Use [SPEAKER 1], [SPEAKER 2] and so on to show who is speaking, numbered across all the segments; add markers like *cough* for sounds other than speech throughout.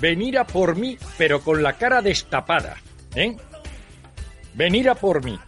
[SPEAKER 1] Venir a por mí, pero con la cara destapada, ¿eh? Venir a por mí.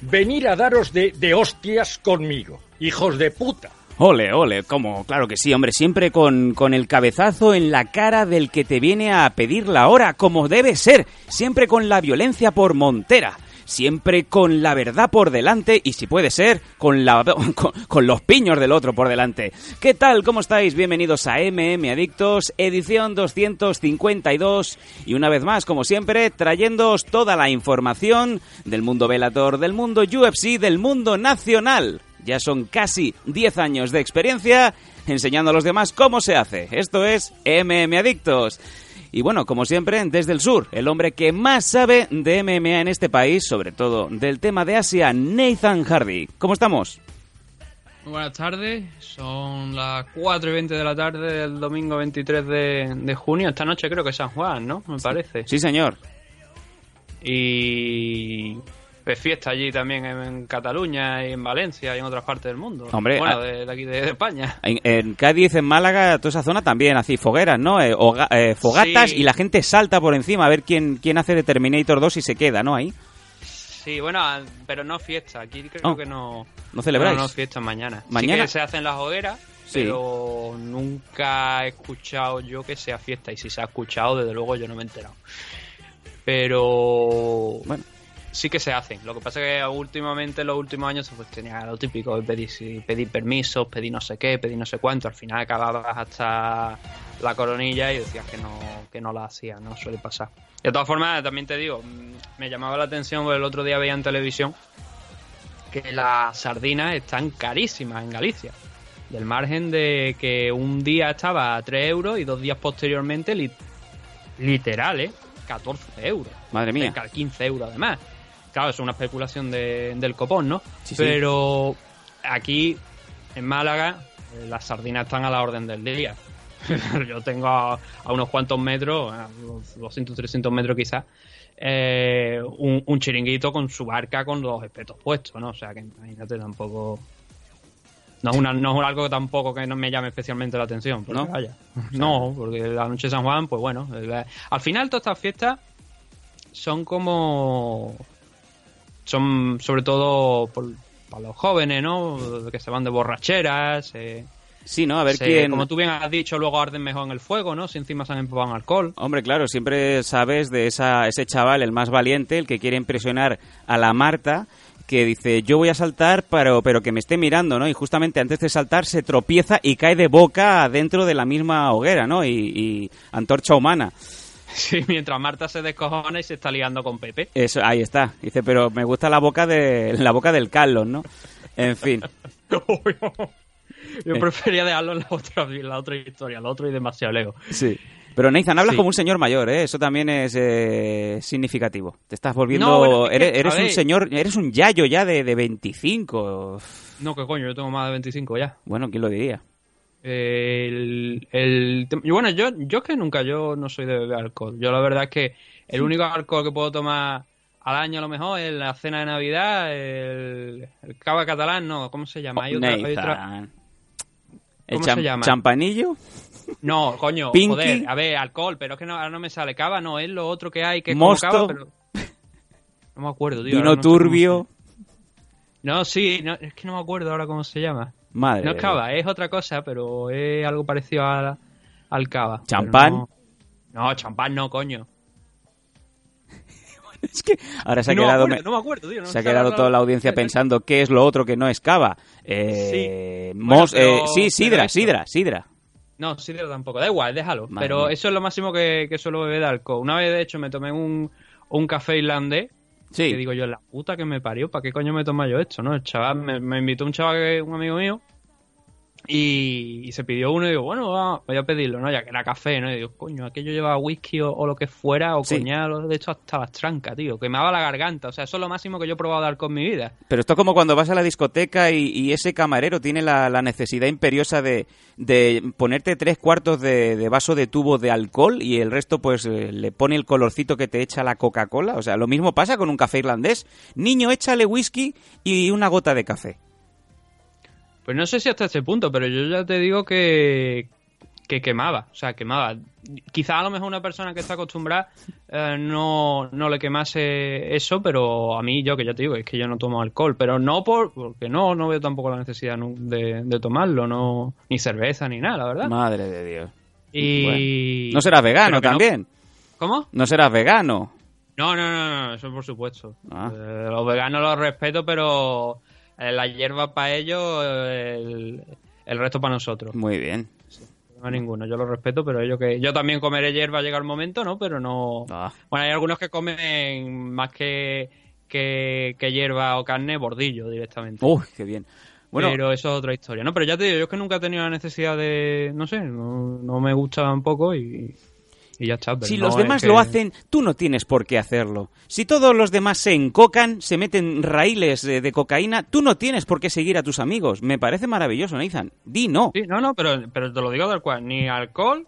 [SPEAKER 1] Venir a daros de, de hostias conmigo, hijos de puta.
[SPEAKER 2] Ole, ole, como, claro que sí, hombre, siempre con, con el cabezazo en la cara del que te viene a pedir la hora, como debe ser, siempre con la violencia por montera, siempre con la verdad por delante y si puede ser, con, la, *laughs* con, los piños del otro por delante. ¿Qué tal? ¿Cómo estáis? Bienvenidos a MM Adictos, edición 252 y una vez más, como siempre, trayéndoos toda la información del mundo Velator, del mundo UFC, del mundo nacional. Ya son casi 10 años de experiencia enseñando a los demás cómo se hace. Esto es MM Adictos. Y bueno, como siempre, desde el sur, el hombre que más sabe de MMA en este país, sobre todo del tema de Asia, Nathan Hardy. ¿Cómo estamos?
[SPEAKER 3] Muy buenas tardes, son las 4 y 20 de la tarde del domingo 23 de, de junio. Esta noche creo que es San Juan, ¿no? Me parece.
[SPEAKER 2] Sí, señor.
[SPEAKER 3] Y fiesta allí también en, Cataluña y en Valencia y en otras partes del mundo.
[SPEAKER 2] Hombre,
[SPEAKER 3] bueno,
[SPEAKER 2] ah-
[SPEAKER 3] de, de aquí de, de España.
[SPEAKER 2] En, en Cádiz, en Málaga, toda esa zona también, así fogueras, ¿no? Eh, hoga- eh, fogatas
[SPEAKER 3] Sí.
[SPEAKER 2] y la gente salta por encima a ver quién, quién hace de Terminator 2 y se queda, ¿no? Ahí.
[SPEAKER 3] Sí, bueno, ah, pero no fiesta. Aquí creo
[SPEAKER 2] Oh.
[SPEAKER 3] que no.
[SPEAKER 2] ¿No celebráis?
[SPEAKER 3] No, no fiesta mañana.
[SPEAKER 2] ¿Mañana?
[SPEAKER 3] Sí que se hacen las hogueras,
[SPEAKER 2] Sí.
[SPEAKER 3] pero nunca he escuchado yo que sea fiesta. Y si se ha escuchado, desde luego yo no me he enterado. Pero.
[SPEAKER 2] Bueno.
[SPEAKER 3] Sí que se hacen. Lo que pasa es que últimamente, en los últimos años, pues tenía lo típico de pedir, pedir permisos, pedir no sé qué, pedir no sé cuánto. Al final acababas hasta la coronilla y decías que no, que no la hacía, no suele pasar. De todas formas, también te digo, me llamaba la atención porque el otro día veía en televisión que las sardinas están carísimas en Galicia. Del margen de que un día estaba a 3 euros y dos días posteriormente, li- literal, ¿eh? 14 euros.
[SPEAKER 2] Madre mía.
[SPEAKER 3] Cerca de 15 euros además. Claro, es una especulación de- del copón, ¿no?
[SPEAKER 2] Sí, sí.
[SPEAKER 3] Pero aquí, en Málaga, eh, las sardinas están a la orden del día. *laughs* Yo tengo a, a unos cuantos metros, a unos 200, 300 metros quizás, eh, un, un chiringuito con su barca con los espetos puestos, ¿no? O sea que imagínate tampoco... No es, una, no es algo que tampoco que no me llame especialmente la atención, porque
[SPEAKER 2] ¿No?
[SPEAKER 3] vaya. *laughs* No, porque la noche de San Juan, pues bueno. al final todas estas fiestas son como... Son sobre todo por- para los jóvenes, ¿no? Que se van de borracheras. eh,
[SPEAKER 2] Sí, ¿no? A ver
[SPEAKER 3] se-
[SPEAKER 2] quién...
[SPEAKER 3] Como tú bien has dicho, luego arden mejor en el fuego, ¿no? Si encima se han empapado en alcohol.
[SPEAKER 2] Hombre, claro, siempre sabes de esa, ese chaval, el más valiente, el que quiere impresionar a la Marta, que dice, yo voy a saltar, pero, pero que me esté mirando, ¿no? Y justamente antes de saltar se tropieza y cae de boca dentro de la misma hoguera, ¿no? Y, y antorcha humana.
[SPEAKER 3] Sí, *laughs* mientras Marta se descojona y se está liando con Pepe.
[SPEAKER 2] Eso, ahí está. Dice, pero me gusta la boca de la boca del Carlos, ¿no? En fin. *laughs*
[SPEAKER 3] Yo prefería dejarlo en la otra, en la otra historia, lo otro y demasiado lejos.
[SPEAKER 2] Sí. Pero Nathan, hablas
[SPEAKER 3] Sí.
[SPEAKER 2] como un señor mayor, ¿eh? Eso también es eh, significativo. Te estás volviendo...
[SPEAKER 3] No, bueno, es que,
[SPEAKER 2] eres un
[SPEAKER 3] ver.
[SPEAKER 2] señor, eres un yayo ya de, de 25.
[SPEAKER 3] No, que coño, yo tengo más de 25 ya.
[SPEAKER 2] Bueno, ¿quién lo diría?
[SPEAKER 3] El, el, y bueno, yo, yo es que nunca, yo no soy de beber alcohol. Yo la verdad es que el único alcohol que puedo tomar al año a lo mejor es la cena de Navidad, el, el cava catalán, no, ¿cómo se llama? Hay otra, hay otra-
[SPEAKER 2] Nathan. ¿El
[SPEAKER 3] ¿Cómo se llama?
[SPEAKER 2] champanillo?
[SPEAKER 3] No, coño, *laughs*
[SPEAKER 2] Pinky.
[SPEAKER 3] joder, a ver, alcohol, pero es que no, ahora no me sale cava, no, es lo otro que hay que es
[SPEAKER 2] Mosto.
[SPEAKER 3] como cava, pero... No me acuerdo, tío.
[SPEAKER 2] Vino
[SPEAKER 3] no
[SPEAKER 2] turbio.
[SPEAKER 3] No, sí, no, es que no me acuerdo ahora cómo se llama.
[SPEAKER 2] Madre.
[SPEAKER 3] No es cava, es otra cosa, pero es algo parecido a- al cava. *laughs*
[SPEAKER 2] ¿Champán?
[SPEAKER 3] No, no, champán no, coño. *laughs*
[SPEAKER 2] Es que ahora se ha
[SPEAKER 3] no,
[SPEAKER 2] quedado,
[SPEAKER 3] me
[SPEAKER 2] me-
[SPEAKER 3] acuerdo, no me acuerdo, tío. no
[SPEAKER 2] se ha quedado toda la audiencia pensando qué es lo otro que no es cava. Eh, mos-
[SPEAKER 3] pero-
[SPEAKER 2] eh, sí, sidra, sidra, sidra.
[SPEAKER 3] No, sidra tampoco. Da igual, déjalo.
[SPEAKER 2] Madre
[SPEAKER 3] pero
[SPEAKER 2] mía.
[SPEAKER 3] eso es lo máximo que, que suelo beber de alcohol. Una vez, de hecho, me tomé un, un café irlandés
[SPEAKER 2] Sí.
[SPEAKER 3] Que digo yo, la puta que me parió, ¿para qué coño me toma yo esto? ¿no? El chaval, me, me invitó un chaval que un amigo mío y, y se pidió uno y digo, bueno, va, voy a pedirlo, ¿no? Ya que era café, ¿no? Y digo, coño, aquello llevaba whisky o, o lo que fuera, o
[SPEAKER 2] Sí.
[SPEAKER 3] coñac, o de hecho hasta las trancas, tío. Quemaba la garganta, o sea, eso es lo máximo que yo he probado alcohol en mi vida.
[SPEAKER 2] Pero esto es como cuando vas a la discoteca y, y ese camarero tiene la, la necesidad imperiosa de, de ponerte tres cuartos de, de vaso de tubo de alcohol y el resto pues eh, le pone el colorcito que te echa la Coca-Cola. O sea, lo mismo pasa con un café irlandés. Niño, échale whisky y una gota de café.
[SPEAKER 3] Pues no sé si hasta este punto, pero yo ya te digo que, que quemaba, o sea, quemaba. Quizá a lo mejor una persona que está acostumbrada eh, no, no le quemase eso, pero a mí yo que ya te digo, es que yo no tomo alcohol, pero no por, porque no, no veo tampoco la necesidad de, de tomarlo, no ni cerveza ni nada, la verdad.
[SPEAKER 2] Madre de Dios.
[SPEAKER 3] Y
[SPEAKER 2] Bueno. No serás vegano
[SPEAKER 3] no-
[SPEAKER 2] también.
[SPEAKER 3] ¿Cómo?
[SPEAKER 2] No serás vegano.
[SPEAKER 3] No, no, no, no, eso por supuesto.
[SPEAKER 2] Ah.
[SPEAKER 3] Eh, los veganos los respeto, pero la hierba para ellos, eh, el, el resto para nosotros.
[SPEAKER 2] Muy bien.
[SPEAKER 3] No ninguno, yo lo respeto, pero ellos que yo también comeré hierba llega el momento, ¿no? Pero no.
[SPEAKER 2] Ah.
[SPEAKER 3] Bueno, hay algunos que comen más que, que, que hierba o carne, bordillo directamente.
[SPEAKER 2] Uy, qué bien. Bueno,
[SPEAKER 3] pero eso es otra historia, ¿no? Pero ya te digo, yo es que nunca he tenido la necesidad de, no sé, no, no me gusta tampoco y, y ya está. pero
[SPEAKER 2] Si
[SPEAKER 3] no
[SPEAKER 2] los demás
[SPEAKER 3] que-
[SPEAKER 2] lo hacen, tú no tienes por qué hacerlo. Si todos los demás se encocan, se meten raíles de cocaína, tú no tienes por qué seguir a tus amigos. Me parece maravilloso, Nathan. Di no.
[SPEAKER 3] Sí, no, no, pero, pero te lo digo tal cual, ni alcohol,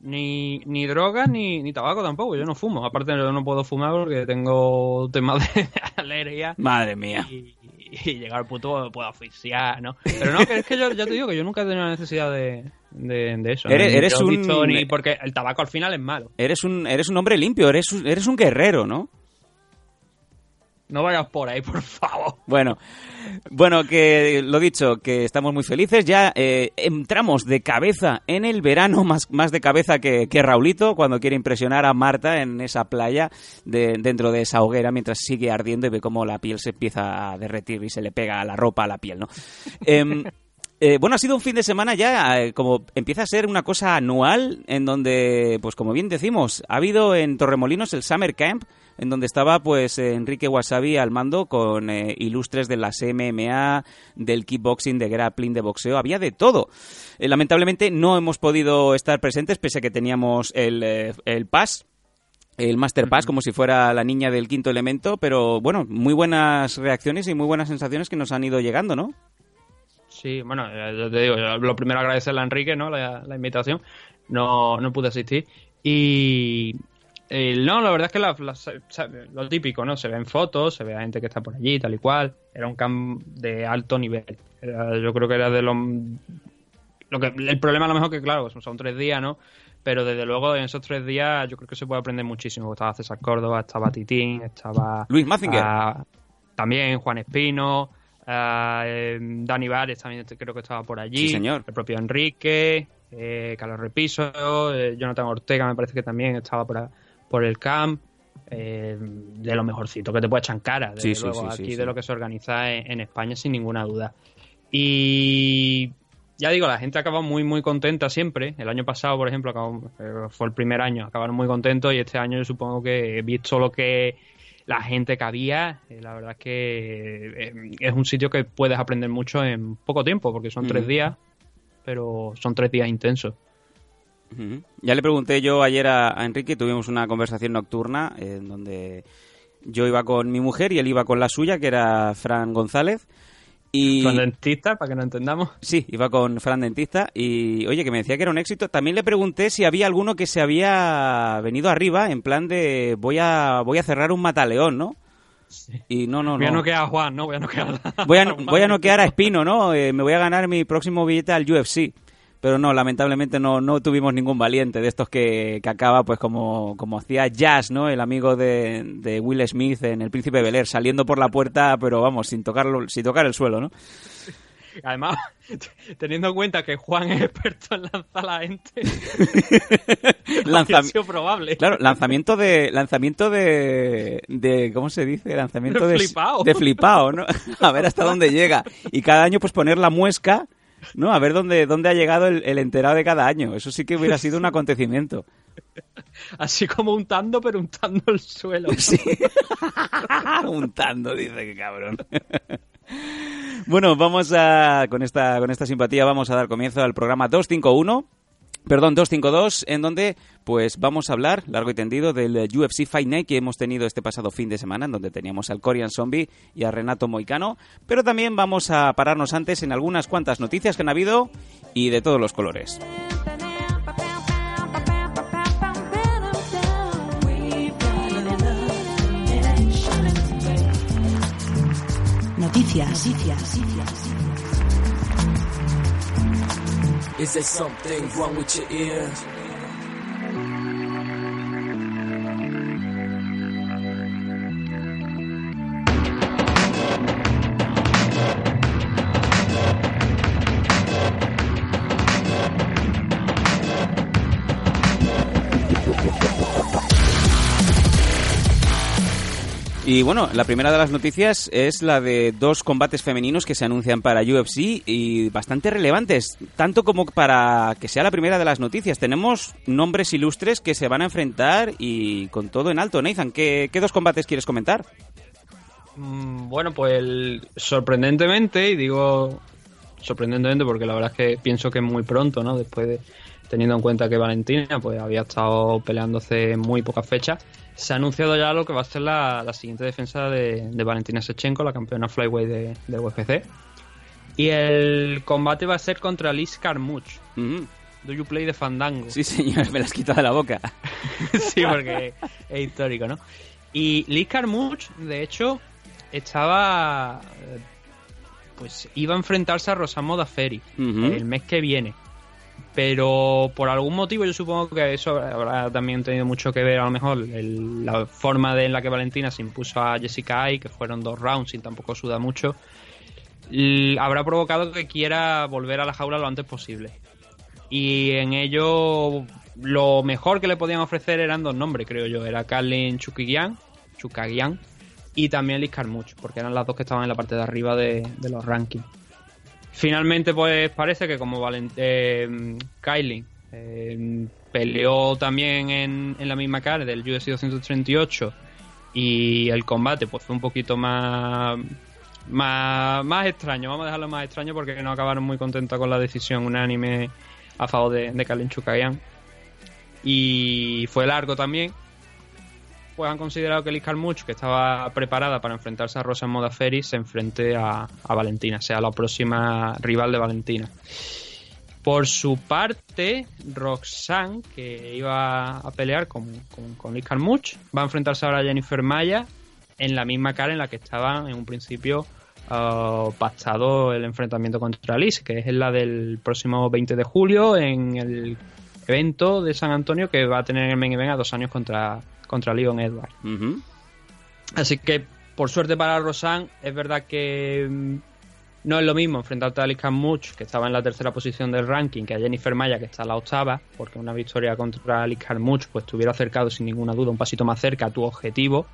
[SPEAKER 3] ni, ni drogas, ni, ni tabaco tampoco, yo no fumo. Aparte yo no puedo fumar porque tengo temas de *laughs* alergia
[SPEAKER 2] Madre mía.
[SPEAKER 3] y, y llegar al punto me puedo asfixiar, ¿no? Pero no, que es que yo ya te digo que yo nunca he tenido la necesidad de, de, de eso. ¿no?
[SPEAKER 2] Eres-
[SPEAKER 3] Ni
[SPEAKER 2] eres un-
[SPEAKER 3] ni porque el tabaco al final es malo.
[SPEAKER 2] Eres un, eres un hombre limpio, eres un, eres un guerrero, ¿no?
[SPEAKER 3] No vayas por ahí, por favor.
[SPEAKER 2] Bueno, bueno, que lo dicho, que estamos muy felices. Ya eh, entramos de cabeza en el verano, *laughs* más, más de cabeza que, Raulito, cuando quiere impresionar a Marta en esa playa, de, dentro de esa hoguera, mientras sigue ardiendo y ve cómo la piel se empieza a derretir y se le pega a la ropa a la piel, ¿no? Em, *laughs* eh, bueno, ha sido un fin de semana ya, eh, como empieza a ser una cosa anual, en donde, pues como bien decimos, ha habido en Torremolinos el Summer Camp, en donde estaba pues eh, Enrique Wasabi al mando con eh, ilustres de las MMA, del kickboxing, de grappling, de boxeo, había de todo. Eh, lamentablemente no hemos podido estar presentes, pese a que teníamos el, el pass, el Master Pass como si fuera la niña del quinto elemento, pero bueno, muy buenas reacciones y muy buenas sensaciones que nos han ido llegando, ¿no?
[SPEAKER 3] Sí, bueno, yo te digo, yo lo primero agradecerle a Enrique, ¿no? La, la invitación. No, no pude asistir. Y eh, no, la verdad es que la- lo típico, ¿no? Se ven fotos, se ve a gente que está por allí, tal y cual. Era un camp de alto nivel. Era- yo creo que era de los... Lo que, el problema a lo mejor que, claro, son, son tres días, ¿no? Pero desde luego en esos tres días yo creo que se puede aprender muchísimo. Estaba César Córdoba, estaba Titín, estaba...
[SPEAKER 2] Luis Mazinger.
[SPEAKER 3] ah, también Juan Espino, ah, eh, Dani Vares también creo que estaba por allí.
[SPEAKER 2] Sí, señor.
[SPEAKER 3] El propio Enrique, eh, Carlos Repiso, eh, Jonathan Ortega me parece que también estaba por, a- por el camp. eh, de lo mejorcito que te puede echar en cara, desde
[SPEAKER 2] Sí, sí,
[SPEAKER 3] luego,
[SPEAKER 2] sí, sí,
[SPEAKER 3] aquí de lo que se organiza en, en España sin ninguna duda. Y ya digo, la gente acaba muy, muy contenta siempre. El año pasado, por ejemplo, acabó- eh, fue el primer año, acabaron muy contentos y este año yo supongo que, visto lo que la gente que había, eh, la verdad es que eh, es un sitio que puedes aprender mucho en poco tiempo, porque son tres días, pero son tres días intensos.
[SPEAKER 2] Ya le pregunté yo ayer a, a Enrique, tuvimos una conversación nocturna en donde yo iba con mi mujer y él iba con la suya, que era Fran González. Y
[SPEAKER 3] Son dentistas, para que no entendamos.
[SPEAKER 2] sí, iba con Fran Dentista y oye, que me decía que era un éxito. También le pregunté si había alguno que se había venido arriba en plan de voy a voy a cerrar un mataleón, ¿no? Y no, no,
[SPEAKER 3] Voy a
[SPEAKER 2] no.
[SPEAKER 3] noquear a Juan, ¿no? Voy a noquear a...
[SPEAKER 2] Voy a, *laughs* voy a noquear a Espino, ¿no? Eh, me voy a ganar mi próximo billete al UFC. Pero no, lamentablemente no, no tuvimos ningún valiente de estos que, que acaba, pues como, como hacía Jazz, ¿no? El amigo de, de Will Smith en El Príncipe Bel Air, saliendo por la puerta, pero vamos, sin, tocarlo, sin tocar el suelo, ¿no? *laughs*
[SPEAKER 3] Además, *laughs* teniendo en cuenta que Juan es experto en lanzar la gente,
[SPEAKER 2] Lanzam- *laughs*
[SPEAKER 3] ha sido probable.
[SPEAKER 2] Claro, lanzamiento de lanzamiento de, de ¿cómo se dice? Lanzamiento
[SPEAKER 3] De
[SPEAKER 2] de
[SPEAKER 3] flipao.
[SPEAKER 2] de flipao, ¿no? A ver hasta dónde llega y cada año pues poner la muesca, ¿no? A ver dónde dónde ha llegado el, el enterado de cada año. Eso sí que hubiera sido un acontecimiento. *laughs*
[SPEAKER 3] Así como untando, pero untando el suelo. *laughs*
[SPEAKER 2] Sí. *laughs* Untando, dice que cabrón. bueno, vamos a con esta con esta simpatía vamos a dar comienzo al programa 251. Perdón, 252, en donde pues vamos a hablar largo y tendido del UFC Fight Night que hemos tenido este pasado fin de semana, en donde teníamos al Korean Zombie y a Renato Moicano, pero también vamos a pararnos antes en algunas cuantas noticias que han habido y de todos los colores.
[SPEAKER 4] Noticias.
[SPEAKER 5] Is there something wrong with your ear?
[SPEAKER 2] Y bueno, la primera de las noticias es la de dos combates femeninos que se anuncian para UFC y bastante relevantes, tanto como para que sea la primera de las noticias. Tenemos nombres ilustres que se van a enfrentar y con todo en alto. Nathan, ¿qué, qué dos combates quieres comentar?
[SPEAKER 3] Mm, Bueno, pues sorprendentemente, y digo sorprendentemente porque la verdad es que pienso que es muy pronto, ¿no? Después de teniendo en cuenta que Valentina pues había estado peleándose muy pocas fechas, se ha anunciado ya lo que va a ser la, la siguiente defensa de, de Valentina Sechenko, la campeona flyweight de, de UFC. Y el combate va a ser contra Liz Carmouche.
[SPEAKER 2] Mm,
[SPEAKER 3] Do you play de Fandango?
[SPEAKER 2] Sí, señor, me las quitado de la boca. *laughs*
[SPEAKER 3] sí, porque es histórico, ¿no? Y Liz Carmouche, de hecho, estaba. eh, Pues iba a enfrentarse a Rosamo Daferi
[SPEAKER 2] Ujú.
[SPEAKER 3] el mes que viene. Pero por algún motivo, yo supongo que eso habrá también tenido mucho que ver, a lo mejor, la forma de, en la que Valentina se impuso a Jessica Ay, que fueron dos rounds y tampoco suda mucho. habrá provocado que quiera volver a la jaula lo antes posible. Y en ello, lo mejor que le podían ofrecer eran dos nombres, creo yo. Era Carlin Chukagian, Chukagian y también Liz Carmouche, porque eran las dos que estaban en la parte de arriba de, de los rankings. Finalmente, pues parece que como Valent eh, Kylie eh, peleó también en, en la misma cara del UFC 238 y el combate pues fue un poquito más, más más extraño, vamos a dejarlo más extraño porque no acabaron muy contentos con la decisión unánime a favor de, de Kalin Chukagian y fue largo también pues han considerado que Liz Carmouche, que estaba preparada para enfrentarse a Rosa Modafferi, se enfrente a, a Valentina, sea la próxima rival de Valentina. Por su parte, Roxanne, que iba a pelear con, con, con Liz Carmouche, va a enfrentarse ahora a Jennifer Maya en la misma cara en la que estaba en un principio uh, pactado el enfrentamiento contra Liz, que es la del próximo 20 de julio en el evento de San Antonio que va a tener en el main event a dos años contra, contra Leon Edwards. Así que, por suerte para Rosan, es verdad que mm, no es lo mismo enfrentarte a Liz Carmouche, que estaba en la tercera posición del ranking, que a Jennifer Maya, que está en la octava, porque una victoria contra Liz Carmouche pues te hubiera acercado sin ninguna duda un pasito más cerca a tu objetivo.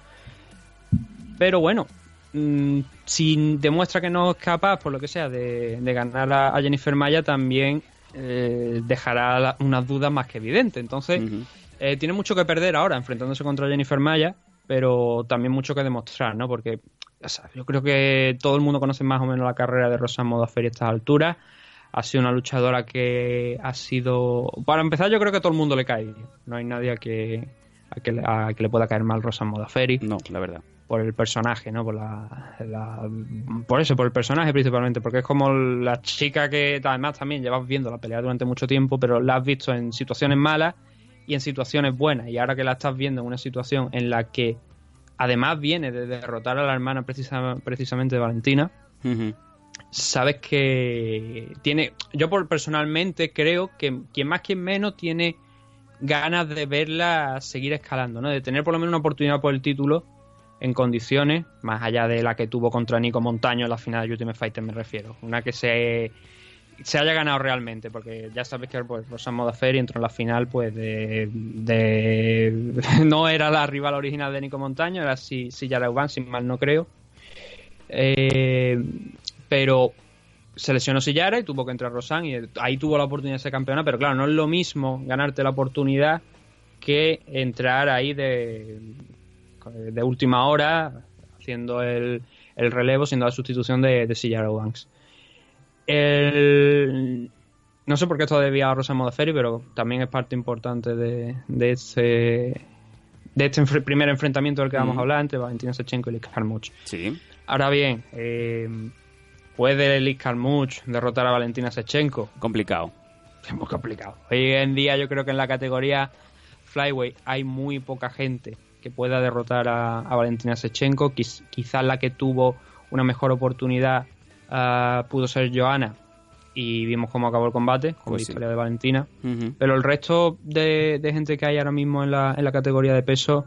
[SPEAKER 3] Pero bueno, mm, si demuestra que no es capaz, por lo que sea, de, de ganar a, a Jennifer Maya, también eh, dejará unas dudas más que evidentes. Entonces, eh, tiene mucho que perder ahora enfrentándose contra Jennifer Maya, pero también mucho que demostrar, ¿no? Porque o sea, yo creo que todo el mundo conoce más o menos la carrera de Rosa Modafferi a estas alturas. Ha sido una luchadora que ha sido... Para empezar, yo creo que a todo el mundo le cae. No hay nadie a que, a que, le- a que le pueda caer mal Rosa Modafferi
[SPEAKER 2] No, la verdad.
[SPEAKER 3] Por el personaje, ¿no? Por la, la- por eso, por el personaje principalmente, porque es como la chica que además también llevas viendo la pelea durante mucho tiempo, pero la has visto en situaciones malas y en situaciones buenas. Y ahora que la estás viendo en una situación en la que además viene de derrotar a la hermana precisa- precisamente de Valentina, sabes que tiene. Yo por personalmente creo que quien más, quien menos tiene ganas de verla seguir escalando, ¿no? De tener por lo menos una oportunidad por el título en condiciones, más allá de la que tuvo contra Nico Montaño en la final de Ultimate Fighter, me refiero. Una que se, se haya ganado realmente, porque ya sabes que pues, Rosa Modafferi entró en la final, pues de, de- *laughs* no era la rival original de Nico Montaño, era si, si Uban, sin mal no creo. Eh, pero se lesionó Sillara y tuvo que entrar Rosan y ahí tuvo la oportunidad de ser campeona, pero claro, no es lo mismo ganarte la oportunidad que entrar ahí de, de última hora, haciendo el, el relevo, siendo la sustitución de, de Banks. El, no sé por qué esto debía a Rosa Modafferi, pero también es parte importante de, de este de este primer enfrentamiento del que vamos a hablar entre Valentina Sechenko y Liz Carmouche.
[SPEAKER 2] Sí.
[SPEAKER 3] Ahora bien, eh, ¿puede Liz Carmouche derrotar a Valentina Sechenko?
[SPEAKER 2] Complicado.
[SPEAKER 3] Es muy complicado. Hoy en día yo creo que en la categoría Flyweight hay muy poca gente que pueda derrotar a, a Valentina Sechenko. Quiz- quizás la que tuvo una mejor oportunidad ah, pudo ser Joana y vimos cómo acabó el combate con
[SPEAKER 2] Pues
[SPEAKER 3] la
[SPEAKER 2] sí.
[SPEAKER 3] victoria de Valentina. Pero el resto de, de gente que hay ahora mismo en la, en la categoría de peso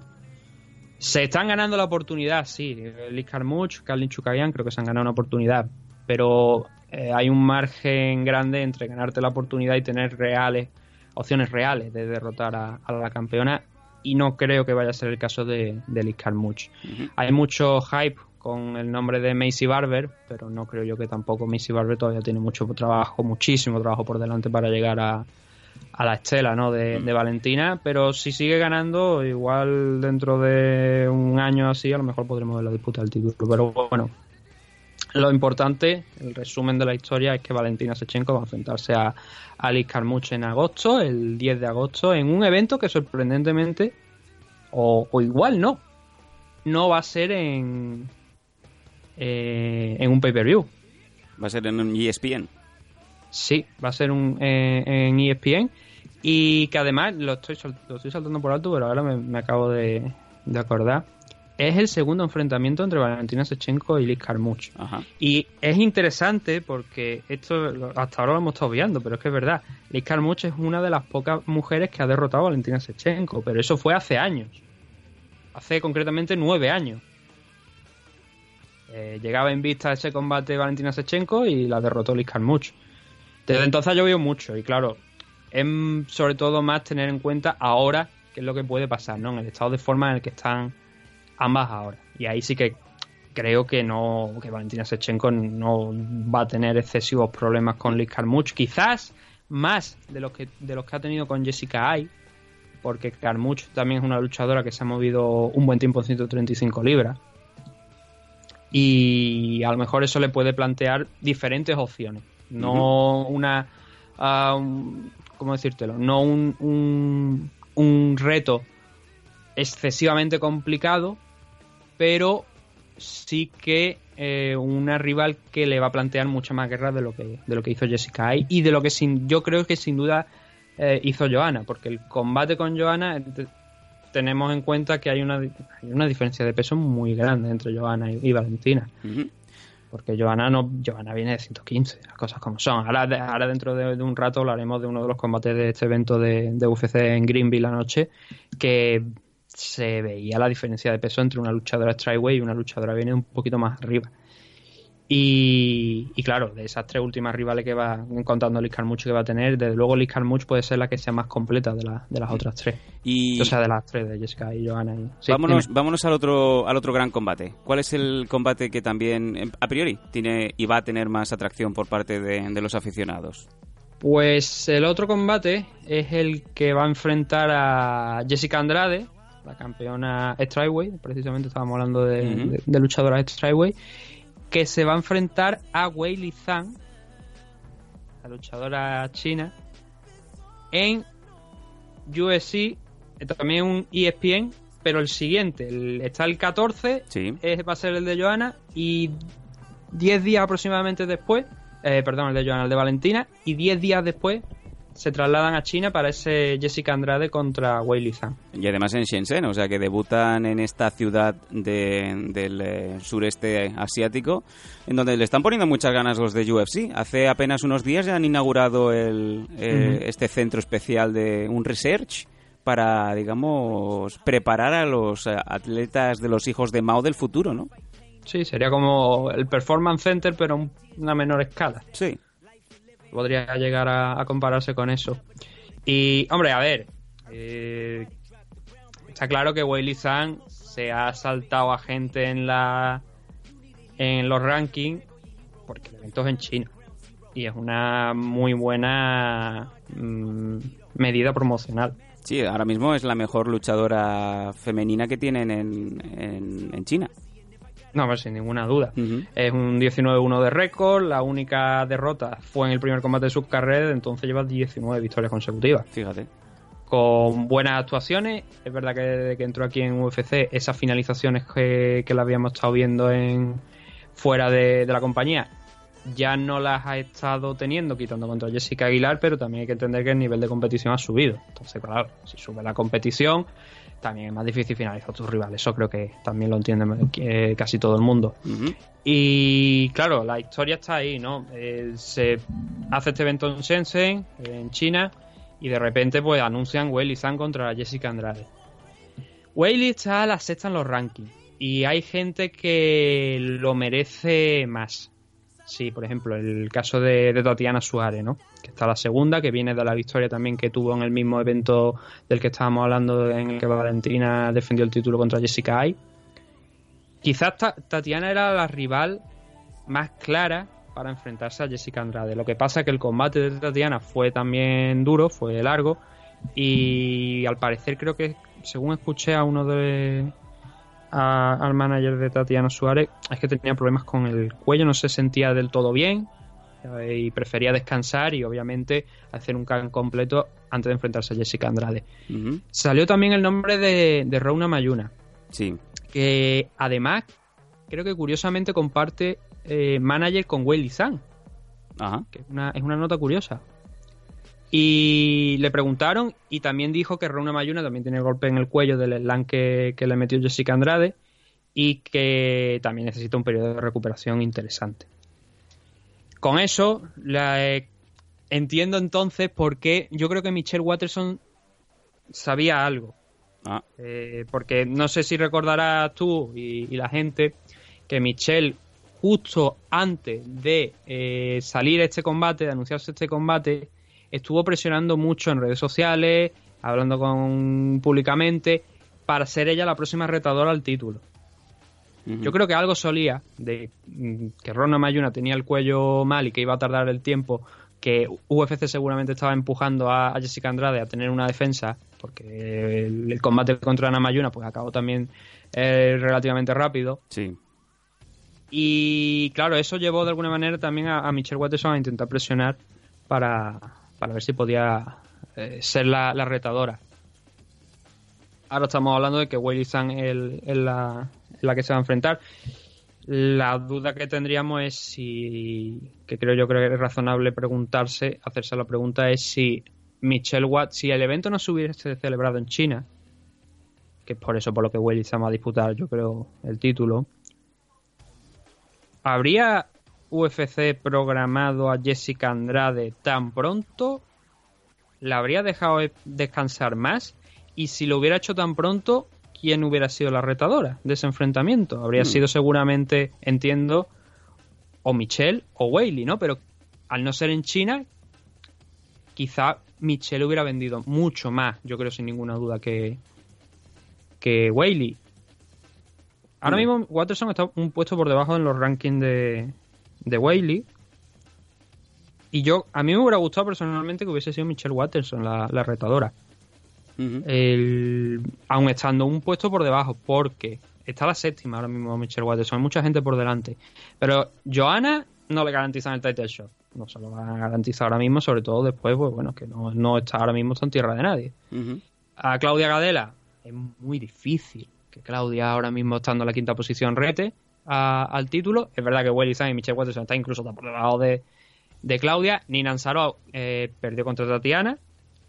[SPEAKER 3] se están ganando la oportunidad, sí. Liz Carmouche, Carlin Chukagian creo que se han ganado una oportunidad. Pero eh, hay un margen grande entre ganarte la oportunidad y tener reales, opciones reales de derrotar a, a la campeona. Y no creo que vaya a ser el caso de, de Liz Carmouche. Hay mucho hype con el nombre de Macy Barber, pero no creo yo que tampoco Macy Barber todavía tiene mucho trabajo, muchísimo trabajo por delante para llegar a, a la estela ¿no? de, de Valentina, pero si sigue ganando, igual dentro de un año así, a lo mejor podremos ver la disputa del título. Pero bueno, lo importante, el resumen de la historia, es que Valentina Sechenko va a enfrentarse a Alice Carmouche en agosto, el 10 de agosto, en un evento que sorprendentemente, o, o igual no, no va a ser en, eh, en un pay-per-view.
[SPEAKER 2] Va a ser en un ESPN.
[SPEAKER 3] Sí, va a ser un, eh, en ESPN. Y que además, lo estoy, lo estoy saltando por alto, pero ahora me, me acabo de, de acordar. Es el segundo enfrentamiento entre Valentina Sechenko y Liz Carmouche.
[SPEAKER 2] Ajá.
[SPEAKER 3] Y es interesante porque esto hasta ahora lo hemos estado viendo, pero es que es verdad. Liz Carmouche es una de las pocas mujeres que ha derrotado a Valentina Sechenko, pero eso fue hace años. Hace concretamente nueve años. Eh, llegaba en vista ese combate Valentina Sechenko y la derrotó Liz Carmouche. Desde entonces ha llovido mucho y claro, es sobre todo más tener en cuenta ahora qué es lo que puede pasar, ¿no? En el estado de forma en el que están ambas ahora. Y ahí sí que creo que no que Valentina Sechenko no va a tener excesivos problemas con Liz Carmouche, quizás más de los que de los que ha tenido con Jessica Ay, porque Carmouche también es una luchadora que se ha movido un buen tiempo en 135 libras. Y a lo mejor eso le puede plantear diferentes opciones, no una ah, un- ¿cómo decírtelo? No un, un, un reto excesivamente complicado, pero sí que eh, una rival que le va a plantear mucha más guerra de lo que de lo que hizo Jessica Ay y de lo que sin, yo creo que sin duda eh, hizo Johanna, porque el combate con Johanna te- tenemos en cuenta que hay una, hay una diferencia de peso muy grande entre Johanna y, y Valentina. Porque Johanna no, Johanna viene de 115, las cosas como son. Ahora, de- ahora dentro de, de un rato hablaremos de uno de los combates de este evento de, de UFC en Greenville anoche, que se veía la diferencia de peso entre una luchadora Strikeway y una luchadora viene un poquito más arriba. Y, y claro, de esas tres últimas rivales que va contando Liz Carmouche que va a tener, desde luego Liz Carmouche puede ser la que sea más completa de, la- de las otras tres.
[SPEAKER 2] Y
[SPEAKER 3] O sea, de las tres, de Jessica y Johanna. Y... Sí,
[SPEAKER 2] vámonos,
[SPEAKER 3] dime.
[SPEAKER 2] vámonos al otro al otro gran combate. ¿Cuál es el combate que también, em, a priori, tiene y va a tener más atracción por parte de, de los aficionados?
[SPEAKER 3] Pues el otro combate es el que va a enfrentar a Jessica Andrade, la campeona Strikeway, precisamente estábamos hablando de,
[SPEAKER 2] Ujú.
[SPEAKER 3] de- de luchadoras Strikeway, que se va a enfrentar a Wei Li Zhang, la luchadora china, en UFC, eh, también un ESPN, pero el siguiente, el- está el 14,
[SPEAKER 2] Sí.
[SPEAKER 3] es- va a ser el de Johanna y 10 días aproximadamente después, eh, perdón, el de Johanna, el de Valentina, y 10 días después se trasladan a China para ese Jessica Andrade contra Wei Li Zhang.
[SPEAKER 2] Y además en Shenzhen, o sea que debutan en esta ciudad de- del eh, sureste asiático, en donde le están poniendo muchas ganas los de UFC. Hace apenas unos días ya han inaugurado el, eh, este centro especial de un research para, digamos, preparar a los eh, atletas de los hijos de Mao del futuro, ¿no?
[SPEAKER 3] Sí, sería como el Performance Center, pero a una menor escala.
[SPEAKER 2] Sí.
[SPEAKER 3] Podría llegar a, a compararse con eso. Y, hombre, a ver, eh, está claro que Li Zhang se ha saltado a gente en la en los rankings porque el evento es en China y es una muy buena mm, medida promocional.
[SPEAKER 2] Sí, ahora mismo es la mejor luchadora femenina que tienen en, en, en China.
[SPEAKER 3] No, pues sin ninguna duda. Es un 19-1 de récord. La única derrota fue en el primer combate de su carrera. Entonces lleva 19 victorias consecutivas.
[SPEAKER 2] Fíjate.
[SPEAKER 3] Con buenas actuaciones. Es verdad que desde que entró aquí en UFC, esas finalizaciones que, que la habíamos estado viendo en fuera de, de la compañía ya no las ha estado teniendo, quitando contra Jessica Aguilar, pero también hay que entender que el nivel de competición ha subido. Entonces, claro, si sube la competición, también es más difícil finalizar a tus rivales. Eso creo que también lo entiende eh, casi todo el mundo. Y claro, la historia está ahí, ¿no? Eh, se hace este evento en Shenzhen, en China, y de repente pues anuncian Weili Zhang contra Jessica Andrade. Weili está a la sexta en los rankings, y hay gente que lo merece más. Sí, por ejemplo, el caso de, Tatiana Suárez, ¿no? Que está la segunda, que viene de la victoria también que tuvo en el mismo evento del que estábamos hablando, en el que Valentina defendió el título contra Jessica Ai. Quizás Ta- Tatiana era la rival más clara para enfrentarse a Jessica Andrade. Lo que pasa es que el combate de Tatiana fue también duro, fue largo, y al parecer creo que, según escuché a uno de... a- al manager de Tatiana Suárez, es que tenía problemas con el cuello, no se sentía del todo bien eh, y prefería descansar y obviamente hacer un can completo antes de enfrentarse a Jessica Andrade. Salió también el nombre de, de Rona Mayuna,
[SPEAKER 2] Sí.
[SPEAKER 3] que además creo que curiosamente comparte eh, manager con Weili Zhang,
[SPEAKER 2] Ajá.
[SPEAKER 3] que es una, es una nota curiosa. Y le preguntaron y también dijo que Rona Mayuna también tiene el golpe en el cuello del slam que, que le metió Jessica Andrade y que también necesita un periodo de recuperación interesante. Con eso, la, eh, entiendo entonces por qué yo creo que Michelle Watterson sabía algo.
[SPEAKER 2] Ah,
[SPEAKER 3] Eh, porque no sé si recordarás tú y, y la gente que Michelle, justo antes de eh, salir este combate, de anunciarse este combate, estuvo presionando mucho en redes sociales, hablando con públicamente, para ser ella la próxima retadora al título. Yo creo que algo solía de mm, que Rona Mayuna tenía el cuello mal y que iba a tardar el tiempo, que UFC seguramente estaba empujando a, a Jessica Andrade a tener una defensa, porque el, el combate contra Ana Mayuna pues acabó también eh, relativamente rápido.
[SPEAKER 2] Sí.
[SPEAKER 3] Y claro, eso llevó de alguna manera también a, a Michelle Watterson a intentar presionar para, para ver si podía eh, ser la, la retadora. Ahora estamos hablando de que Weili Zhang es la, la que se va a enfrentar. La duda que tendríamos es si, que creo yo creo que es razonable preguntarse, hacerse la pregunta es si Michelle Watt, si el evento no se hubiese celebrado en China, que es por eso por lo que Weili Zhang va a disputar, yo creo, el título, ¿Habría UFC programado a Jessica Andrade tan pronto? ¿La habría dejado e- descansar más? Y si lo hubiera hecho tan pronto, ¿quién hubiera sido la retadora de ese enfrentamiento? Habría sido seguramente, entiendo, o Michelle o Weili, ¿no? Pero al no ser en China, quizá Michelle hubiera vendido mucho más, yo creo sin ninguna duda, que, que Weili. Ahora
[SPEAKER 2] Mm.
[SPEAKER 3] mismo Watterson está un puesto por debajo en los rankings de, de Weili. Y yo, a mí me hubiera gustado personalmente que hubiese sido Michelle Watterson la, la retadora.
[SPEAKER 2] Ujú.
[SPEAKER 3] El, aun estando un puesto por debajo, porque está la séptima ahora mismo Michelle Watterson, hay mucha gente por delante. Pero Johanna no le garantizan el title shot. No se lo van a garantizar ahora mismo, sobre todo después, pues bueno, que no, no está ahora mismo está en tierra de nadie. A Claudia Gadela es muy difícil que Claudia ahora mismo estando en la quinta posición rete al título. Es verdad que Welly Zhang y Michelle Watterson están incluso por debajo de, de Claudia. Nina Ansaro eh, perdió contra Tatiana.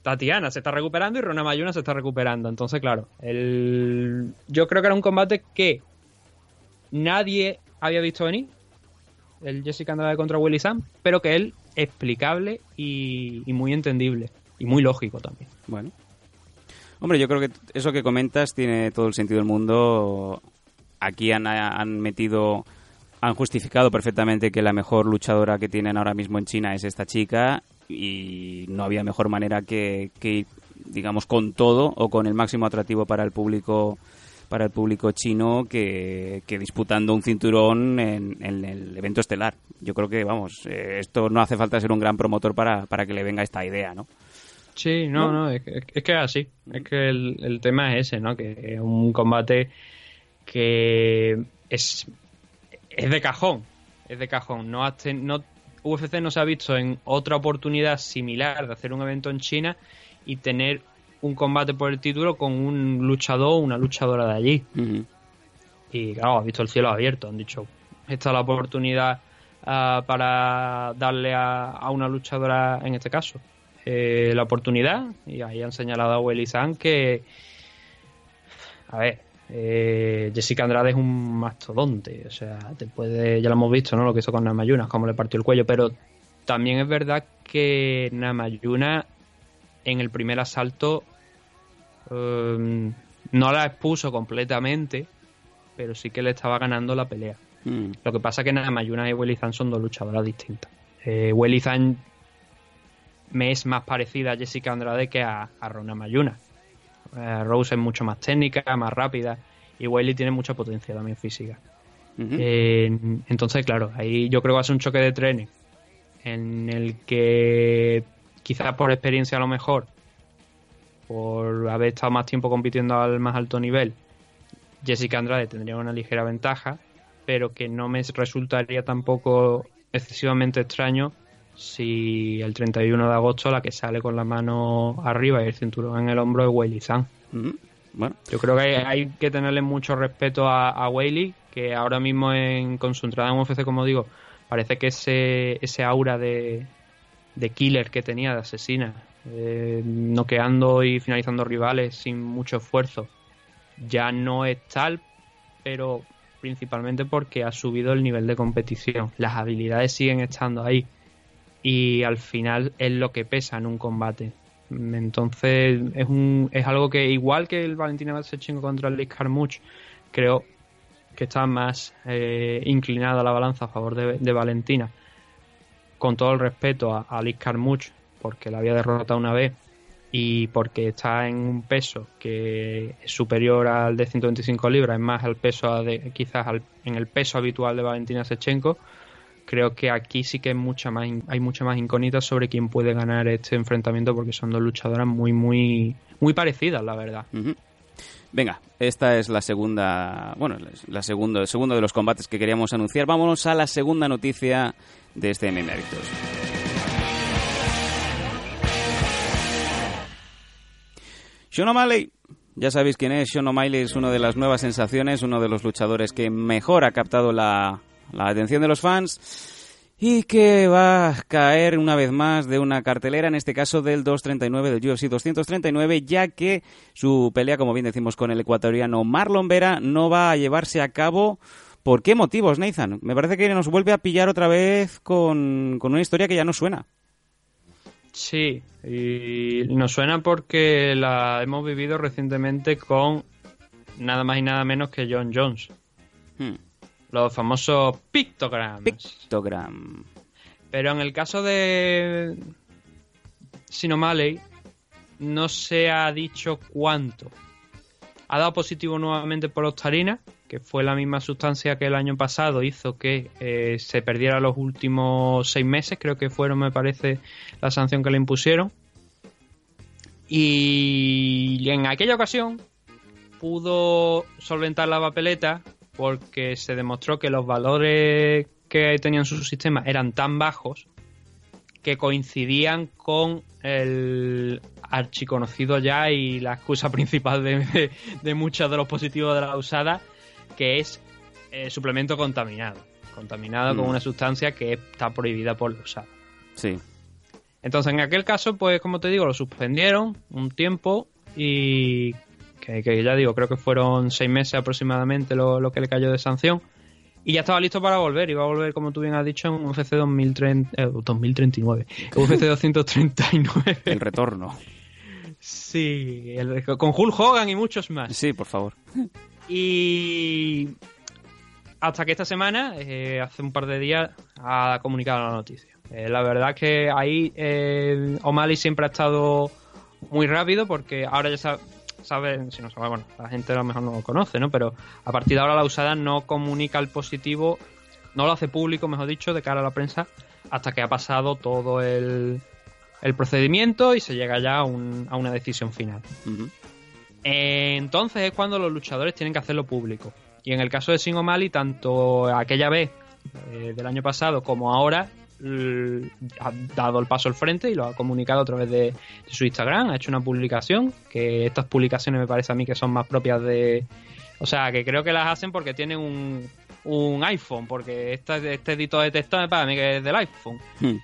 [SPEAKER 3] Tatiana se está recuperando y Rona Mayuna se está recuperando. Entonces, claro, el... yo creo que era un combate que nadie había visto venir. El Jessica Andrade contra Willy Sam, pero que él explicable y muy entendible. Y muy lógico también.
[SPEAKER 2] Bueno. Hombre, yo creo que eso que comentas tiene todo el sentido del mundo. Aquí han, han metido, han justificado perfectamente que la mejor luchadora que tienen ahora mismo en China es esta chica y no había mejor manera que, que ir, digamos, con todo o con el máximo atractivo para el público para el público chino que, que disputando un cinturón en, en el evento estelar. Yo creo que, vamos, eh, esto no hace falta ser un gran promotor para, para que le venga esta idea, ¿no?
[SPEAKER 3] Sí, no, no, es, que, es que es así. Es que el, el tema es ese, ¿no? Que es un combate que es, es de cajón. Es de cajón. No, ten- no UFC no se ha visto en otra oportunidad similar de hacer un evento en China y tener un combate por el título con un luchador o una luchadora de allí. Y claro, ha visto el cielo abierto. Han dicho, esta es la oportunidad ah, para darle a, a una luchadora, en este caso, eh, la oportunidad. Y ahí han señalado a Willy San que, a ver, eh, Jessica Andrade es un mastodonte. O sea, te puede, ya lo hemos visto, ¿no? Lo que hizo con Namayuna, cómo le partió el cuello. Pero también es verdad que Namayuna en el primer asalto eh, no la expuso completamente, pero sí que le estaba ganando la pelea.
[SPEAKER 2] Mm.
[SPEAKER 3] Lo que pasa que Namayuna y Welly Zan son dos luchadoras distintas. Eh, Welly Zan me es más parecida a Jessica Andrade que a, a Rona Mayuna. Eh, Rose es mucho más técnica, más rápida, y Welly tiene mucha potencia también física. Eh, entonces, claro, ahí yo creo que va a ser un choque de trenes en el que quizás por experiencia a lo mejor, por haber estado más tiempo compitiendo al más alto nivel, Jessica Andrade tendría una ligera ventaja, pero que no me resultaría tampoco excesivamente extraño si el 31 de agosto la que sale con la mano arriba y el cinturón en el hombro es Weili Zhang.
[SPEAKER 2] Ujú. Bueno,
[SPEAKER 3] Yo creo que hay, hay que tenerle mucho respeto a, a que ahora mismo en, con su entrada en UFC, como digo, parece que ese, ese aura de, de killer que tenía, de asesina, eh, noqueando y finalizando rivales sin mucho esfuerzo, ya no es tal, pero principalmente porque ha subido el nivel de competición. Las habilidades siguen estando ahí y al final es lo que pesa en un combate. Entonces es un es algo que igual que el Valentina Shevchenko contra el Liz Carmouche, creo que está más eh, inclinada la balanza a favor de, Valentina. Con todo el respeto a, a Liz Carmouche, porque la había derrotado una vez y porque está en un peso que es superior al de 125 libras, es más al peso de, quizás al- en el peso habitual de Valentina Shevchenko. Creo que aquí sí que hay mucha más, hay incógnitas sobre quién puede ganar este enfrentamiento porque son dos luchadoras muy, muy, muy parecidas, la verdad.
[SPEAKER 2] Venga, esta es la segunda, bueno, la- segundo, el segundo de los combates que queríamos anunciar. Vámonos a la segunda noticia de este MMA Victos. Sean O'Malley, ya sabéis quién es. Sean O'Malley es una de las nuevas sensaciones, uno de los luchadores que mejor ha captado la, la atención de los fans y que va a caer una vez más de una cartelera, en este caso del 239 del UFC 239, ya que su pelea, como bien decimos, con el ecuatoriano Marlon Vera no va a llevarse a cabo. ¿Por qué motivos, Nathan? Me parece que nos vuelve a pillar otra vez con, con una historia que ya no suena.
[SPEAKER 3] Sí, y nos suena porque la hemos vivido recientemente con nada más y nada menos que John Jones. Los famosos pictograms.
[SPEAKER 2] Pictogram.
[SPEAKER 3] Pero en el caso de Sinomalley no se ha dicho cuánto. Ha dado positivo nuevamente por ostarina, que fue la misma sustancia que el año pasado hizo que eh, se perdiera los últimos seis meses, creo que fueron, me parece, la sanción que le impusieron. Y en aquella ocasión pudo solventar la papeleta porque se demostró que los valores que tenían su sistema eran tan bajos que coincidían con el archiconocido ya y la excusa *laughs* principal de, de, de muchos de los positivos de la usada, que es eh, suplemento contaminado. Contaminado
[SPEAKER 2] Mm.
[SPEAKER 3] con una sustancia que está prohibida por la usada.
[SPEAKER 2] Sí.
[SPEAKER 3] Entonces, en aquel caso, pues como te digo, lo suspendieron un tiempo y que, que ya digo, creo que fueron seis meses aproximadamente lo, lo que le cayó de sanción. Y ya estaba listo para volver. Iba a volver, como tú bien has dicho, en UFC 2030, eh, 2039. UFC 239.
[SPEAKER 2] El retorno.
[SPEAKER 3] Sí, el- con Hulk Hogan y muchos más.
[SPEAKER 2] Sí, por favor.
[SPEAKER 3] Y hasta que esta semana, eh, hace un par de días, ha comunicado la noticia. Eh, la verdad que ahí eh, O'Malley siempre ha estado muy rápido porque ahora ya sabe, sabe- si no sabe, bueno, la gente a lo mejor no lo conoce, ¿no? Pero a partir de ahora la usada no comunica el positivo, no lo hace público, mejor dicho, de cara a la prensa, hasta que ha pasado todo el el procedimiento y se llega ya a, un- a una decisión final. Eh, Entonces es cuando los luchadores tienen que hacerlo público. Y en el caso de Sin O'Malley, tanto aquella vez eh, del año pasado como ahora, ha dado el paso al frente y lo ha comunicado a través de, de su Instagram. Ha hecho una publicación, que estas publicaciones me parece a mí que son más propias de... O sea, que creo que las hacen porque tienen un, un iPhone, porque este, este editor de texto me parece a mí que es del iPhone.
[SPEAKER 2] Hmm.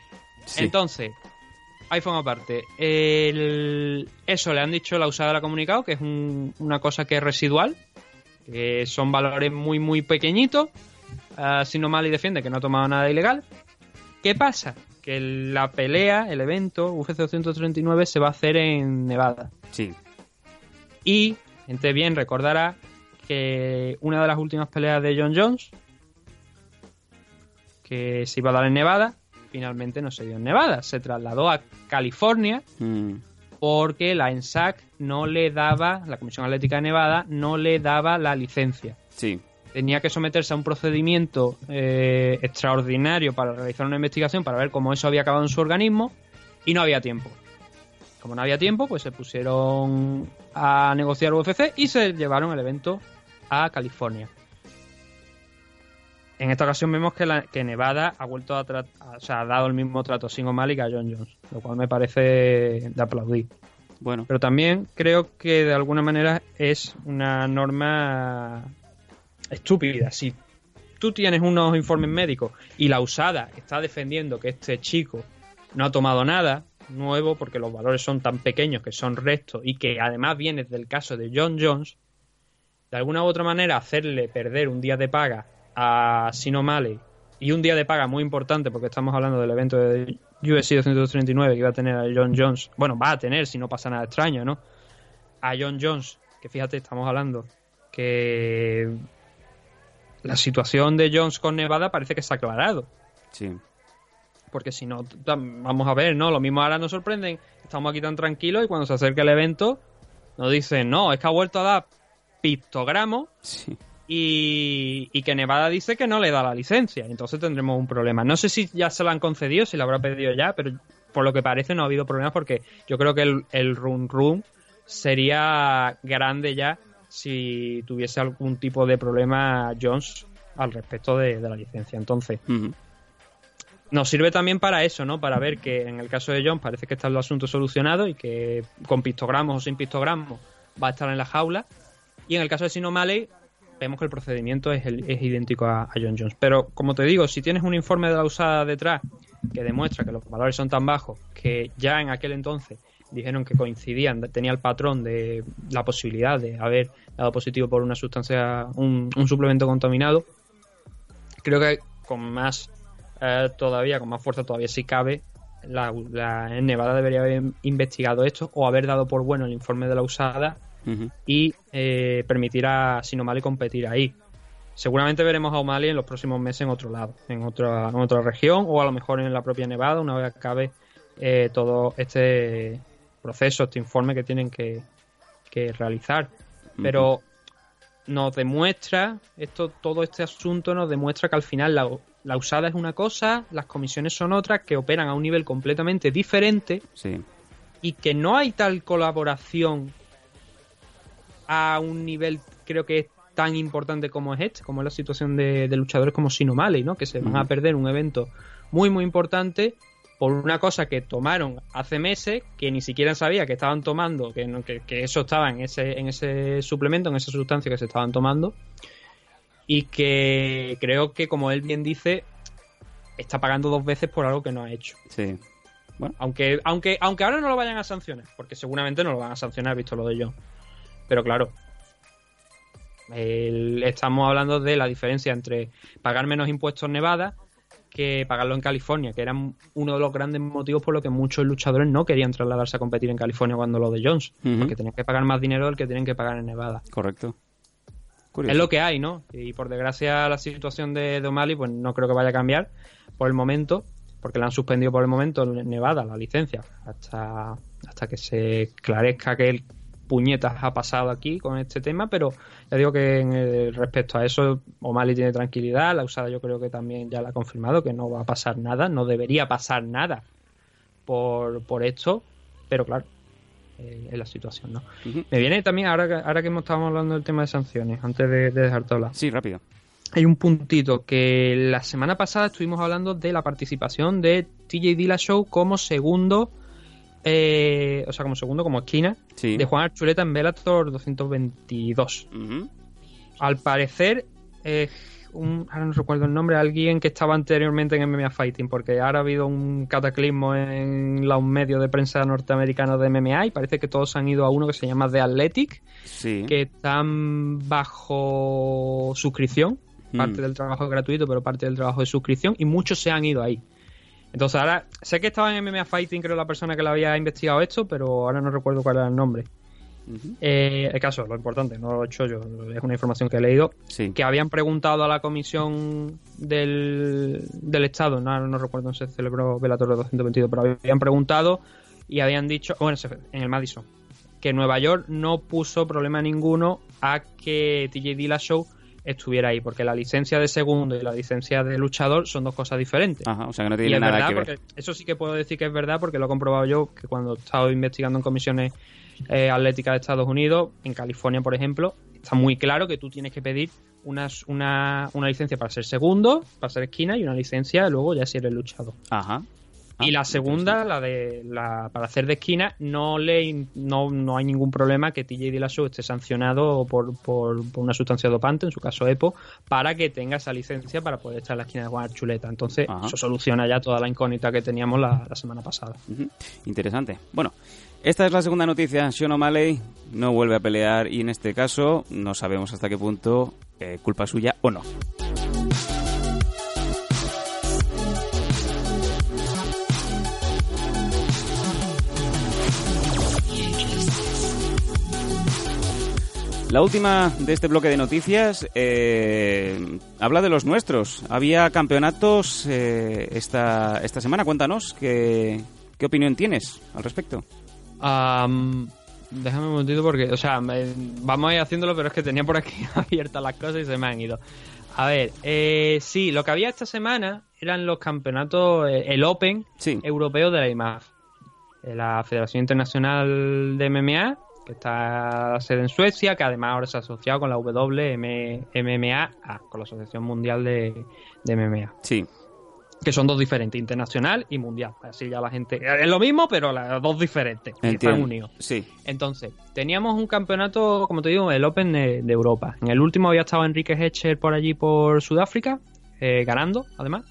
[SPEAKER 2] Sí.
[SPEAKER 3] Entonces, iPhone aparte, el- eso le han dicho la usada la comunicado, que es un- una cosa que es residual, que son valores muy, muy pequeñitos. Uh, Sinomali defiende que no ha tomado nada ilegal. ¿Qué pasa? Que la pelea, el evento, UFC 239, se va a hacer en Nevada.
[SPEAKER 2] Sí.
[SPEAKER 3] Y, gente bien, recordará que una de las últimas peleas de John Jones, que se iba a dar en Nevada, finalmente no se dio en Nevada. Se trasladó a California
[SPEAKER 2] Mm.
[SPEAKER 3] porque la ENSAC no le daba, la Comisión Atlética de Nevada no le daba la licencia.
[SPEAKER 2] Sí.
[SPEAKER 3] Tenía que someterse a un procedimiento eh, extraordinario para realizar una investigación para ver cómo eso había acabado en su organismo y no había tiempo. Como no había tiempo, pues se pusieron a negociar UFC y se llevaron el evento a California. En esta ocasión vemos que, la- que Nevada ha vuelto a- o sea, ha dado el mismo trato sin O'Malley que a John Jones, lo cual me parece de aplaudir.
[SPEAKER 2] Bueno.
[SPEAKER 3] Pero también creo que de alguna manera es una norma estúpida. Si tú tienes unos informes médicos y la usada está defendiendo que este chico no ha tomado nada nuevo porque los valores son tan pequeños que son restos y que además viene del caso de John Jones, de alguna u otra manera hacerle perder un día de paga a Sino O'Malley y un día de paga muy importante porque estamos hablando del evento de UFC 239 que iba a tener a John Jones, bueno, va a tener si no pasa nada extraño, ¿no? A John Jones, que fíjate, estamos hablando que la situación de Jones con Nevada parece que se ha aclarado.
[SPEAKER 2] Sí.
[SPEAKER 3] Porque si no, vamos a ver, ¿no? Lo mismo ahora nos sorprenden. Estamos aquí tan tranquilos y cuando se acerca el evento nos dicen, no, es que ha vuelto a dar pictogramos
[SPEAKER 2] Sí.
[SPEAKER 3] y, y que Nevada dice que no le da la licencia. Entonces tendremos un problema. No sé si ya se la han concedido, si la habrá pedido ya, pero por lo que parece no ha habido problemas porque yo creo que el, el run run sería grande ya si tuviese algún tipo de problema Jones al respecto de, de la licencia. Entonces, nos sirve también para eso, ¿no? Para ver que en el caso de John parece que está el asunto solucionado y que con pictogramos o sin pictogramos va a estar en la jaula. Y en el caso de Sino O'Malley vemos que el procedimiento es, el- es idéntico a, a John Jones. Pero como te digo, si tienes un informe de la usada detrás que demuestra que los valores son tan bajos que ya en aquel entonces dijeron que coincidían, tenía el patrón de la posibilidad de haber dado positivo por una sustancia, un, un suplemento contaminado, creo que con más eh, todavía, con más fuerza todavía si cabe, la, la en Nevada debería haber investigado esto o haber dado por bueno el informe de la usada y eh, permitir a Sinomali competir ahí. Seguramente veremos a O'Malley en los próximos meses en otro lado, en otra, en otra región o a lo mejor en la propia Nevada, una vez acabe eh, todo este proceso, este informe que tienen que, que realizar. Pero nos demuestra, esto, todo este asunto nos demuestra que al final la, la usada es una cosa, las comisiones son otras, que operan a un nivel completamente diferente
[SPEAKER 2] Sí.
[SPEAKER 3] y que no hay tal colaboración a un nivel creo que es tan importante como es este, como es la situación de, de luchadores como Sinomali, ¿no? Que se van a perder un evento muy muy importante por una cosa que tomaron hace meses que ni siquiera sabía que estaban tomando, que, que, que eso estaba en ese, en ese suplemento, en esa sustancia que se estaban tomando y que creo que como él bien dice está pagando dos veces por algo que no ha hecho.
[SPEAKER 2] Sí.
[SPEAKER 3] Aunque, aunque, aunque ahora no lo vayan a sancionar, porque seguramente no lo van a sancionar, visto lo de John. Pero claro, el- estamos hablando de la diferencia entre pagar menos impuestos en Nevada que pagarlo en California, que era uno de los grandes motivos por los que muchos luchadores no querían trasladarse a competir en California cuando lo de Jones, porque tenían que pagar más dinero del que tienen que pagar en Nevada.
[SPEAKER 2] Correcto. Curioso.
[SPEAKER 3] Es lo que hay, ¿no? Y por desgracia la situación de, de O'Malley pues no creo que vaya a cambiar por el momento, porque la han suspendido por el momento en Nevada la licencia hasta, hasta que se esclarezca que el puñetas ha pasado aquí con este tema, pero ya digo que en el- respecto a eso O'Malley tiene tranquilidad, la usada yo creo que también ya la ha confirmado que no va a pasar nada, no debería pasar nada por, por esto, pero claro, eh, es la situación, ¿no? Me viene también, ahora que, ahora que estábamos hablando del tema de sanciones, antes de, de dejarte hablar,
[SPEAKER 2] Sí, rápido.
[SPEAKER 3] hay un puntito que la semana pasada estuvimos hablando de la participación de TJ Dillashaw como segundo, eh, o sea, como segundo, como esquina,
[SPEAKER 2] Sí.
[SPEAKER 3] de Juan Archuleta en Bellator 222.
[SPEAKER 2] Ujú.
[SPEAKER 3] Al parecer, eh, un, ahora no recuerdo el nombre, alguien que estaba anteriormente en MMA Fighting, porque ahora ha habido un cataclismo en los medios de prensa norteamericanos de MMA y parece que todos han ido a uno que se llama The Athletic,
[SPEAKER 2] Sí.
[SPEAKER 3] que están bajo suscripción,
[SPEAKER 2] Mm.
[SPEAKER 3] parte del trabajo es gratuito, pero parte del trabajo es suscripción, y muchos se han ido ahí. Entonces ahora, sé que estaba en MMA Fighting, creo la persona que lo había investigado esto, pero ahora no recuerdo cuál era el nombre. Eh, el caso, lo importante, no lo he hecho yo, es una información que he leído,
[SPEAKER 2] Sí.
[SPEAKER 3] que habían preguntado a la comisión del, del Estado, no, no recuerdo se celebró Velator 222, pero habían preguntado y habían dicho, bueno, en el Madison, que Nueva York no puso problema ninguno a que TJ Dillashaw estuviera ahí, porque la licencia de segundo y la licencia de luchador son dos cosas diferentes.
[SPEAKER 2] Ajá, o sea que no tiene nada
[SPEAKER 3] verdad,
[SPEAKER 2] que ver.
[SPEAKER 3] eso sí que puedo decir que es verdad, porque lo he comprobado yo, que cuando he estado investigando en comisiones eh, atléticas de Estados Unidos, en California, por ejemplo, está muy claro que tú tienes que pedir unas- una, una licencia para ser segundo, para ser esquina, y una licencia luego ya si eres luchador.
[SPEAKER 2] Ajá.
[SPEAKER 3] Y
[SPEAKER 2] Ah,
[SPEAKER 3] la segunda, la de la para hacer de esquina, no le no, no hay ningún problema que TJ Dillashaw esté sancionado por, por, por una sustancia dopante, en su caso EPO, para que tenga esa licencia para poder estar en la esquina de Juan Archuleta. Entonces,
[SPEAKER 2] Ajá.
[SPEAKER 3] eso soluciona ya toda la incógnita que teníamos la, la semana pasada.
[SPEAKER 2] Interesante. Bueno, esta es la segunda noticia. Sean O'Malley no vuelve a pelear y en este caso no sabemos hasta qué punto eh, culpa suya o no. La última de este bloque de noticias eh, habla de los nuestros. Había campeonatos eh, esta, esta semana. Cuéntanos, ¿qué, ¿qué opinión tienes al respecto?
[SPEAKER 3] Am, déjame un momentito porque, o sea, me- vamos a ir haciéndolo, pero es que tenía por aquí *laughs* abiertas las cosas y se me han ido. A ver, eh, sí, lo que había esta semana eran los campeonatos, eh, el Open
[SPEAKER 2] Sí.
[SPEAKER 3] europeo de la IMAF, la Federación Internacional de MMA, que está sede en Suecia, que además ahora se ha asociado con la WMMA, ah, con la Asociación Mundial de, de MMA
[SPEAKER 2] Sí,
[SPEAKER 3] que son dos diferentes, internacional y mundial. Así ya la gente. Es lo mismo, pero las dos diferentes. Están unidos.
[SPEAKER 2] Sí,
[SPEAKER 3] Entonces, teníamos un campeonato, como te digo, el Open de, de Europa. En el último había estado Enrique Hecher por allí, por Sudáfrica, eh, ganando, además.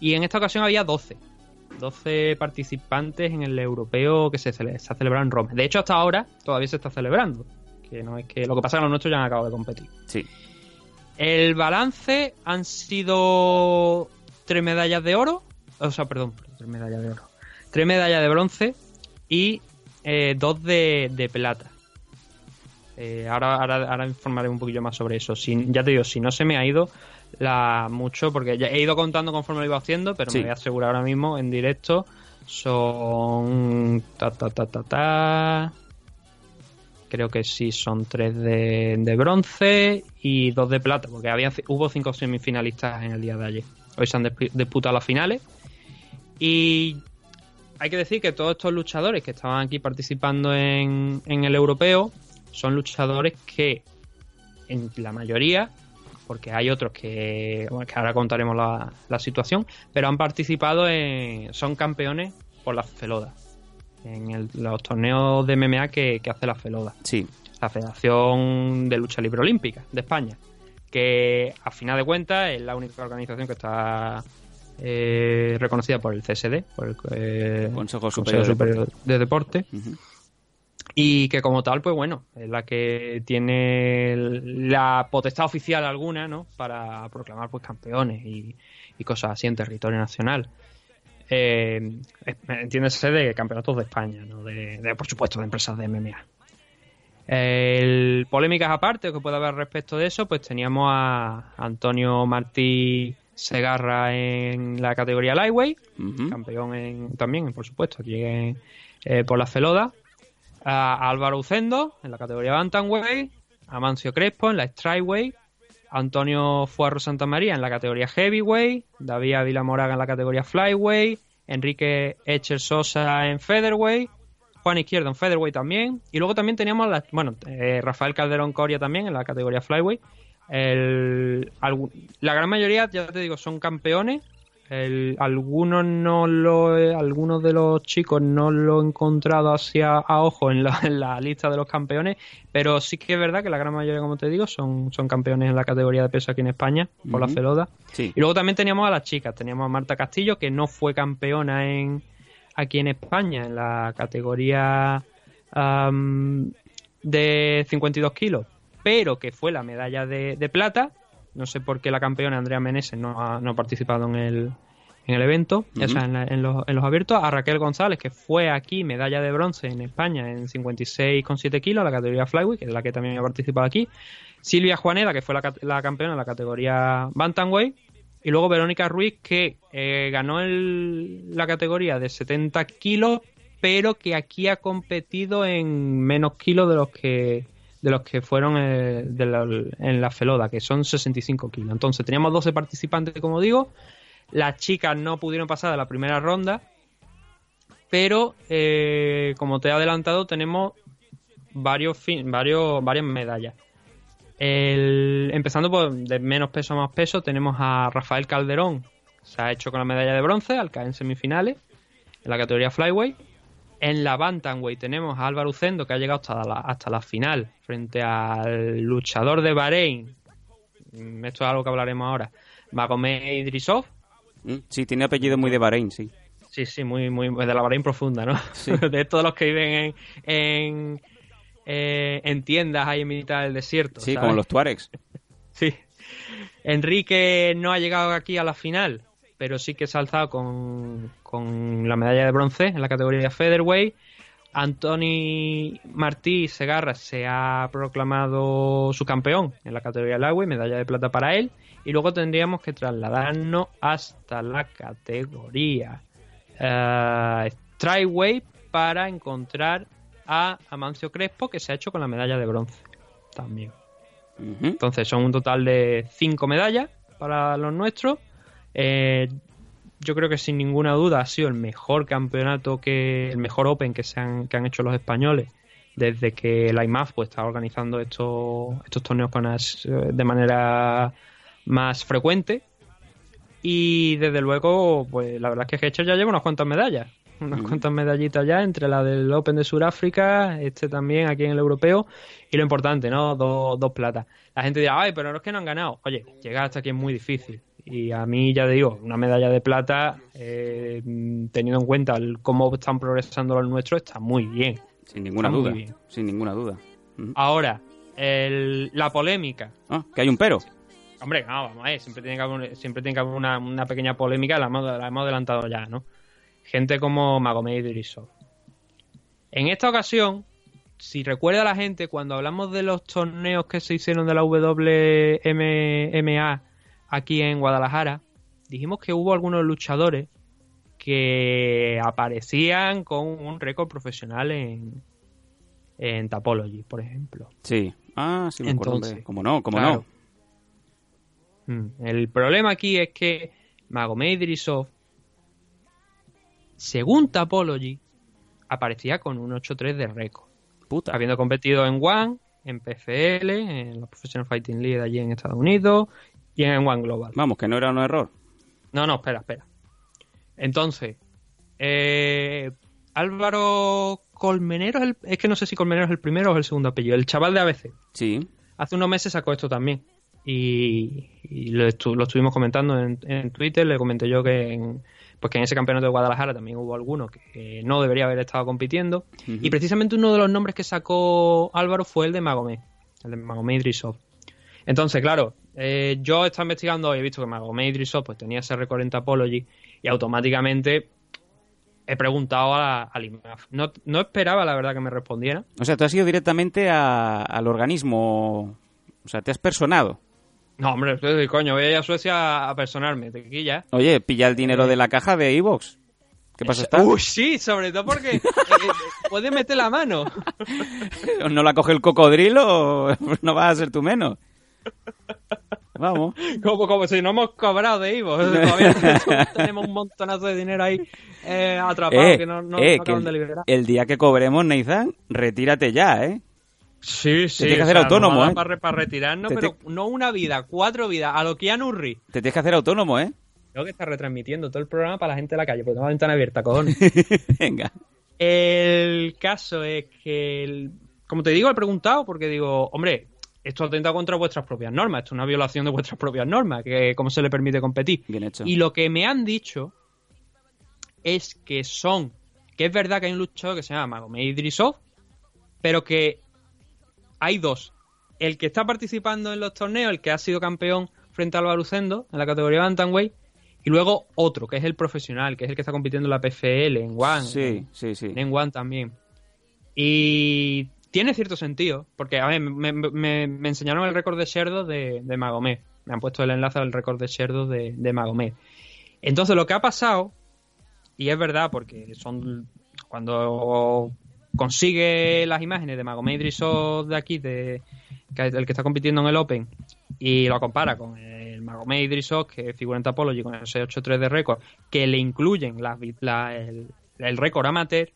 [SPEAKER 3] Y en esta ocasión había 12. 12 participantes en el europeo que se, cele- se ha celebrado en Roma. De hecho, hasta ahora todavía se está celebrando. Que no es que lo que pasa es que los nuestros ya han acabado de competir.
[SPEAKER 2] sí.
[SPEAKER 3] El balance han sido tres medallas de oro, o sea, perdón, tres medallas de oro, tres medallas de bronce y eh, dos de, de plata. Eh, ahora, ahora, ahora informaré un poquillo más sobre eso. Si, ya te digo, si no se me ha ido la mucho, porque ya he ido contando conforme lo iba haciendo, pero
[SPEAKER 2] Sí.
[SPEAKER 3] me voy a asegurar ahora mismo en directo. Son. Ta, ta, ta, ta, ta. Creo que sí, son tres de, de bronce y dos de plata, porque había, hubo cinco semifinalistas en el día de ayer. Hoy se han disputado las finales. Y hay que decir que todos estos luchadores que estaban aquí participando en, en el europeo son luchadores que, en la mayoría, porque hay otros que, bueno, que ahora contaremos la, la situación, pero han participado en. son campeones por la Feloda. En el- los torneos de MMA que, que hace la Feloda
[SPEAKER 2] Sí,
[SPEAKER 3] la Federación de Lucha Libre Olímpica de España, que a final de cuentas es la única organización que está eh, reconocida por el CSD, por el eh,
[SPEAKER 2] Consejo Superior
[SPEAKER 3] Consejo
[SPEAKER 2] de
[SPEAKER 3] Superior de Deporte. Y que como tal, pues bueno, es la que tiene la potestad oficial alguna, ¿no? Para proclamar pues campeones y, y cosas así en territorio nacional. Eh, es- entiéndese de campeonatos de España, ¿no? De, de, por supuesto, de empresas de MMA. El, polémicas aparte que puede haber respecto de eso, pues teníamos a Antonio Martí Segarra en la categoría Lightweight,
[SPEAKER 2] Ujú.
[SPEAKER 3] campeón en- también, por supuesto, aquí en- eh, por la Feloda. A Álvaro Ucendo en la categoría Bantamweight. A Mancio Crespo en la Strikeweight. Antonio Fuarro Santamaría en la categoría Heavyweight. David Ávila Moraga en la categoría Flyweight. Enrique Echer Sosa en Featherweight, Juan Izquierdo en Featherweight también. Y luego también teníamos, la, bueno, eh, Rafael Calderón Coria también en la categoría Flyweight. La gran mayoría, ya te digo, son campeones. El- algunos no lo algunos de los chicos no lo he encontrado así a, ojo en la, *laughs* en la lista de los campeones, pero sí que es verdad que la gran mayoría, como te digo, son, son campeones en la categoría de peso aquí en España, por la.
[SPEAKER 2] Sí.
[SPEAKER 3] Y luego también teníamos a las chicas, teníamos a Marta Castillo, que no fue campeona en aquí en España, en la categoría am, de 52 kilos, pero que fue la medalla de, de plata. No sé por qué la campeona Andrea Meneses no ha, no ha participado en el, en el evento, o sea, en, la- en los, en los abiertos. A Raquel González, que fue aquí medalla de bronce en España en 56,7 kilos, la categoría Flyweight, que es la que también ha participado aquí. Silvia Juaneda, que fue la, la campeona en la categoría Bantamweight. Y luego Verónica Ruiz, que eh, ganó el- la categoría de 70 kilos, pero que aquí ha competido en menos kilos de los que de los que fueron eh, en la Feloda, que son 65 kilos. Entonces teníamos 12 participantes, como digo. Las chicas no pudieron pasar de la primera ronda, pero eh, como te he adelantado, tenemos varios, fin- varios varias medallas. Empezando por de menos peso a más peso, tenemos a Rafael Calderón, se ha hecho con la medalla de bronce al caer en semifinales en la categoría Flyweight. En la Bantamweight tenemos a Álvaro Ucendo, que ha llegado hasta la, hasta la final frente al luchador de Bahrein. Mm, Esto es algo que hablaremos ahora. Magomed Idrisov.
[SPEAKER 2] Mm, Sí, tiene apellido muy de Bahrein, sí.
[SPEAKER 3] Sí, sí, muy, muy de la Bahrein profunda, ¿no?
[SPEAKER 2] Sí. *laughs*
[SPEAKER 3] de todos los que viven en, en, eh, en tiendas ahí en mitad del desierto.
[SPEAKER 2] Sí,
[SPEAKER 3] ¿sabes?
[SPEAKER 2] como los Tuaregs. *laughs*
[SPEAKER 3] Sí. Enrique no ha llegado aquí a la final, pero sí que se ha alzado con, con la medalla de bronce en la categoría Featherweight. Anthony Martí Segarra se ha proclamado su campeón en la categoría Lightweight, medalla de plata para él. Y luego tendríamos que trasladarnos hasta la categoría Strikeweight para encontrar a Amancio Crespo, que se ha hecho con la medalla de bronce también. Entonces son un total de cinco medallas para los nuestros. Eh, yo creo que sin ninguna duda ha sido el mejor campeonato que el mejor Open que se han, que han hecho los españoles desde que la IMAF pues, está organizando estos, estos torneos con as- eh, de manera más frecuente. Y desde luego, pues la verdad es que Hecher ya lleva unas cuantas medallas. Unas cuantas medallitas ya, entre la del Open de Sudáfrica, este también aquí en el europeo. Y lo importante, ¿no? Dos, dos platas. La gente dirá, ay, pero no es que no han ganado. Oye, llegar hasta aquí es muy difícil. Y a mí, ya te digo, una medalla de plata, eh, teniendo en cuenta el- cómo están progresando los nuestros, está muy bien.
[SPEAKER 2] Sin ninguna
[SPEAKER 3] Está
[SPEAKER 2] duda. Sin ninguna duda.
[SPEAKER 3] Ahora, el- la polémica.
[SPEAKER 2] Ah, que hay un pero.
[SPEAKER 3] Hombre, no, vamos a ver, siempre tiene que haber, siempre tiene que haber una, una pequeña polémica, la hemos, la hemos adelantado ya, ¿no? Gente como Magomed Idrisov. En esta ocasión, si recuerda la gente, cuando hablamos de los torneos que se hicieron de la WMMA aquí en Guadalajara, dijimos que hubo algunos luchadores que aparecían con un récord profesional en, en Tapology, por ejemplo.
[SPEAKER 2] Sí. Ah, sí me acuerdo,
[SPEAKER 3] Entonces.
[SPEAKER 2] Como no, como
[SPEAKER 3] claro.
[SPEAKER 2] no.
[SPEAKER 3] Mm, El problema aquí es que Magomed Idrisov, según Tapology, aparecía con un 8-3 de récord.
[SPEAKER 2] Puta.
[SPEAKER 3] Habiendo competido en One, en PFL, en la Professional Fighting League allí en Estados Unidos y en One Global.
[SPEAKER 2] Vamos, que no era un error.
[SPEAKER 3] No, no, espera, espera. Entonces, eh, Álvaro Colmenero es, el- es que no sé si Colmenero es el primero o el segundo apellido. El chaval de ABC.
[SPEAKER 2] Sí.
[SPEAKER 3] Hace unos meses sacó esto también. Y, y lo, estu- lo estuvimos comentando en, en Twitter. Le comenté yo que en, pues que en ese campeonato de Guadalajara también hubo alguno que no debería haber estado compitiendo. Y precisamente uno de los nombres que sacó Álvaro fue el de Magomed. El de Magomed Idrisov. Entonces, claro, eh, yo he estado investigando y he visto que Magomed Idrisov pues, tenía ese récord en Tapology y automáticamente he preguntado a, al IMAF. No, no esperaba, la verdad, que me respondiera.
[SPEAKER 2] O sea, tú has ido directamente a- al organismo. O sea, te has personado.
[SPEAKER 3] No, hombre, estoy- coño, voy a ir a Suecia a personarme, te quilla.
[SPEAKER 2] Oye, pilla el dinero de la caja de Evox. ¿Qué pasa está?
[SPEAKER 3] Uy, sí, sobre todo porque eh, eh, puede meter la mano. *laughs*
[SPEAKER 2] ¿No la coge el cocodrilo? *laughs* No vas a ser tú menos. Vamos.
[SPEAKER 3] Como, como si no hemos cobrado de Ivo. Todavía *laughs* tenemos un montonazo de dinero ahí eh, atrapado
[SPEAKER 2] Eh,
[SPEAKER 3] que no, no,
[SPEAKER 2] eh,
[SPEAKER 3] no
[SPEAKER 2] que
[SPEAKER 3] de liberar.
[SPEAKER 2] el día que cobremos, Nathan, retírate ya, ¿eh?
[SPEAKER 3] Sí, sí.
[SPEAKER 2] tienes que hacer autónomo, ¿eh?
[SPEAKER 3] Para, para retirarnos,
[SPEAKER 2] Te
[SPEAKER 3] pero no una vida, cuatro vidas. A lo Keanu Reeves.
[SPEAKER 2] Te tienes que hacer autónomo, ¿eh?
[SPEAKER 3] Tengo que estar retransmitiendo todo el programa para la gente de la calle, porque tengo la ventana abierta, cojones. *laughs*
[SPEAKER 2] Venga.
[SPEAKER 3] El caso es que, el- como te digo, he preguntado porque digo, hombre, esto atenta contra vuestras propias normas, esto es una violación de vuestras propias normas, que cómo se le permite competir.
[SPEAKER 2] Bien hecho.
[SPEAKER 3] Y lo que me han dicho es que son, que es verdad que hay un luchador que se llama Magomed Idrisov, pero que hay dos. El que está participando en los torneos, el que ha sido campeón frente al Barucendo en la categoría Bantamweight, y luego otro, que es el profesional, que es el que está compitiendo en la PFL, en One,
[SPEAKER 2] Sí, sí, sí.
[SPEAKER 3] en One también. Y tiene cierto sentido, porque a ver, me, enseñaron el récord de Sherdo de, de Magomed. Me han puesto el enlace al récord de Sherdo de, de Magomed. Entonces lo que ha pasado, y es verdad, porque son cuando consigue las imágenes de Magomed Idrisov de aquí, de, el que está compitiendo en el Open, y lo compara con el Magomed Idrisov, que figura en Tapology con el 683 de récord, que le incluyen el récord amateur,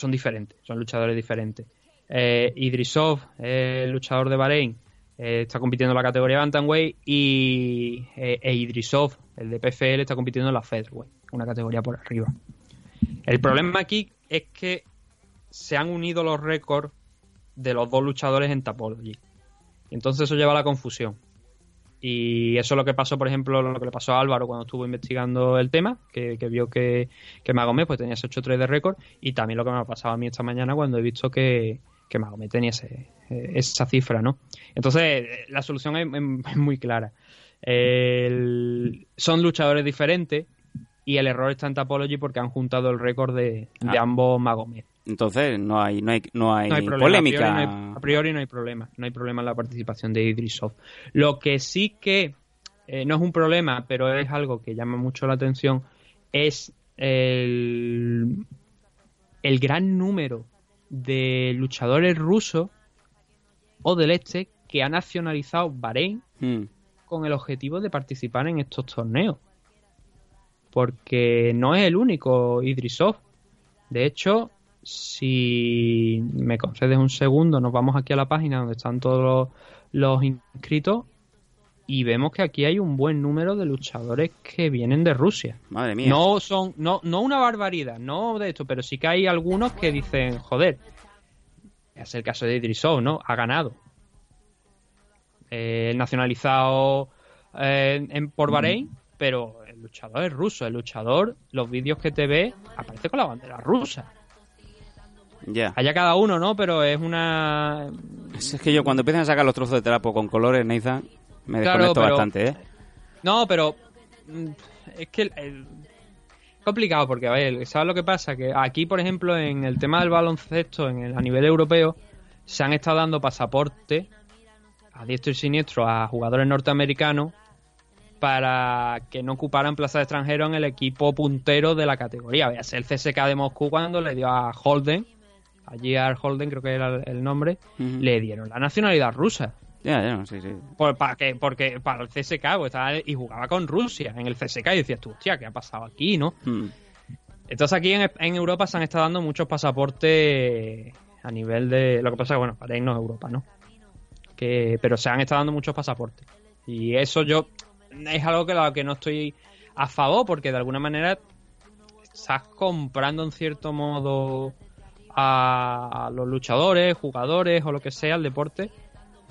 [SPEAKER 3] son diferentes, son luchadores diferentes. Eh, Idrisov, el luchador de Bahrein, eh, está compitiendo en la categoría Bantamweight y eh, e Idrisov, el de PFL, está compitiendo en la Featherweight, una categoría por arriba. El problema aquí es que se han unido los récords de los dos luchadores en Tapology. Entonces eso lleva a la confusión. Y eso es lo que pasó, por ejemplo, lo que le pasó a Álvaro cuando estuvo investigando el tema, que, que vio que, que Magomed pues, tenía ese 8-3 de récord, y también lo que me ha pasado a mí esta mañana cuando he visto que, que Magomed tenía ese- esa cifra, ¿no? Entonces, la solución es, es muy clara. El- son luchadores diferentes y el error está en Tapology porque han juntado el récord de, de
[SPEAKER 2] Ah.
[SPEAKER 3] ambos Magomed.
[SPEAKER 2] Entonces no hay, no hay, no hay,
[SPEAKER 3] No hay problema.
[SPEAKER 2] polémica.
[SPEAKER 3] A priori no, hay, a priori no hay problema. No hay problema en la participación de Idrisov. Lo que sí que eh, no es un problema, pero es algo que llama mucho la atención, es el, el gran número de luchadores rusos o del este que ha nacionalizado Bahrein
[SPEAKER 2] Hmm.
[SPEAKER 3] con el objetivo de participar en estos torneos. Porque no es el único Idrisov. De hecho, si me concedes un segundo, nos vamos aquí a la página donde están todos los, los inscritos y vemos que aquí hay un buen número de luchadores que vienen de Rusia.
[SPEAKER 2] Madre mía.
[SPEAKER 3] No son, no, no una barbaridad, no de esto, pero sí que hay algunos que dicen, joder, es el caso de Idrisov, ¿no? Ha ganado. Eh, nacionalizado eh, en, por Bahrein, pero el luchador es ruso. El luchador, los vídeos que te ve, aparece con la bandera rusa.
[SPEAKER 2] Ya.
[SPEAKER 3] Allá cada uno, ¿no? Pero es una.
[SPEAKER 2] Es es que yo cuando empiezan a sacar los trozos de trapo con colores, Nathan, me
[SPEAKER 3] Claro,
[SPEAKER 2] desconecto
[SPEAKER 3] pero-
[SPEAKER 2] bastante, ¿eh?
[SPEAKER 3] No, pero. mm, Es que. el- el- complicado porque, a ver, ¿sabes lo que pasa? Que aquí, por ejemplo, en el tema del baloncesto, en el, a nivel europeo, se han estado dando pasaporte a diestro y siniestro a jugadores norteamericanos para que no ocuparan plaza de extranjero en el equipo puntero de la categoría. Veas el CSK de Moscú cuando le dio a Holden, a J.R. Holden creo que era el, nombre, le dieron la nacionalidad rusa.
[SPEAKER 2] Ya, ya, no, sí, sí.
[SPEAKER 3] Por, para que, porque para el CSK pues, estaba, y jugaba con Rusia en el CSK y decías tú, hostia, ¿qué ha pasado aquí, no?
[SPEAKER 2] Hmm.
[SPEAKER 3] Entonces aquí en, en Europa se han estado dando muchos pasaportes a nivel de... Lo que pasa es que, bueno, Bahrein no es Europa, ¿no? Que, pero se han estado dando muchos pasaportes. Y eso yo... Es algo que lo que no estoy a favor porque de alguna manera estás comprando en cierto modo a, los luchadores, jugadores o lo que sea, el deporte,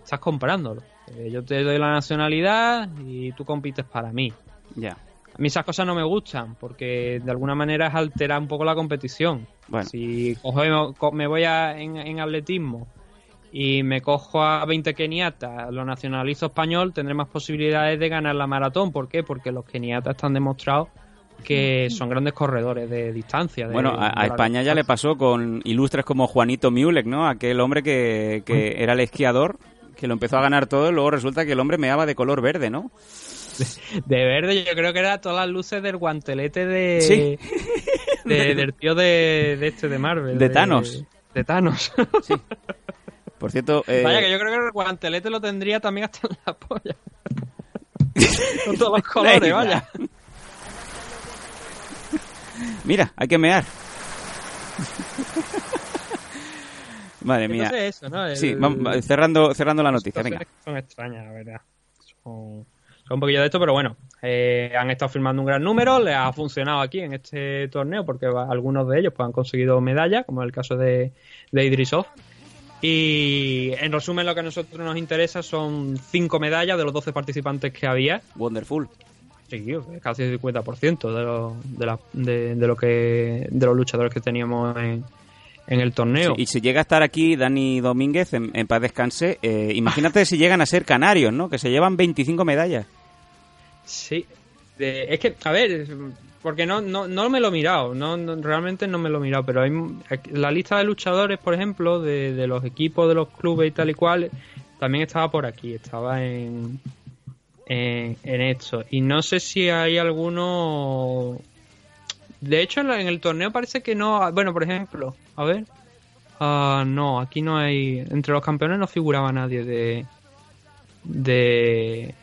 [SPEAKER 3] estás comprándolo. Eh, yo te doy la nacionalidad y tú compites para mí.
[SPEAKER 2] Ya.
[SPEAKER 3] A mí esas cosas no me gustan porque de alguna manera es alterar un poco la competición.
[SPEAKER 2] Bueno.
[SPEAKER 3] Si cojo- co- me voy a- en, en atletismo y me cojo a 20 keniatas, lo nacionalizo español, tendré más posibilidades de ganar la maratón. ¿Por qué? Porque los keniatas están demostrados que son grandes corredores de distancia. de-
[SPEAKER 2] Bueno, a, España ya le pasó con ilustres como Juanito Miulek, ¿no? Aquel hombre que, que era el esquiador, que lo empezó a ganar todo y luego resulta que el hombre meaba de color verde, ¿no?
[SPEAKER 3] De verde, yo creo que era todas las luces del guantelete de.
[SPEAKER 2] Sí.
[SPEAKER 3] de- *laughs* del tío de, de este de Marvel.
[SPEAKER 2] De Thanos.
[SPEAKER 3] De Thanos.
[SPEAKER 2] Sí. Por cierto, *laughs* eh,
[SPEAKER 3] Vaya, que yo creo que el guantelete lo tendría también hasta en la polla. *laughs* Con todos los colores, vaya.
[SPEAKER 2] Mira, hay que mear. Madre mía.
[SPEAKER 3] Entonces eso, ¿no? El-
[SPEAKER 2] Sí, vamos, cerrando, cerrando la noticia, venga.
[SPEAKER 3] Son extrañas, la verdad. Son, son un poquillo de esto, pero bueno, eh, han estado firmando un gran número, les ha funcionado aquí en este torneo porque algunos de ellos pues, han conseguido medallas, como el caso de, de Idrisov. Y en resumen, lo que a nosotros nos interesa son cinco medallas de los 12 participantes que había.
[SPEAKER 2] Wonderful.
[SPEAKER 3] Sí, casi el 50% de, lo, de, la- de, de lo que, de los luchadores que teníamos en, en el torneo.
[SPEAKER 2] Sí, y si llega a estar aquí Dani Domínguez, en, en paz descanse, eh, imagínate si llegan a ser canarios, ¿no? Que se llevan 25 medallas.
[SPEAKER 3] Sí, es que, a ver, porque no, no, no me lo he mirado, no, no- realmente no me lo he mirado, pero hay la lista de luchadores, por ejemplo, de, de los equipos, de los clubes y tal y cual, también estaba por aquí, estaba en, en, en esto. Y no sé si hay alguno... De hecho, en, el torneo parece que no... Bueno, por ejemplo, a ver... Ah, no, aquí no hay... Entre los campeones no figuraba nadie de... De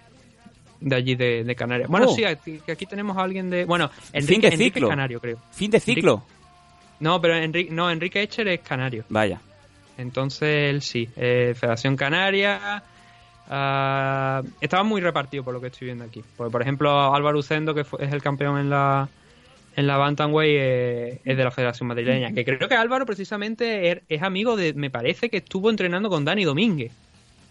[SPEAKER 3] de allí de, de Canarias. Bueno,
[SPEAKER 2] Oh.
[SPEAKER 3] sí, aquí, aquí tenemos a alguien de. Bueno,
[SPEAKER 2] Fin
[SPEAKER 3] Enrique,
[SPEAKER 2] de
[SPEAKER 3] Enrique
[SPEAKER 2] ciclo.
[SPEAKER 3] es canario, creo.
[SPEAKER 2] Fin de ciclo.
[SPEAKER 3] No, pero Enrique, no, Enrique Echer es canario.
[SPEAKER 2] Vaya.
[SPEAKER 3] Entonces él sí. eh, Federación Canaria. Ah, estaba muy repartido por lo que estoy viendo aquí. Porque, por ejemplo, Álvaro Ucendo, que fue- es el campeón en la en la Bantamweight, eh, es de la Federación Madrileña. Que creo que Álvaro precisamente er- es amigo de. Me parece que estuvo entrenando con Dani Domínguez.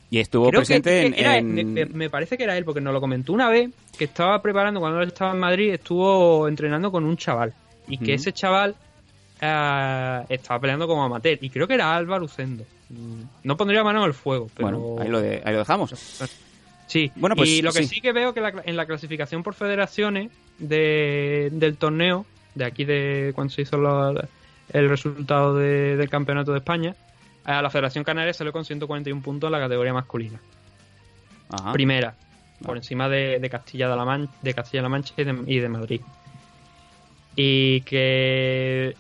[SPEAKER 2] Y estuvo
[SPEAKER 3] Creo
[SPEAKER 2] presente
[SPEAKER 3] que era-
[SPEAKER 2] en...
[SPEAKER 3] me, parece que era él, porque nos lo comentó una vez que estaba preparando cuando él estaba en Madrid, estuvo entrenando con un chaval. Y que ese chaval eh, estaba peleando como amateur. Y creo que era Álvaro Ucendo. Mm, No pondría mano el fuego, pero.
[SPEAKER 2] Bueno, ahí lo, de- ahí lo dejamos.
[SPEAKER 3] Sí,
[SPEAKER 2] Bueno, pues,
[SPEAKER 3] y lo que
[SPEAKER 2] sí.
[SPEAKER 3] sí. que veo que la- en la clasificación por federaciones de, del torneo, de aquí de cuando se hizo la- el resultado de- del campeonato de España, a la Federación Canaria salió con 141 puntos en la categoría masculina.
[SPEAKER 2] Ajá.
[SPEAKER 3] Primera, por encima de, de Castilla-La Mancha, de Castilla-La Mancha y de, y de Madrid. Y que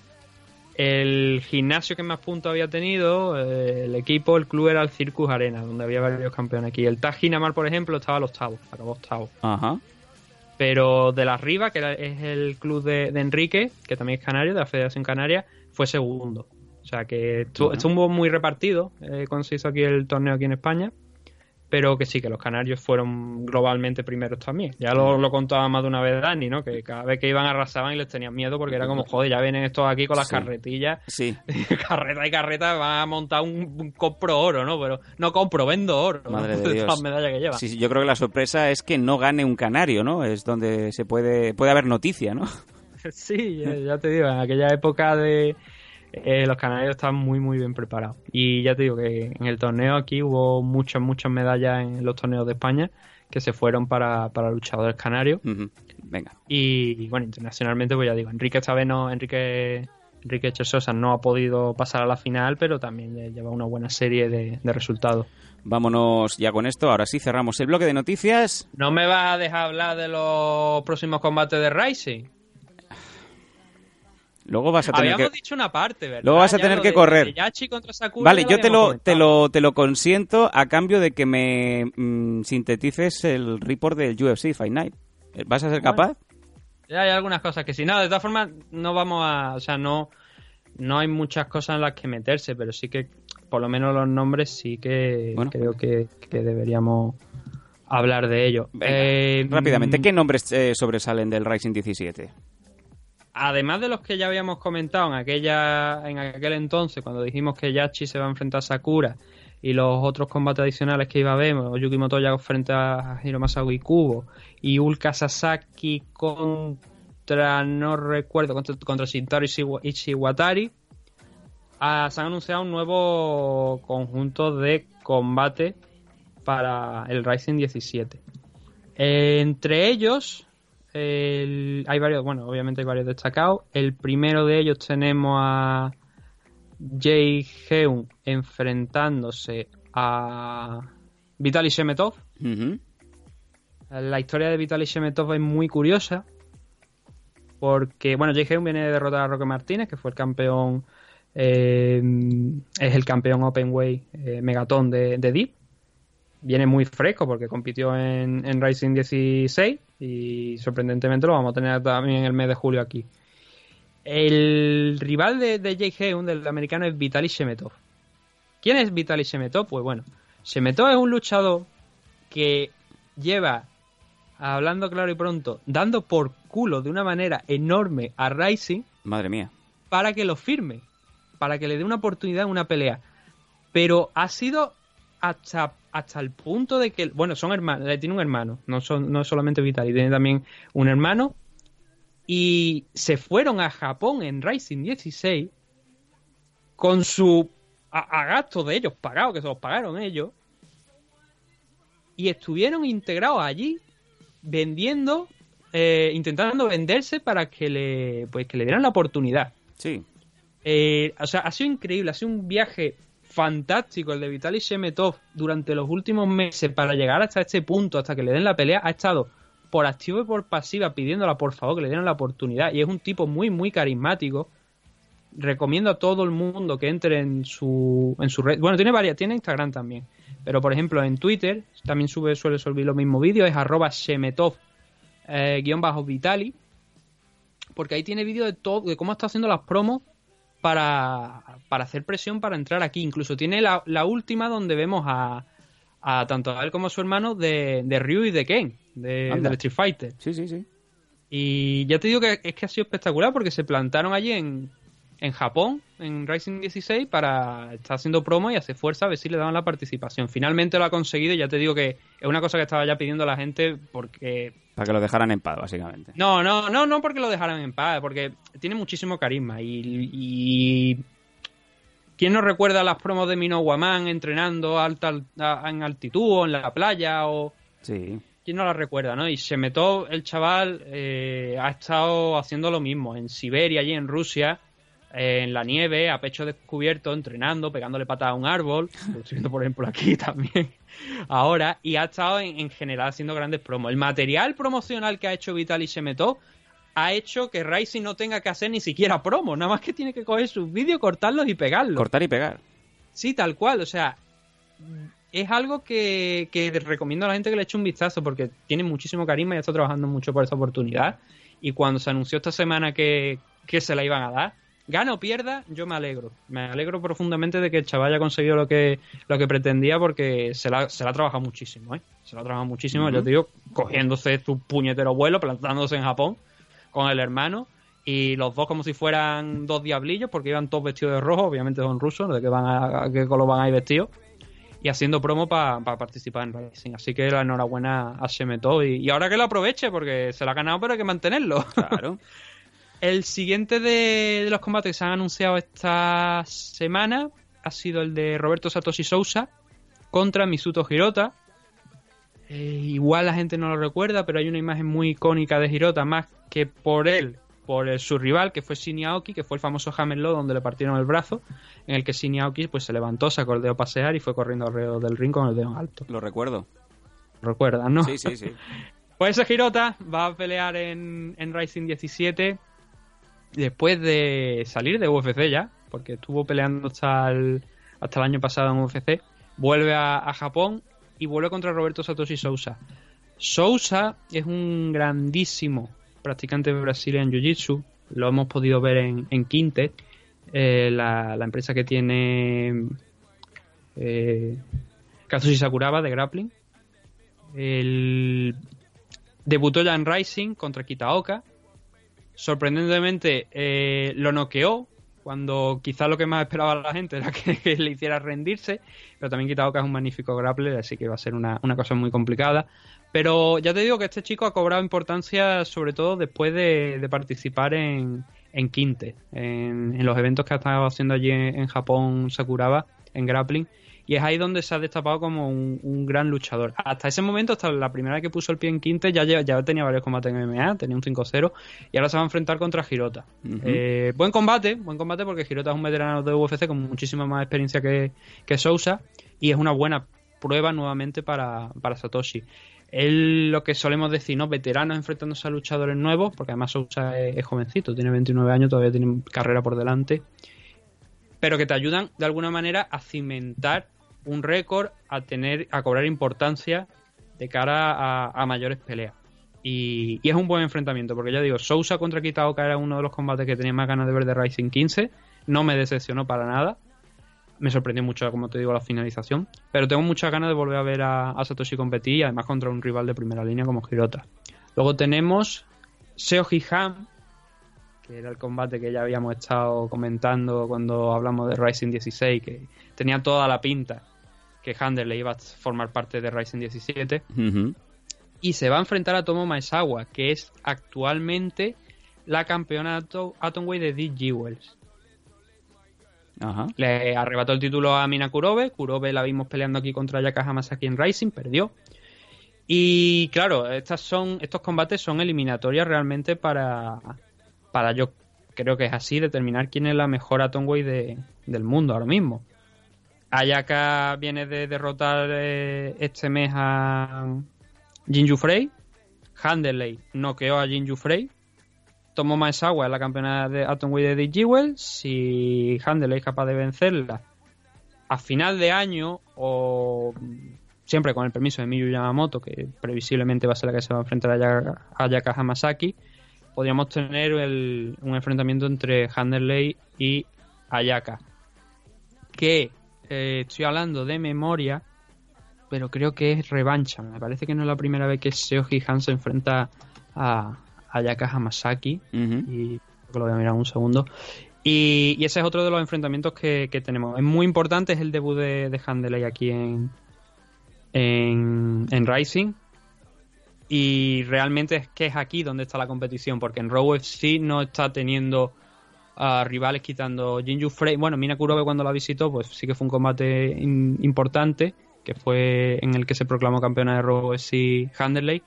[SPEAKER 3] el gimnasio que más puntos había tenido, eh, el equipo, el club era el Circus Arena, donde había varios campeones aquí. El Taj Ginamar, por ejemplo, estaba al octavo, acabó octavo.
[SPEAKER 2] Ajá.
[SPEAKER 3] Pero de la Riva, que es el club de, de Enrique, que también es canario, de la Federación Canaria, fue segundo. O sea que estu-
[SPEAKER 2] Bueno.
[SPEAKER 3] estuvo muy repartido eh, cuando se hizo aquí el torneo aquí en España. Pero que sí, que los canarios fueron globalmente primeros también. Ya lo, lo contaba más de una vez Dani, ¿no? Que cada vez que iban arrasaban y les tenían miedo porque era como, *laughs* joder, ya vienen estos aquí con las
[SPEAKER 2] Sí.
[SPEAKER 3] carretillas.
[SPEAKER 2] Sí. *laughs*
[SPEAKER 3] carreta y carreta van a montar un, un compro oro, ¿no? Pero no compro, vendo oro. ¿no?
[SPEAKER 2] Madre *laughs* de
[SPEAKER 3] todas
[SPEAKER 2] Dios.
[SPEAKER 3] las medallas que llevan.
[SPEAKER 2] Sí, sí, yo creo que la sorpresa es que no gane un canario, ¿no? Es donde se puede puede haber noticia, ¿no?
[SPEAKER 3] Sí, ya, ya te digo, en aquella época de eh, los canarios estaban muy muy bien preparados. Y ya te digo que en el torneo aquí hubo muchas, muchas medallas en los torneos de España que se fueron para, para luchadores canarios.
[SPEAKER 2] Venga.
[SPEAKER 3] Y, y, bueno, internacionalmente, pues ya digo, Enrique esta vez no, Enrique Enrique Chesosa no ha podido pasar a la final, pero también lle- lleva una buena serie de, de resultados.
[SPEAKER 2] Vámonos ya con esto. Ahora sí cerramos el bloque de noticias.
[SPEAKER 3] ¿No me vas a dejar hablar de los próximos combates de Rising?
[SPEAKER 2] Luego vas a tener
[SPEAKER 3] Habíamos
[SPEAKER 2] que
[SPEAKER 3] dicho una parte, ¿verdad?
[SPEAKER 2] Luego vas a
[SPEAKER 3] Ya
[SPEAKER 2] tener que
[SPEAKER 3] de-
[SPEAKER 2] correr.
[SPEAKER 3] de Yachi contra Sakura
[SPEAKER 2] Vale, yo te lo, te lo, te lo consiento a cambio de que me mm, sintetices el report del UFC Fight Night. ¿Vas a ser capaz?
[SPEAKER 3] Ya hay algunas cosas que sí. No, de todas formas, no vamos a. O sea, no. No hay muchas cosas en las que meterse, pero sí que, por lo menos los nombres, sí que
[SPEAKER 2] Bueno.
[SPEAKER 3] creo que, que deberíamos hablar de ello.
[SPEAKER 2] Venga,
[SPEAKER 3] Eh,
[SPEAKER 2] rápidamente,
[SPEAKER 3] mm,
[SPEAKER 2] ¿qué nombres eh, sobresalen del Rising 17?
[SPEAKER 3] Además de los que ya habíamos comentado en aquella en aquel entonces, cuando dijimos que Yachi se va a enfrentar a Sakura y los otros combates adicionales que iba a haber, Yuki Motoya frente a Hiromasago Kubo y Ulka Sasaki contra, no recuerdo, contra, contra Shintaro Ishi- Ishiwatari, ah, se han anunciado un nuevo conjunto de combate para el Rising 17. Eh, entre ellos, el- hay varios, bueno, obviamente hay varios destacados. El primero de ellos tenemos a Jay Heun enfrentándose a Vitaly Shemetov. La historia de Vitaly Shemetov es muy curiosa porque, bueno, Jay Heun viene de derrotar a Roque Martínez, que fue el campeón Eh, es el campeón Openway eh, Megaton de, de Deep. Viene muy fresco porque compitió en, en Racing 16 y sorprendentemente lo vamos a tener también en el mes de julio aquí. El rival de, de Jake Heun, del americano, es Vitaly Shemetov. ¿Quién es Vitaly Shemetov? Pues bueno, Shemetov es un luchador que lleva, hablando claro y pronto, dando por culo de una manera enorme a Rising
[SPEAKER 2] Madre mía.
[SPEAKER 3] para que lo firme, para que le dé una oportunidad en una pelea. Pero ha sido hasta, hasta el punto de que, bueno, son hermanos, tiene un hermano, no, son, no es solamente Vitaly, tiene también un hermano. Y se fueron a Japón en Rising 16 con su a, a gasto de ellos pagados, que se los pagaron ellos, y estuvieron integrados allí vendiendo, eh, intentando venderse para que le, pues, que le dieran la oportunidad.
[SPEAKER 2] Sí.
[SPEAKER 3] Eh, o sea, ha sido increíble, ha sido un viaje fantástico el de Vitaly Shemetov durante los últimos meses para llegar hasta este punto, hasta que le den la pelea, ha estado por activo y por pasiva pidiéndola por favor que le dieran la oportunidad y es un tipo muy muy carismático. Recomiendo a todo el mundo que entre en su en su red. Bueno, tiene varias, tiene Instagram también. Pero por ejemplo en Twitter también sube suele subir los mismos vídeos, es arroba Shemetov eh, guion bajo Vitali. Porque ahí tiene vídeos de todo, de cómo está haciendo las promos para, para hacer presión para entrar aquí. Incluso tiene la, la última donde vemos a, a tanto a él como a su hermano de, de Ryu y de Ken, de, del Street Fighter.
[SPEAKER 2] Sí, sí, sí.
[SPEAKER 3] Y ya te digo que es que ha sido espectacular porque se plantaron allí en, en Japón, en Rising 16, para estar haciendo promo y hacer fuerza a ver si le daban la participación. Finalmente lo ha conseguido y ya te digo que es una cosa que estaba ya pidiendo la gente porque
[SPEAKER 2] Para que lo dejaran en paz, básicamente.
[SPEAKER 3] no, no, no, no porque lo dejaran en paz, porque tiene muchísimo carisma y, y ¿quién no recuerda las promos de Man entrenando alta, en altitud o en la playa o
[SPEAKER 2] Sí.
[SPEAKER 3] quién no la recuerda, ¿no? Y Shemetov, el chaval, eh, ha estado haciendo lo mismo en Siberia, allí en Rusia, en la nieve, a pecho descubierto, entrenando, pegándole patada a un árbol, *laughs* lo estoy viendo por ejemplo aquí *laughs* también, ahora, y ha estado en, en general haciendo grandes promos. El material promocional que ha hecho Vitaly Shemetov ha hecho que Rising no tenga que hacer ni siquiera promos, nada más que tiene que coger sus vídeos, cortarlos y pegarlos.
[SPEAKER 2] Cortar y pegar.
[SPEAKER 3] Sí, tal cual, o sea, es algo que, que recomiendo a la gente que le eche un vistazo porque tiene muchísimo carisma y está trabajando mucho por esta oportunidad. Y cuando se anunció esta semana que, que se la iban a dar, gana o pierda, yo me alegro. Me alegro profundamente de que el chaval haya conseguido lo que, lo que pretendía porque se la, se la ha trabajado muchísimo, ¿eh? Se la ha trabajado muchísimo, yo te digo, cogiéndose su puñetero vuelo, plantándose en Japón con el hermano y los dos como si fueran dos diablillos porque iban todos vestidos de rojo, obviamente son rusos, de qué, van a, a qué color van a ir vestidos y haciendo promo para participar en Racing. Así que la enhorabuena a Shemetov y, y ahora que lo aproveche porque se lo ha ganado pero hay que mantenerlo.
[SPEAKER 2] Claro. *laughs*
[SPEAKER 3] El siguiente de, de los combates que se han anunciado esta semana ha sido el de Roberto Satoshi Sousa contra Misuto Hirota. Eh, igual la gente no lo recuerda, pero hay una imagen muy icónica de Hirota, más que por él, por el- su rival, que fue Shin Aoki, que fue el famoso Hammerlow donde le partieron el brazo, en el que Shin Aoki pues, se levantó, sacó el dedo a pasear y fue corriendo alrededor del ring con el dedo en alto.
[SPEAKER 2] Lo recuerdo.
[SPEAKER 3] ¿Recuerdan, no?
[SPEAKER 2] Sí, sí, sí. *laughs*
[SPEAKER 3] Pues ese Hirota va a pelear en, en Rising 17 después de salir de UFC ya, porque estuvo peleando hasta el, hasta el año pasado en UFC. Vuelve a, Japón y vuelve contra Roberto Satoshi Sousa. Sousa es un grandísimo practicante de Brasil en Jiu-Jitsu. Lo hemos podido ver en, en eh, la, la empresa que tiene eh, Kazushi Sakuraba de grappling. El, debutó ya en Rising contra Kitaoka. Sorprendentemente eh, lo noqueó cuando quizá lo que más esperaba la gente era que, *laughs* le hiciera rendirse, pero también Kitaoka es un magnífico grappler, así que va a ser una, una cosa muy complicada. Pero ya te digo que este chico ha cobrado importancia sobre todo después de, de participar en, en Quinte, en, en los eventos que ha estado haciendo allí en, en Japón Sakuraba, en grappling, y es ahí donde se ha destapado como un, un gran luchador. Hasta ese momento, hasta la primera vez que puso el pie en Quinte, ya, ya tenía varios combates en MMA, tenía un 5-0, y ahora se va a enfrentar contra Hirota.
[SPEAKER 2] Ujú.
[SPEAKER 3] Eh, buen combate, buen combate porque Hirota es un veterano de UFC con muchísima más experiencia que, que Sousa, y es una buena prueba nuevamente para, para Satoshi. Él, lo que solemos decir, ¿no? Veteranos enfrentándose a luchadores nuevos, porque además Sousa es, es jovencito, tiene 29 años, todavía tiene carrera por delante. pero que te ayudan de alguna manera a cimentar un récord, a tener, a cobrar importancia de cara a, mayores peleas. Y, es un buen enfrentamiento, porque ya digo, Sousa contra Kitaoka era uno de los combates que tenía más ganas de ver de Rising 15. No me decepcionó para nada. Me sorprendió mucho, como te digo, la finalización. Pero tengo muchas ganas de volver a ver a, Satoshi competir, y además contra un rival de primera línea como Hirota. Luego tenemos Seo Hihan, que era el combate que ya habíamos estado comentando cuando hablamos de Rising 16, que tenía toda la pinta que Handel le iba a formar parte de Rising 17
[SPEAKER 2] Ujú.
[SPEAKER 3] y se va a enfrentar a Tomo Maezawa, que es actualmente la campeona ato- Atomweight de Deep Jewels.
[SPEAKER 2] Ajá.
[SPEAKER 3] Le arrebató el título a Mina Kurobe. Kurobe la vimos peleando aquí contra Yaka Hamasaki en Rising, perdió. Y claro, estas son, estos combates son eliminatorias realmente para, para yo creo que es así, determinar quién es la mejor Atomweight de, del mundo ahora mismo. Ayaka viene de derrotar eh, este mes a Jinju Frey. Handerley noqueó a Jinju Frey. Tomo Maezawa es la campeona de Atomweight de Jewel. Si Handerley es capaz de vencerla a final de año o siempre con el permiso de Miyu Yamamoto, que previsiblemente va a ser la que se va a enfrentar a Yaka, a Yaka Hamasaki, podríamos tener un enfrentamiento entre Handerley y Ayaka. Que eh, estoy hablando de memoria, pero creo que es revancha. Me parece que no es la primera vez que Seoji Han se enfrenta a Ayaka Hamasaki.
[SPEAKER 2] Ujú.
[SPEAKER 3] Y creo que lo voy a mirar un segundo. Y, y ese es otro de los enfrentamientos que, que tenemos. Es muy importante, es el debut de, de aquí en, en, en Rising. Y realmente es que es aquí donde está la competición, porque en Raw FC no está teniendo a rivales quitando Jinju Frey. Bueno, Mina Kurobe cuando la visitó, pues sí que fue un combate in- importante, que fue en el que se proclamó campeona de Raw FC Handerley.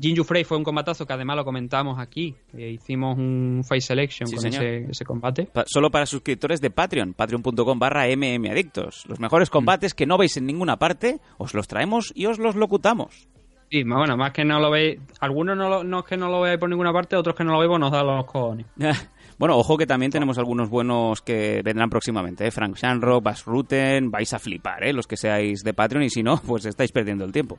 [SPEAKER 3] Jinju Frey fue un combatazo que además lo comentamos aquí. eh, hicimos un face selection
[SPEAKER 2] Sí,
[SPEAKER 3] con ese, ese combate.
[SPEAKER 2] Pa- Solo para suscriptores de Patreon, patreon.com barra mmadictos. Los mejores combates que no veis en ninguna parte, os los traemos y os los locutamos.
[SPEAKER 3] Sí, más- bueno, más que no lo veis. Algunos no, lo- no es que no lo veáis por ninguna parte, otros que no lo veis, pues nos da los cojones. *laughs*
[SPEAKER 2] Bueno, ojo que también tenemos algunos buenos que vendrán próximamente. ¿eh? Frank Shanrock, Bas Ruten, vais a flipar, ¿eh? los que seáis de Patreon y si no, pues estáis perdiendo el tiempo.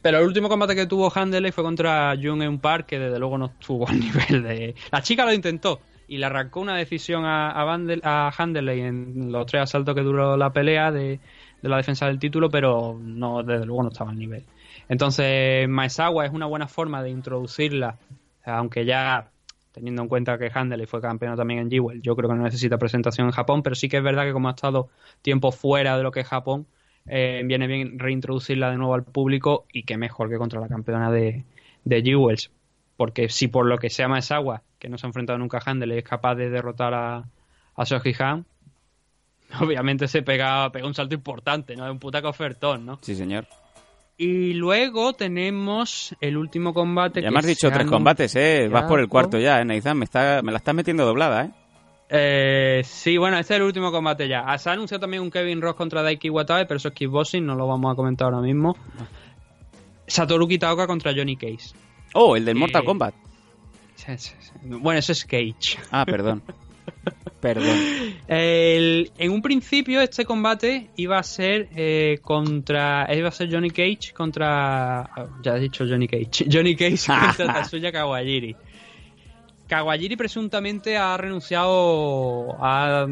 [SPEAKER 3] Pero, el último combate que tuvo Handeley fue contra Jung Eun Park, que desde luego no estuvo al *laughs* nivel de. La chica lo intentó y le arrancó una decisión a, Handeley en los tres asaltos que duró la pelea de, de la defensa del título, pero no desde luego no estaba al nivel. Entonces, Maezawa es una buena forma de introducirla, aunque ya teniendo en cuenta que Handeley fue campeón también en Jewel, yo creo que no necesita presentación en Japón, pero sí que es verdad que como ha estado tiempo fuera de lo que es Japón, eh, viene bien reintroducirla de nuevo al público y qué mejor que contra la campeona de, de Jewels. Porque si por lo que sea Maezawa, que no se ha enfrentado nunca a Handel, es capaz de derrotar a, a Soji Han, *laughs* obviamente se pega, pega un salto importante, ¿no? Es un puta ofertón, ¿no?
[SPEAKER 2] Sí, señor.
[SPEAKER 3] Y luego tenemos el último combate
[SPEAKER 2] Ya
[SPEAKER 3] que
[SPEAKER 2] me has dicho tres combates, ¿eh? Vas por el cuarto ya, ¿eh, Neizan? Me, está, me la estás metiendo doblada, ¿eh?
[SPEAKER 3] Eh, sí, bueno, este es el último combate ya. Ah, Se ha anunciado también un Kevin Ross contra Daiki Watabe, pero eso es kickboxing, no lo vamos a comentar ahora mismo. Satoru Kitaoka contra Johnny Case.
[SPEAKER 2] Oh, el del Mortal
[SPEAKER 3] Eh,
[SPEAKER 2] Kombat.
[SPEAKER 3] Sí, sí, sí. Bueno, eso es Cage.
[SPEAKER 2] Ah, perdón. *laughs* perdón.
[SPEAKER 3] El- en un principio este combate iba a ser eh, contra iba a ser Johnny Cage contra ya he dicho Johnny Cage. *laughs* Johnny Cage contra *laughs* Tatsuya Kawajiri. Kawajiri presuntamente ha renunciado ha,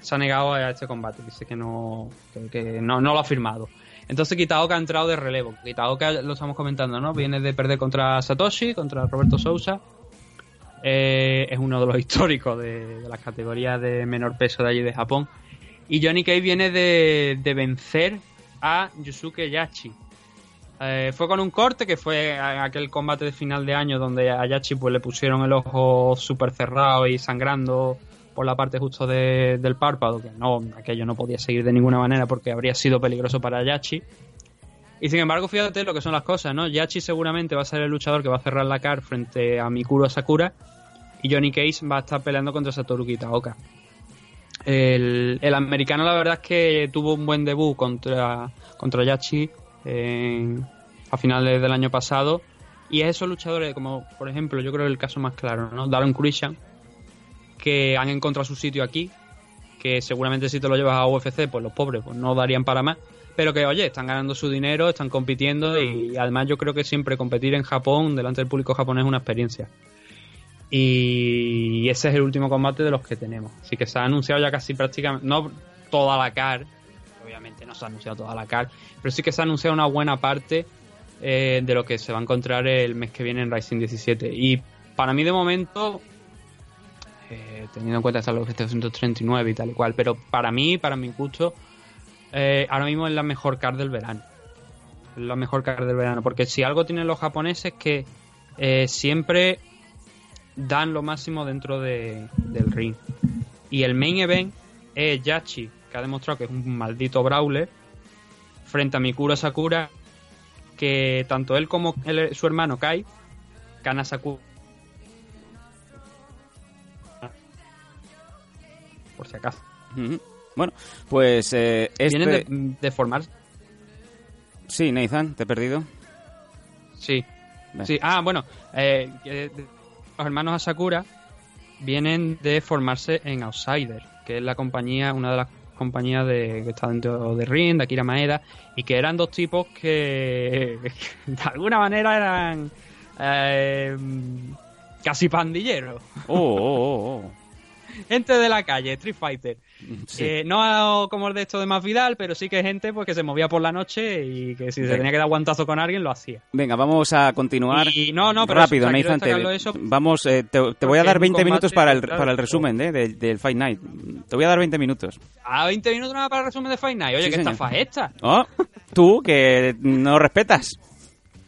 [SPEAKER 3] se ha negado a este combate. Dice que no que, que no, no lo ha firmado. Entonces Kitaoka ha entrado de relevo. Kitaoka lo estamos comentando ¿no? viene de perder contra Satoshi contra Roberto Sousa eh, es uno de los *laughs* históricos de, de las categorías de menor peso de allí de Japón. Y Johnny Cage viene de, vencer a Yusuke Yachi. Eh, fue con un corte que fue aquel combate de final de año donde a Yachi pues, le pusieron el ojo súper cerrado y sangrando por la parte justo de- del párpado, que no, aquello no podía seguir de ninguna manera porque habría sido peligroso para Yachi. Y sin embargo, fíjate lo que son las cosas, ¿no? Yachi seguramente va a ser el luchador que va a cerrar la car frente a Mikuro Sakura y Johnny Cage va a estar peleando contra Satoru Kitaoka. El, el americano, la verdad es que tuvo un buen debut contra, contra Yachi a finales del año pasado. Y es esos luchadores, como por ejemplo, yo creo que el caso más claro, ¿no? Darren Christian, que han encontrado su sitio aquí. que seguramente si te lo llevas a UFC, pues los pobres pues no darían para más. Pero que, oye, están ganando su dinero, están compitiendo y además yo creo que siempre competir en Japón, delante del público japonés, es una experiencia. Y ese es el último combate de los que tenemos. Así que se ha anunciado ya casi prácticamente, no toda la CAR, obviamente no se ha anunciado toda la CAR, pero sí que se ha anunciado una buena parte eh, de lo que se va a encontrar el mes que viene en Rising 17. Y para mí de momento, eh, teniendo en cuenta hasta los 239 y tal y cual, pero para mí, para mi gusto, eh, ahora mismo es la mejor card del verano. Es la mejor card del verano, porque si algo tienen los japoneses es que siempre dan lo máximo dentro de- del ring. Y el main event es Yachi, que ha demostrado que es un maldito brawler, frente a Mikuro Sakura, que tanto él como él- su hermano Kai, Kana Sakura, por si acaso.
[SPEAKER 2] Bueno, pues eh, este...
[SPEAKER 3] vienen de, de formar.
[SPEAKER 2] Sí, Nathan, te he perdido.
[SPEAKER 3] Sí,
[SPEAKER 2] Ven.
[SPEAKER 3] sí. Ah, bueno, eh, los hermanos Asakura vienen de formarse en Outsider, que es la compañía, una de las compañías de, que está dentro de Ring, de Akira Maeda, y que eran dos tipos que *laughs* de alguna manera eran eh, casi pandilleros.
[SPEAKER 2] Oh, oh, oh, oh.
[SPEAKER 3] Gente de la calle, Street Fighter.
[SPEAKER 2] Sí.
[SPEAKER 3] Eh, no como el de esto de Más Vidal, pero sí que gente pues, que se movía por la noche y que si se tenía que dar guantazo con alguien lo hacía.
[SPEAKER 2] Venga, vamos a continuar.
[SPEAKER 3] Y no, no, pero
[SPEAKER 2] rápido,
[SPEAKER 3] o sea, quiero
[SPEAKER 2] Nathan. te-
[SPEAKER 3] destacarlo eso
[SPEAKER 2] vamos, eh, te, te voy a dar
[SPEAKER 3] es un
[SPEAKER 2] 20 minutos para el, para el resumen eh, del, del Fight Night. Te voy a dar 20 minutos.
[SPEAKER 3] A 20 minutos nada para el resumen de Fight Night. Oye,
[SPEAKER 2] Sí,
[SPEAKER 3] ¿qué estafa es esta?
[SPEAKER 2] Oh, tú, que no respetas.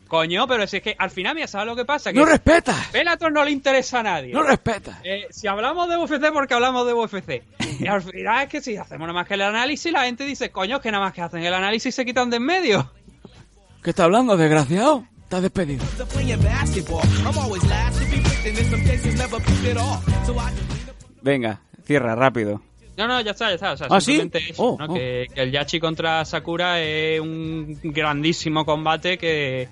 [SPEAKER 3] Coño, pero si es que al final, mira, ¿sabes lo que pasa? Que
[SPEAKER 2] ¡No respetas!
[SPEAKER 3] Bellator no le interesa a nadie.
[SPEAKER 2] ¡No respetas!
[SPEAKER 3] Eh, si hablamos de UFC, porque hablamos de UFC. *laughs* Y al final es que si hacemos nada más que el análisis, la gente dice, coño, que nada más que hacen el análisis se quitan de en medio.
[SPEAKER 2] ¿Qué está hablando, desgraciado? Estás despedido. Venga, cierra rápido.
[SPEAKER 3] No, no, ya está, ya está. O sea,
[SPEAKER 2] ¿Ah, sí?
[SPEAKER 3] simplemente eso,
[SPEAKER 2] Oh,
[SPEAKER 3] ¿no?
[SPEAKER 2] oh.
[SPEAKER 3] Que, que el Yachi contra Sakura es un grandísimo combate que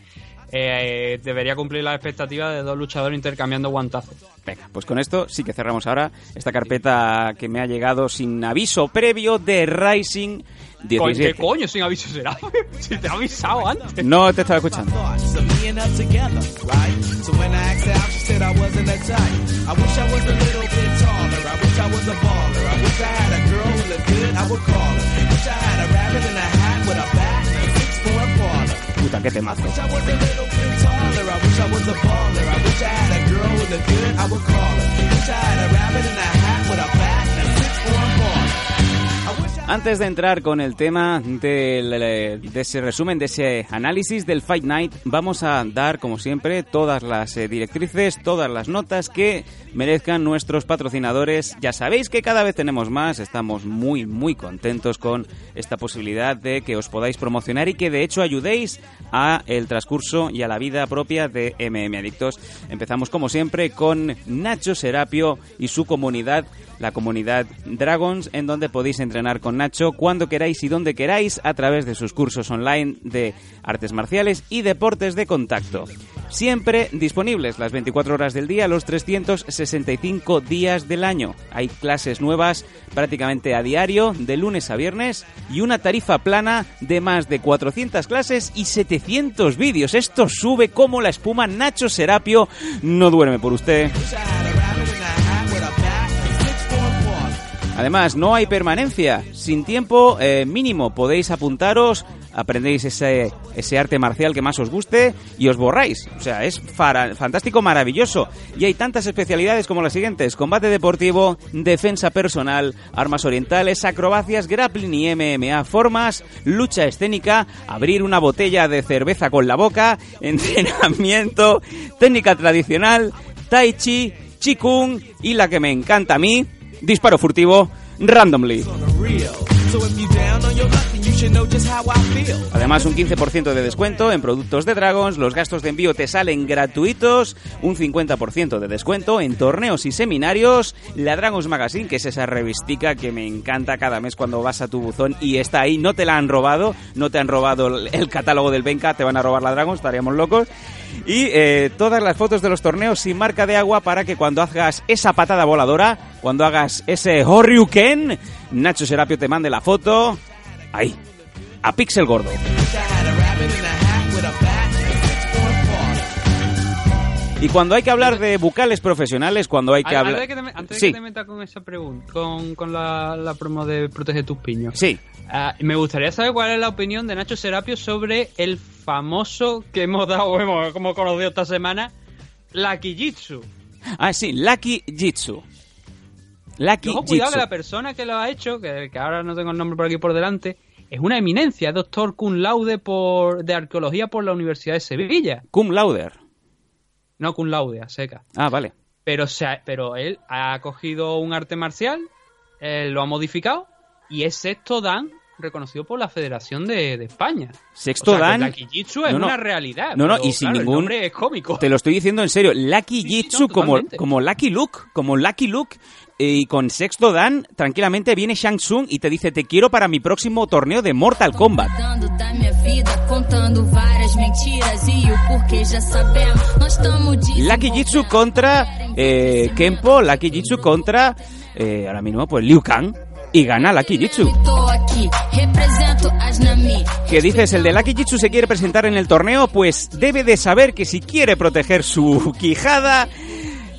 [SPEAKER 3] eh, debería cumplir las expectativas de dos luchadores intercambiando guantazos.
[SPEAKER 2] Venga, pues con esto sí que cerramos ahora esta carpeta que me ha llegado sin aviso previo de Rising
[SPEAKER 3] Coño, ¿Qué
[SPEAKER 2] 17.
[SPEAKER 3] coño sin aviso será? *laughs* si te he avisado antes.
[SPEAKER 2] No te estaba escuchando. Puta, qué temazo. Antes de entrar con el tema del, eh, de ese resumen, de ese análisis del Fight Night, vamos a dar, como siempre, todas las eh, directrices, todas las notas que merezcan nuestros patrocinadores. Ya sabéis que cada vez tenemos más, estamos muy, muy contentos con esta posibilidad de que os podáis promocionar y que de hecho ayudéis a el transcurso y a la vida propia de MM Adictos. Empezamos, como siempre, con Nacho Serapio y su comunidad la comunidad Dragons, en donde podéis entrenar con Nacho cuando queráis y donde queráis a través de sus cursos online de artes marciales y deportes de contacto. Siempre disponibles las 24 horas del día, los 365 días del año. Hay clases nuevas prácticamente a diario, de lunes a viernes, y una tarifa plana de más de 400 clases y 700 vídeos. Esto sube como la espuma. Nacho Serapio no duerme por usted. Además, no hay permanencia. Sin tiempo eh, mínimo podéis apuntaros, aprendéis ese, ese arte marcial que más os guste y os borráis. O sea, es fantástico, maravilloso. Y hay tantas especialidades como las siguientes. Combate deportivo, defensa personal, armas orientales, acrobacias, grappling y MMA, formas, lucha escénica, abrir una botella de cerveza con la boca, *laughs* entrenamiento, técnica tradicional, tai chi, chikung y la que me encanta a mí, disparo furtivo, randomly. Además, un 15% de descuento en productos de Dragons, los gastos de envío te salen gratuitos, un 50% de descuento en torneos y seminarios, la Dragons Magazine, que es esa revistica que me encanta cada mes cuando vas a tu buzón y está ahí, no te la han robado, no te han robado el- el catálogo del Benca, te van a robar la Dragons, estaríamos locos. Y eh, todas las fotos de los torneos sin marca de agua para que cuando hagas esa patada voladora, cuando hagas ese Horyuken, Nacho Serapio te mande la foto. Ahí, a Pixel Gordo. Y cuando hay que hablar de bucales profesionales, cuando hay que
[SPEAKER 3] Antes
[SPEAKER 2] hablar...
[SPEAKER 3] de que te, me- antes de que te metas con esa pregunta, con, con la, la promo de Protege tus piños.
[SPEAKER 2] Sí,
[SPEAKER 3] Ah, me gustaría saber cuál es la opinión de Nacho Serapio sobre el famoso que hemos dado, *laughs* hemos como conocido esta semana, la Kijitsu.
[SPEAKER 2] ah, sí, Lucky Jitsu. Lucky
[SPEAKER 3] Ojo, cuidado
[SPEAKER 2] Jitsu.
[SPEAKER 3] que la persona que lo ha hecho, que, que ahora no tengo el nombre por aquí por delante, es una eminencia, es doctor cum laude por, de arqueología por la Universidad de Sevilla.
[SPEAKER 2] Cum lauder.
[SPEAKER 3] No cum laude, a seca.
[SPEAKER 2] Ah, vale.
[SPEAKER 3] Pero, se ha- pero él ha cogido un arte marcial, eh, lo ha modificado y es sexto dan reconocido por la Federación de, de España.
[SPEAKER 2] Sexto
[SPEAKER 3] O sea, que
[SPEAKER 2] dan...
[SPEAKER 3] La Kijitsu es
[SPEAKER 2] No, no.
[SPEAKER 3] una realidad.
[SPEAKER 2] No, no,
[SPEAKER 3] pero,
[SPEAKER 2] y sin
[SPEAKER 3] claro,
[SPEAKER 2] ningún-
[SPEAKER 3] El nombre es cómico.
[SPEAKER 2] Te lo estoy diciendo en serio. Lucky
[SPEAKER 3] Sí, sí,
[SPEAKER 2] Jitsu
[SPEAKER 3] no,
[SPEAKER 2] como, como Lucky Luke, como Lucky Luke. eh, Y con sexto dan, tranquilamente viene Shang Tsung y te dice, te quiero para mi próximo torneo de Mortal Kombat.
[SPEAKER 6] Dando da minha vida, contando várias mentiras e
[SPEAKER 2] Lucky Jitsu contra eh, Kenpo, Lucky Jitsu contra, eh, ahora mismo, pues Liu Kang. Y gana Lucky Jitsu. ¿Qué dices? ¿El de Lucky Jitsu se quiere presentar en el torneo? Pues debe de saber que si quiere proteger su *laughs* quijada,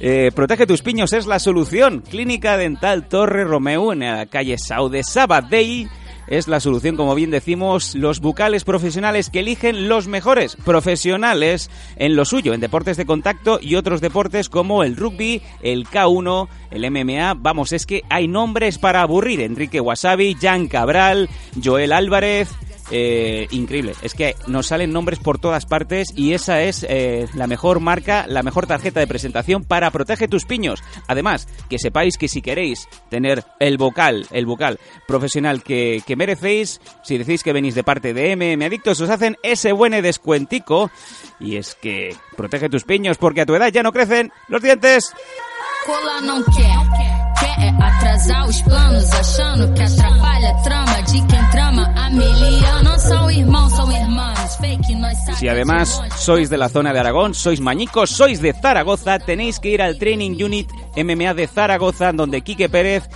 [SPEAKER 2] eh, Protege tus piños es la solución. Clínica Dental Torre Romeu en la calle Sau de Sabadell. Es la solución, como bien decimos, los bucales profesionales que eligen los mejores profesionales en lo suyo, en deportes de contacto y otros deportes como el rugby, el K1, el MMA. Vamos, es que hay nombres para aburrir. Enrique Wasabi, Jan Cabral, Joel Álvarez, eh, increíble. Es que nos salen nombres por todas partes y esa es eh, la mejor marca, la mejor tarjeta de presentación para Protege tus piños. Además, que sepáis que si queréis tener el vocal, el vocal profesional que, que merecéis, si decís que venís de parte de MM Adictos, os hacen ese buen descuentico. Y es que protege tus piños porque a tu edad ya no crecen los dientes.
[SPEAKER 6] Quer. Quer é atrasar os planos, achando que atrapalha a trama de quem trama a milhão. Não são irmãos, são irmãos. Fake, nós sabemos.
[SPEAKER 2] Si además sois de la zona de Aragón, sois mañicos, sois de Zaragoza, tenéis que ir al Training Unit MMA de Zaragoza, donde Quique Pérez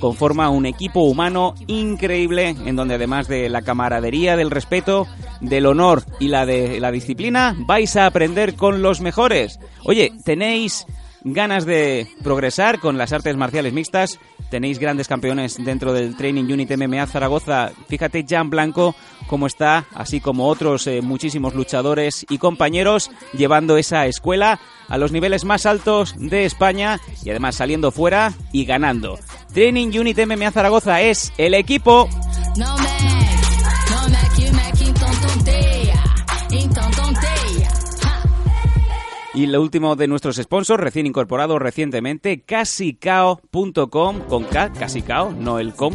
[SPEAKER 2] conforma un equipo humano increíble, en donde además de la camaradería, del respeto, del honor y la de la disciplina, vais a aprender con los mejores. Oye, tenéis ganas de progresar con las artes marciales mixtas. Tenéis grandes campeones dentro del Training Unit MMA Zaragoza. Fíjate, Jan Blanco, cómo está, así como otros eh, muchísimos luchadores y compañeros, llevando esa escuela a los niveles más altos de España y además saliendo fuera y ganando. Training Unit MMA Zaragoza es el equipo. Y lo último de nuestros sponsors, recién incorporado recientemente, casicao.com, con K, casicao, no el com,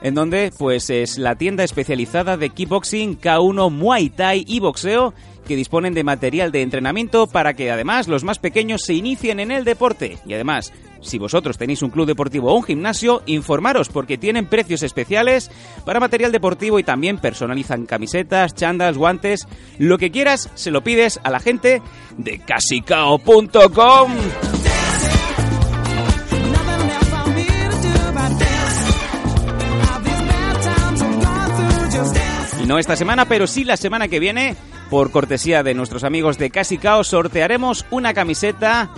[SPEAKER 2] en donde pues es la tienda especializada de kickboxing, K1, Muay Thai y boxeo, que disponen de material de entrenamiento para que además los más pequeños se inicien en el deporte. Y además, si vosotros tenéis un club deportivo o un gimnasio, informaros porque tienen precios especiales para material deportivo y también personalizan camisetas, chandas, guantes, lo que quieras, se lo pides a la gente de casicao.com. No esta semana, pero sí la semana que viene, por cortesía de nuestros amigos de Casicao, sortearemos una camiseta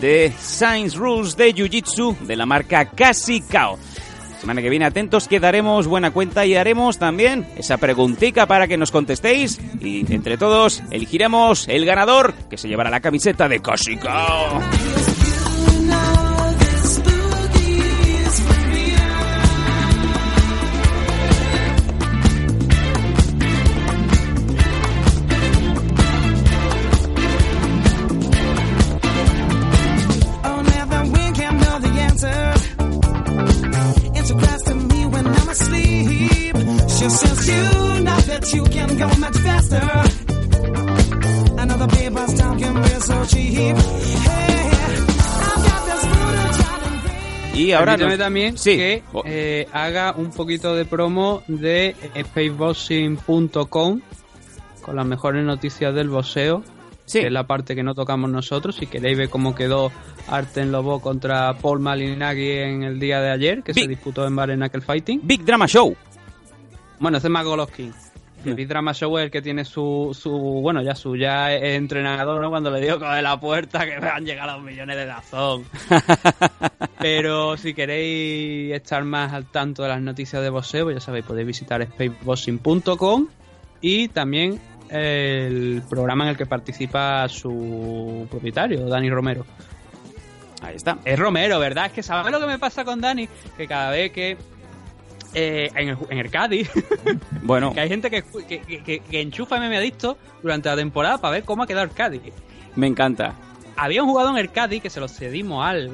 [SPEAKER 2] de Science Rules de Jiu Jitsu de la marca Casicao. Semana que viene atentos que daremos buena cuenta y haremos también esa preguntica para que nos contestéis y entre todos elegiremos el ganador que se llevará la camiseta de Casicao.
[SPEAKER 4] You
[SPEAKER 2] Y ahora nos-
[SPEAKER 3] también
[SPEAKER 2] Sí.
[SPEAKER 3] que
[SPEAKER 2] Oh,
[SPEAKER 3] eh, haga un poquito de promo de spaceboxing.com con las mejores noticias del boxeo,
[SPEAKER 2] Sí.
[SPEAKER 3] que es la parte que no tocamos nosotros. Si queréis ver cómo quedó Arten Lobo contra Paul Malignaggi en el día de ayer, que se
[SPEAKER 2] Big.
[SPEAKER 3] disputó en Bare Knuckle Fighting.
[SPEAKER 2] Big Drama Show.
[SPEAKER 3] Bueno, ese es más Golovkin. El Big Drama Show es el que tiene su, su, bueno, ya su ya es entrenador, ¿no? Cuando le digo de la puerta que me han llegado los millones de dazón. *laughs* Pero si queréis estar más al tanto de las noticias de boxeo, pues ya sabéis, podéis visitar spaceboxing.com y también el programa en el que participa su propietario, Dani Romero.
[SPEAKER 2] Ahí está.
[SPEAKER 3] Es Romero, ¿verdad? Es que ¿sabes lo que me pasa con Dani? Que cada vez que eh, en, el, en el Cádiz *laughs*
[SPEAKER 2] Bueno,
[SPEAKER 3] que hay gente que, que, que, que- enchufa MM Adicto durante la temporada para ver cómo ha quedado el Cádiz.
[SPEAKER 2] me encanta.
[SPEAKER 3] Había un jugador en el Cádiz que se lo cedimos al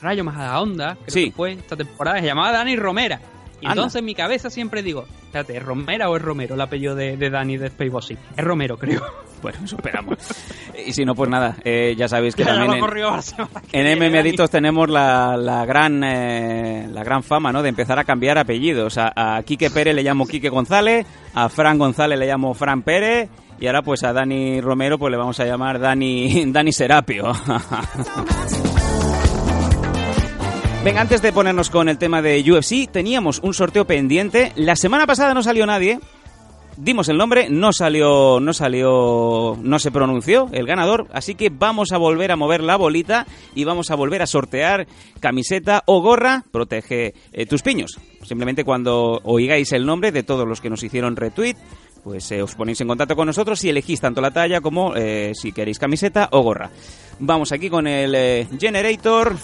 [SPEAKER 3] Rayo más a la onda, creo
[SPEAKER 2] Sí.
[SPEAKER 3] que fue esta temporada, se llamaba Dani Romera. Y
[SPEAKER 2] Anda.
[SPEAKER 3] entonces en mi cabeza siempre digo, espérate, ¿es Romera o es Romero el apellido de, de Dani de Spaceboxing? Es Romero, creo.
[SPEAKER 2] Bueno, eso esperamos. y si no, pues nada, eh, ya sabéis que *laughs*
[SPEAKER 3] Ya
[SPEAKER 2] también en, en MM. Adictos tenemos la, la gran eh, la gran fama, ¿no? De empezar a cambiar apellidos. A, a Quique Pérez le llamo Quique González, a Fran González le llamo Fran Pérez y ahora pues a Dani Romero pues le vamos a llamar Dani *laughs* Dani Serapio. *laughs* Venga, antes de ponernos con el tema de UFC, teníamos un sorteo pendiente. La semana pasada no salió nadie. Dimos el nombre, no salió, no salió, no se pronunció el ganador, así que vamos a volver a mover la bolita y vamos a volver a sortear camiseta o gorra, protege eh, tus piños. Simplemente cuando oigáis el nombre de todos los que nos hicieron retweet, pues eh, os ponéis en contacto con nosotros y elegís tanto la talla como eh, si queréis camiseta o gorra. Vamos aquí con el generator.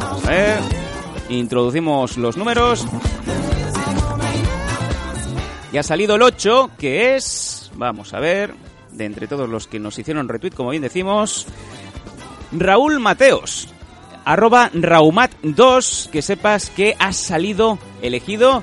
[SPEAKER 2] A ver. Introducimos los números. Y ha salido el 8, que es, vamos a ver, de entre todos los que nos hicieron retweet, como bien decimos, Raúl Mateos, arroba Raumat2, que sepas que has salido elegido,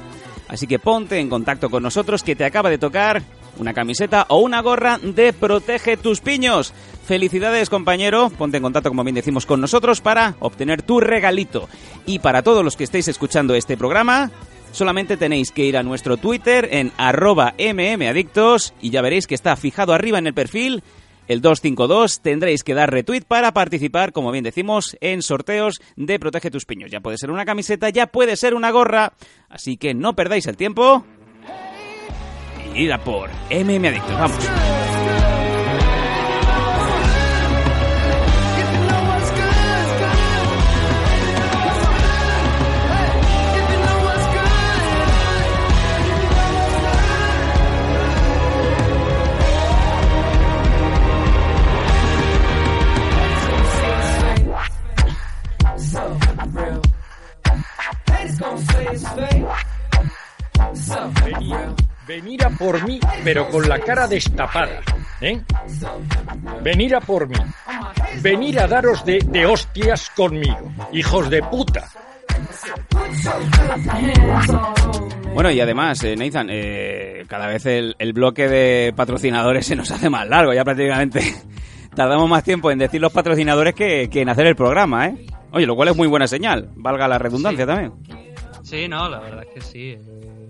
[SPEAKER 2] así que ponte en contacto con nosotros que te acaba de tocar una camiseta o una gorra de Protege tus piños. Felicidades compañero, ponte en contacto como bien decimos con nosotros para obtener tu regalito. Y para todos los que estéis escuchando este programa, solamente tenéis que ir a nuestro Twitter en arroba mmadictos y ya veréis que está fijado arriba en el perfil el 252 tendréis que dar retweet para participar, como bien decimos, en sorteos de Protege tus piños. Ya puede ser una camiseta, ya puede ser una gorra, así que no perdáis el tiempo. Y ir a por MM Adictos, vamos.
[SPEAKER 1] Venir, venir a por mí, pero con la cara destapada. ¿eh? Venir a por mí. Venir a daros de, de hostias conmigo. Hijos de puta.
[SPEAKER 2] Bueno, y además, eh, Nathan, eh, cada vez el, el bloque de patrocinadores se nos hace más largo. Ya prácticamente *laughs* tardamos más tiempo en decir los patrocinadores que, que en hacer el programa, ¿eh? Oye, lo cual es muy buena señal. Valga la redundancia también.
[SPEAKER 3] Sí, no, la verdad es que sí. eh,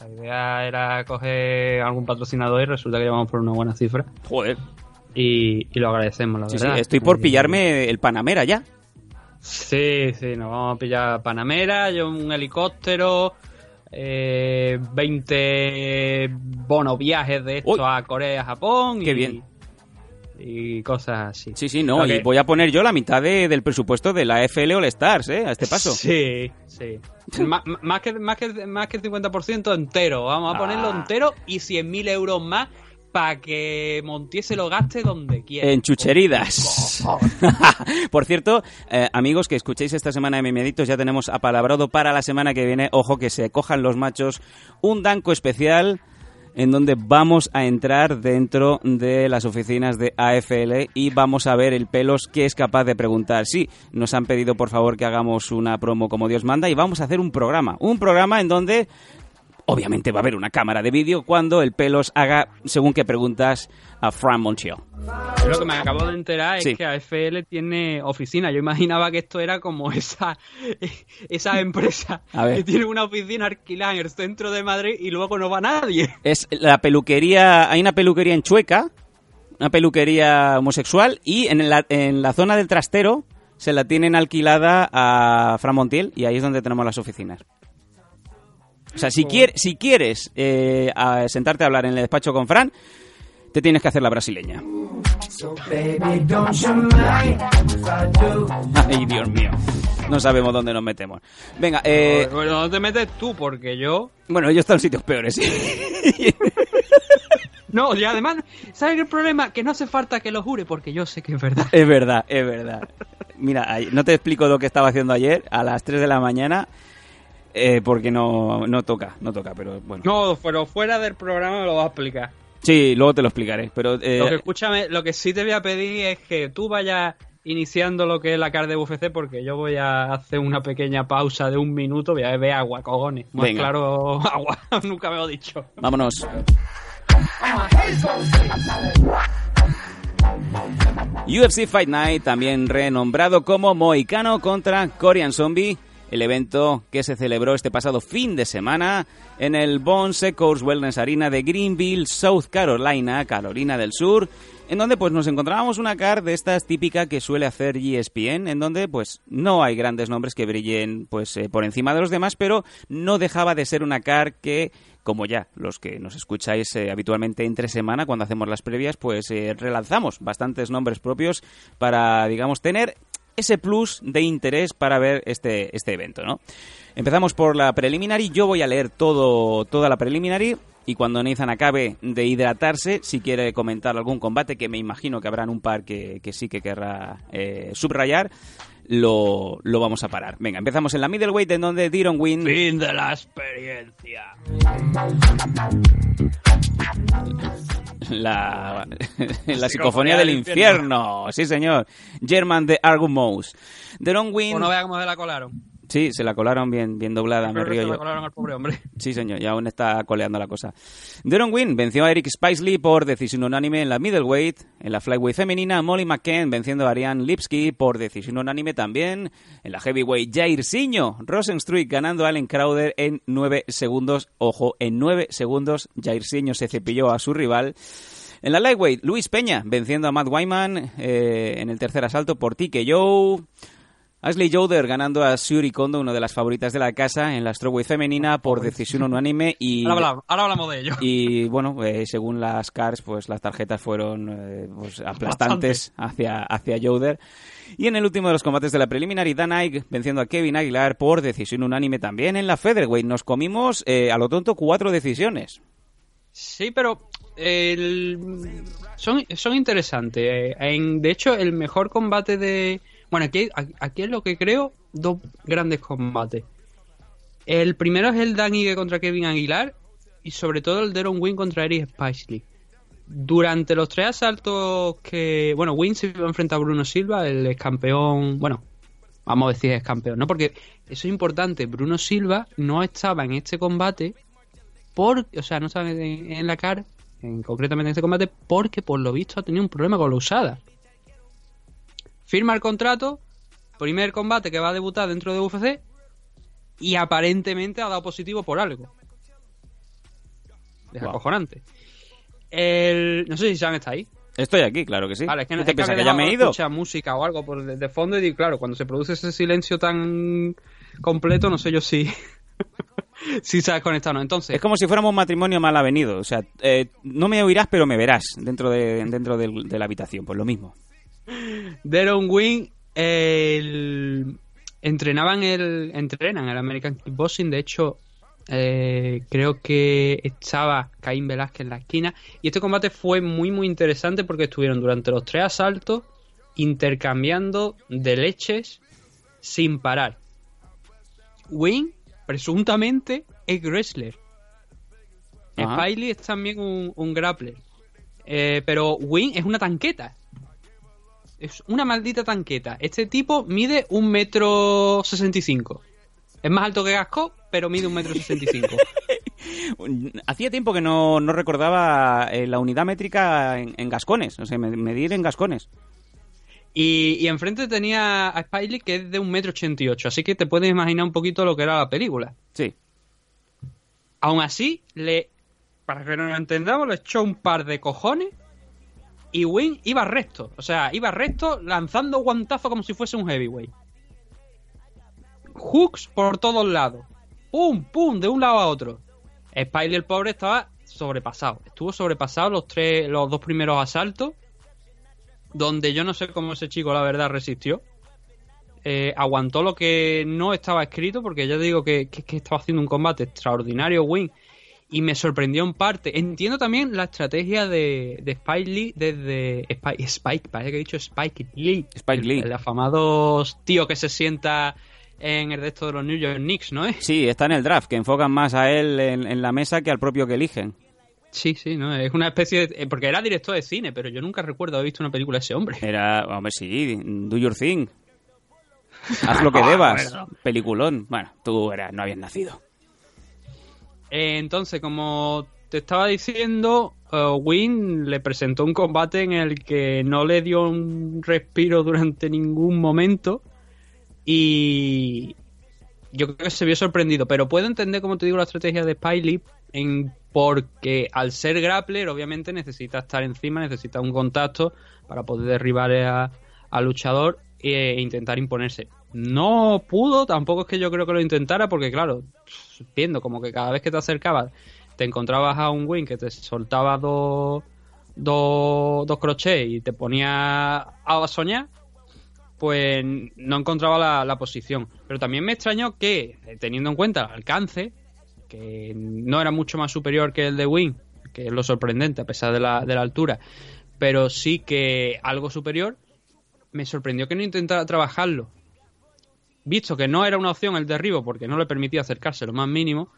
[SPEAKER 3] La idea era coger algún patrocinador y resulta que llevamos por una buena cifra.
[SPEAKER 2] Joder.
[SPEAKER 3] Y, y lo agradecemos, la
[SPEAKER 2] Sí, sí,
[SPEAKER 3] verdad.
[SPEAKER 2] estoy por
[SPEAKER 3] Eh,
[SPEAKER 2] pillarme el Panamera ya.
[SPEAKER 3] Sí, sí, nos vamos a pillar Panamera, yo un helicóptero, eh, 20 bonos viajes de estos
[SPEAKER 2] Uy.
[SPEAKER 3] a Corea, Japón.
[SPEAKER 2] Qué
[SPEAKER 3] y,
[SPEAKER 2] bien.
[SPEAKER 3] Y cosas así.
[SPEAKER 2] Sí, sí, no. Y voy a poner yo la mitad de- del presupuesto de la FL All Stars, ¿eh? A este paso.
[SPEAKER 3] Sí, sí. *laughs* Má- má- más, que, más, que, más que el 50% entero. Vamos a ponerlo
[SPEAKER 2] Ah.
[SPEAKER 3] entero y 100.000 euros más para que Montiel se lo gaste donde quiera.
[SPEAKER 2] En chucheridas. Por *laughs* cierto, eh, amigos que escuchéis esta semana de Mimeditos, ya tenemos apalabrado para la semana que viene, ojo que se cojan los machos, un danco especial en donde vamos a entrar dentro de las oficinas de AFL y vamos a ver el pelos que es capaz de preguntar. Sí, nos han pedido por favor que hagamos una promo como Dios manda y vamos a hacer un programa. Un programa en donde obviamente va a haber una cámara de vídeo cuando el pelos haga según que preguntas a Fran Montiel.
[SPEAKER 3] Lo que me acabo de enterar es
[SPEAKER 2] Sí.
[SPEAKER 3] que AFL tiene oficina. Yo imaginaba que esto era como esa, *laughs* esa empresa que tiene una oficina alquilada en el centro de Madrid y luego no va nadie.
[SPEAKER 2] Es la peluquería, hay una peluquería en Chueca, una peluquería homosexual, y en la, en la zona del trastero se la tienen alquilada a Fran Montiel y ahí es donde tenemos las oficinas. O sea, si, quier- si quieres eh, a sentarte a hablar en el despacho con Fran, te tienes que hacer la brasileña. Ay, Dios mío. No sabemos dónde nos metemos. Venga, eh,
[SPEAKER 3] Bueno, ¿dónde te metes tú? Porque yo...
[SPEAKER 2] bueno, yo he estado en sitios peores. *laughs*
[SPEAKER 3] No, y además, ¿sabes el problema? Que no hace falta que lo jure porque yo sé que es verdad.
[SPEAKER 2] Es verdad, es verdad. Mira, no te explico lo que estaba haciendo ayer a las 3 de la mañana eh, porque no, no toca, no toca, pero bueno.
[SPEAKER 3] No, pero fuera del programa me lo vas a explicar.
[SPEAKER 2] Sí, luego te lo explicaré, pero... eh,
[SPEAKER 3] Lo que escúchame, lo que sí te voy a pedir es que tú vayas iniciando lo que es la carta de UFC porque yo voy a hacer una pequeña pausa de un minuto, voy a beber agua, cojones. Más
[SPEAKER 2] Venga.
[SPEAKER 3] claro, *laughs* agua, nunca me lo he dicho.
[SPEAKER 2] Vámonos. UFC Fight Night, también renombrado como Moicano contra Korean Zombie, el evento que se celebró este pasado fin de semana en el Bones Echoes Wellness Arena de Greenville, South Carolina, Carolina del Sur, en donde pues nos encontrábamos una car de estas típica que suele hacer ESPN, en donde pues no hay grandes nombres que brillen pues eh, por encima de los demás, pero no dejaba de ser una car que como ya los que nos escucháis eh, habitualmente entre semana cuando hacemos las previas, pues eh, relanzamos bastantes nombres propios para, digamos, tener ese plus de interés para ver este, este evento, ¿no? Empezamos por la preliminary, yo voy a leer todo, toda la preliminary y cuando Nathan acabe de hidratarse, si quiere comentar algún combate, que me imagino que habrán un par que, que sí que querrá eh, subrayar, lo, lo vamos a parar. Venga, empezamos en la middleweight en donde Diron Win...
[SPEAKER 3] Fin de la experiencia. *laughs*
[SPEAKER 2] La, la psicofonía del infierno. Sí, señor. German de Argumous. Deron Win.
[SPEAKER 3] O no veas cómo se la colaron.
[SPEAKER 2] Sí, se la colaron bien, bien doblada, me río
[SPEAKER 3] se la
[SPEAKER 2] yo.
[SPEAKER 3] colaron al pobre hombre. *laughs*
[SPEAKER 2] Sí, señor, y aún está coleando la cosa. Deron Win venció a Eric Spicely por decisión unánime en la middleweight. En la flyweight femenina, Molly McCann venciendo a Ariane Lipsky por decisión unánime también. En la heavyweight, Jair Siño, Rosenstruik ganando a Allen Crowder en 9 segundos. Ojo, en 9 segundos Jair Siño se cepilló a su rival. En la lightweight, Luis Peña venciendo a Matt Wyman eh, en el tercer asalto por TKO. Ashley Joder ganando a Suri Kondo, una de las favoritas de la casa, en la strawweight femenina por decisión unánime y
[SPEAKER 3] Ahora hablamos, ahora hablamos de ello.
[SPEAKER 2] y bueno, eh, según las cards, pues las tarjetas fueron eh, pues, aplastantes hacia, hacia Joder. Y en el último de los combates de la preliminary, Dan Ike venciendo a Kevin Aguilar por decisión unánime también en la featherweight. Nos comimos eh, a lo tonto cuatro decisiones.
[SPEAKER 3] Sí, pero el- son, son interesantes. En, de hecho, el mejor combate de... Bueno, aquí, aquí es lo que creo, dos grandes combates. El primero es el Dan Ige contra Kevin Aguilar y sobre todo el Deron Win contra Eric Spicely. Durante los tres asaltos que... Bueno, Win se iba a Bruno Silva, el ex campeón... Bueno, vamos a decir ex campeón, ¿no? Porque eso es importante. Bruno Silva no estaba en este combate por, o sea, no estaba en, en la CAR, en, concretamente en este combate, porque por lo visto ha tenido un problema con la usada. Firma el contrato, primer combate que va a debutar dentro de UFC y aparentemente ha dado positivo por algo. Es acojonante. El, no sé si Sam está ahí.
[SPEAKER 2] Estoy aquí, claro que sí.
[SPEAKER 3] Vale, es que,
[SPEAKER 2] ¿Qué
[SPEAKER 3] es
[SPEAKER 2] te
[SPEAKER 3] que
[SPEAKER 2] que ya me he ido?
[SPEAKER 3] escuchar música o algo por de, de fondo y claro, cuando se produce ese silencio tan completo, no sé yo si *laughs* si se ha desconectado o no. Entonces,
[SPEAKER 2] Es como si fuéramos un matrimonio mal avenido. O sea, eh, no me oirás, pero me verás dentro de, dentro del- de la habitación. Pues lo mismo.
[SPEAKER 3] Deron Wing el... entrenaban el entrenan el American Kickboxing de hecho eh, creo que estaba Caín Velázquez en la esquina. Y este combate fue muy muy interesante porque estuvieron durante los tres asaltos intercambiando de leches sin parar. Wing presuntamente es wrestler. Spiley es también un, un grappler. Eh, pero Wing es una tanqueta es una maldita tanqueta. Este tipo mide un metro sesenta y cinco. Es más alto que Gasco, pero mide un metro sesenta y cinco. *laughs*
[SPEAKER 2] Hacía tiempo que no, no recordaba eh, la unidad métrica en, en gascones, o sea, me- medir en gascones.
[SPEAKER 3] Y, y enfrente tenía a Spike Lee que es de un metro ochenta y ocho, así que te puedes imaginar un poquito lo que era la película.
[SPEAKER 2] Sí.
[SPEAKER 3] Aún así, le, para que nos entendamos, le echó un par de cojones y Win iba recto. O sea, iba recto lanzando guantazo como si fuese un heavyweight. Hooks por todos lados. Pum, pum, de un lado a otro. Spiley el pobre estaba sobrepasado. Estuvo sobrepasado los tres, los dos primeros asaltos. Donde yo no sé cómo ese chico, la verdad, resistió. Eh, aguantó lo que no estaba escrito, porque ya digo que, que- que estaba haciendo un combate extraordinario, Win. Y me sorprendió en parte. Entiendo también la estrategia de, de Spike Lee desde. Spike, Spike, parece que he dicho Spike Lee.
[SPEAKER 2] Spike Lee.
[SPEAKER 3] El, el afamado tío que se sienta en el resto de los New York Knicks, ¿no es?
[SPEAKER 2] Sí, está en el draft, que enfocan más a él en, en la mesa que al propio que eligen.
[SPEAKER 3] Sí, sí, ¿no? Es una especie de... eh, Porque era director de cine, pero yo nunca recuerdo haber visto una película de ese hombre.
[SPEAKER 2] Era, hombre, sí, do your thing. Haz lo que debas. *laughs* Peliculón. Bueno, tú eras, no habías nacido.
[SPEAKER 3] Eh, entonces, como te estaba diciendo, eh, Win le presentó un combate en el que no le dio un respiro durante ningún momento y yo creo que se vio sorprendido, pero puedo entender, como te digo, la estrategia de Spiley en porque al ser grappler obviamente necesita estar encima, necesita un contacto para poder derribar al luchador e intentar imponerse. No pudo, tampoco es que yo creo que lo intentara, porque claro, viendo como que cada vez que te acercabas te encontrabas a un win que te soltaba dos, dos, dos crochets y te ponía a soñar, pues no encontraba la, la posición. Pero también me extrañó que, eh, teniendo en cuenta el alcance, que no era mucho más superior que el de Win, que es lo sorprendente a pesar de la, de la altura, pero sí que algo superior, me sorprendió que no intentara trabajarlo. Visto que no era una opción el derribo porque no le permitía acercarse lo más mínimo,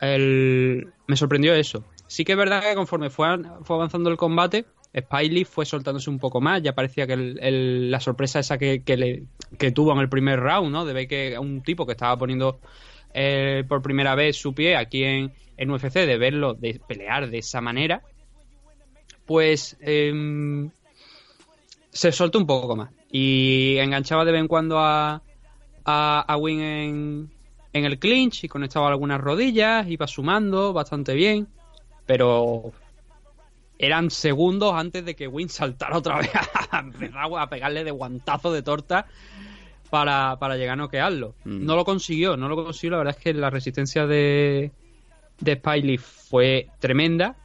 [SPEAKER 3] el- me sorprendió eso. Sí que es verdad que conforme fue, fue avanzando el combate, Spiley fue soltándose un poco más. Ya parecía que la sorpresa esa que, que le, tuvo en el primer round, ¿no? De ver que un tipo que estaba poniendo eh, por primera vez su pie aquí en, en UFC, de verlo, de pelear de esa manera, pues em, se soltó un poco más. Y enganchaba de vez en cuando a, a, a Win en, en el clinch y conectaba algunas rodillas, iba sumando bastante bien, pero eran segundos antes de que Win saltara otra *laughs* vez a empezar a pegarle de guantazo de torta para, para llegar a noquearlo.
[SPEAKER 2] Mm.
[SPEAKER 3] No lo consiguió, no lo consiguió. La verdad es que la resistencia de, de Spiley fue tremenda.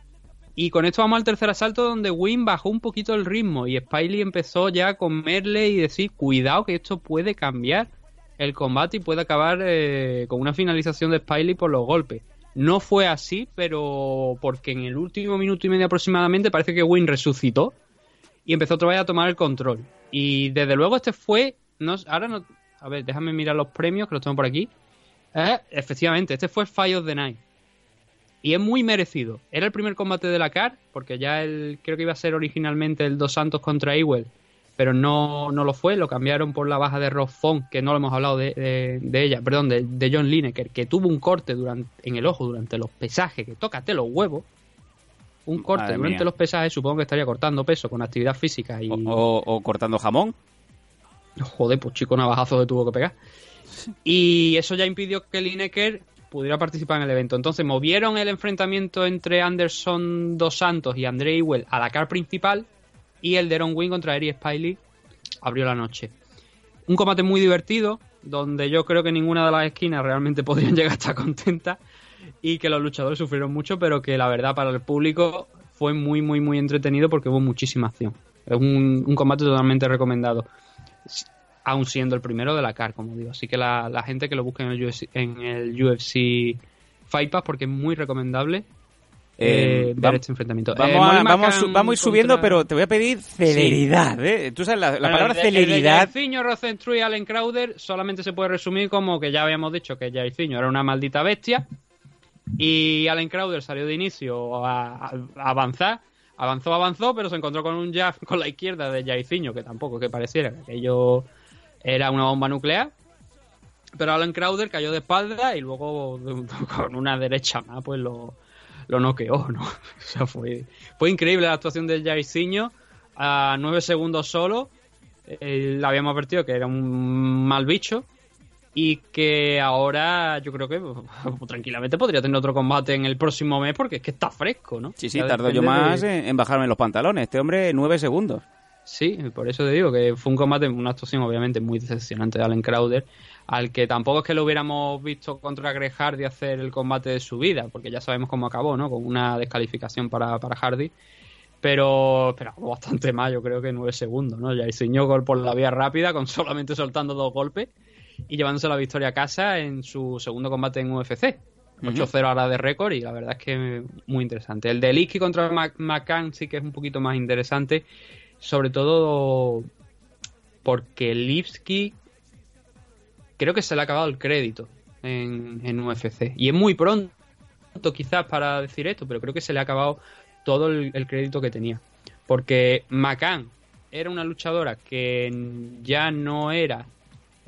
[SPEAKER 3] Y con esto vamos al tercer asalto donde Win bajó un poquito el ritmo y Spiley empezó ya a comerle y decir, cuidado que esto puede cambiar el combate y puede acabar eh, con una finalización de Spiley por los golpes. No fue así, pero porque en el último minuto y medio aproximadamente parece que Win resucitó y empezó otra vez a tomar el control. Y desde luego este fue, no, ahora no, a ver, déjame mirar los premios que los tengo por aquí. Eh, efectivamente, este fue Fight of the Night. Y es muy merecido. Era el primer combate de la CAR, porque ya el, creo que iba a ser originalmente el Dos Santos contra Ewell, pero no, no lo fue, lo cambiaron por la baja de Rob Font, que no lo hemos hablado de, de- de ella, perdón, de, de John Lineker, que tuvo un corte durante, en el ojo durante los pesajes, que tócate los huevos. Un corte
[SPEAKER 2] Madre
[SPEAKER 3] durante
[SPEAKER 2] mía.
[SPEAKER 3] los pesajes, supongo que estaría cortando peso con actividad física y.
[SPEAKER 2] O, o cortando jamón.
[SPEAKER 3] Joder, pues chico navajazo le tuvo que pegar. *laughs* Y eso ya impidió que Lineker pudiera participar en el evento. Entonces movieron el enfrentamiento entre Anderson Dos Santos y André Ewell a la car principal y el Deron Wing contra Eric Spiley abrió la noche. Un combate muy divertido, donde yo creo que ninguna de las esquinas realmente *laughs* podrían llegar a estar contenta y que los luchadores sufrieron mucho, pero que la verdad para el público fue muy, muy, muy entretenido porque hubo muchísima acción. Es un, un combate totalmente recomendado aún siendo el primero de la CAR, como digo. Así que la, la gente que lo busque en el UFC, en el UFC Fight Pass, porque es muy recomendable eh,
[SPEAKER 2] Eh,
[SPEAKER 3] ver este enfrentamiento.
[SPEAKER 2] Vamos,
[SPEAKER 3] Eh,
[SPEAKER 2] a, vamos, vamos a ir subiendo,
[SPEAKER 3] contra-
[SPEAKER 2] pero te voy a pedir celeridad. ¿eh? Tú sabes, la, la
[SPEAKER 3] Bueno,
[SPEAKER 2] palabra
[SPEAKER 3] el de- el de
[SPEAKER 2] celeridad.
[SPEAKER 3] Jairzinho, Rosenstruy y Allen Crowder solamente se puede resumir como que ya habíamos dicho que Jairzinho era una maldita bestia y Allen Crowder salió de inicio a, a- a avanzar. Avanzó, avanzó, pero se encontró con un jab con la izquierda de Jairzinho, que tampoco que pareciera que aquello era una bomba nuclear. Pero Alan Crowder cayó de espalda y luego *laughs* con una derecha más pues lo, lo noqueó, ¿no? *laughs* O sea, fue, fue increíble la actuación del Jairzinho a nueve segundos solo. eh, le habíamos advertido que era un mal bicho y que ahora yo creo que pues, *laughs* tranquilamente podría tener otro combate en el próximo mes porque es que está fresco, ¿no?
[SPEAKER 2] Sí, sí,
[SPEAKER 3] Ya
[SPEAKER 2] tardo yo
[SPEAKER 3] de-
[SPEAKER 2] más en, en bajarme los pantalones. Este hombre, nueve segundos.
[SPEAKER 3] Sí, por eso te digo que fue un combate, una actuación obviamente muy decepcionante de Allen Crowder, al que tampoco es que lo hubiéramos visto contra Greg Hardy hacer el combate de su vida, porque ya sabemos cómo acabó, ¿no? Con una descalificación para, para Hardy. Pero esperamos bastante más, yo creo que nueve segundos, ¿no? Ya enseñó gol por la vía rápida, con solamente soltando dos golpes y llevándose la victoria a casa en su segundo combate en UFC. 8-0 ahora de récord y la verdad es que muy interesante. El de Licky contra McCann sí que es un poquito más interesante, sobre todo porque Lipski creo que se le ha acabado el crédito en, en UFC. Y es muy pronto quizás para decir esto, pero creo que se le ha acabado todo el, crédito que tenía. Porque McCann era una luchadora que ya no era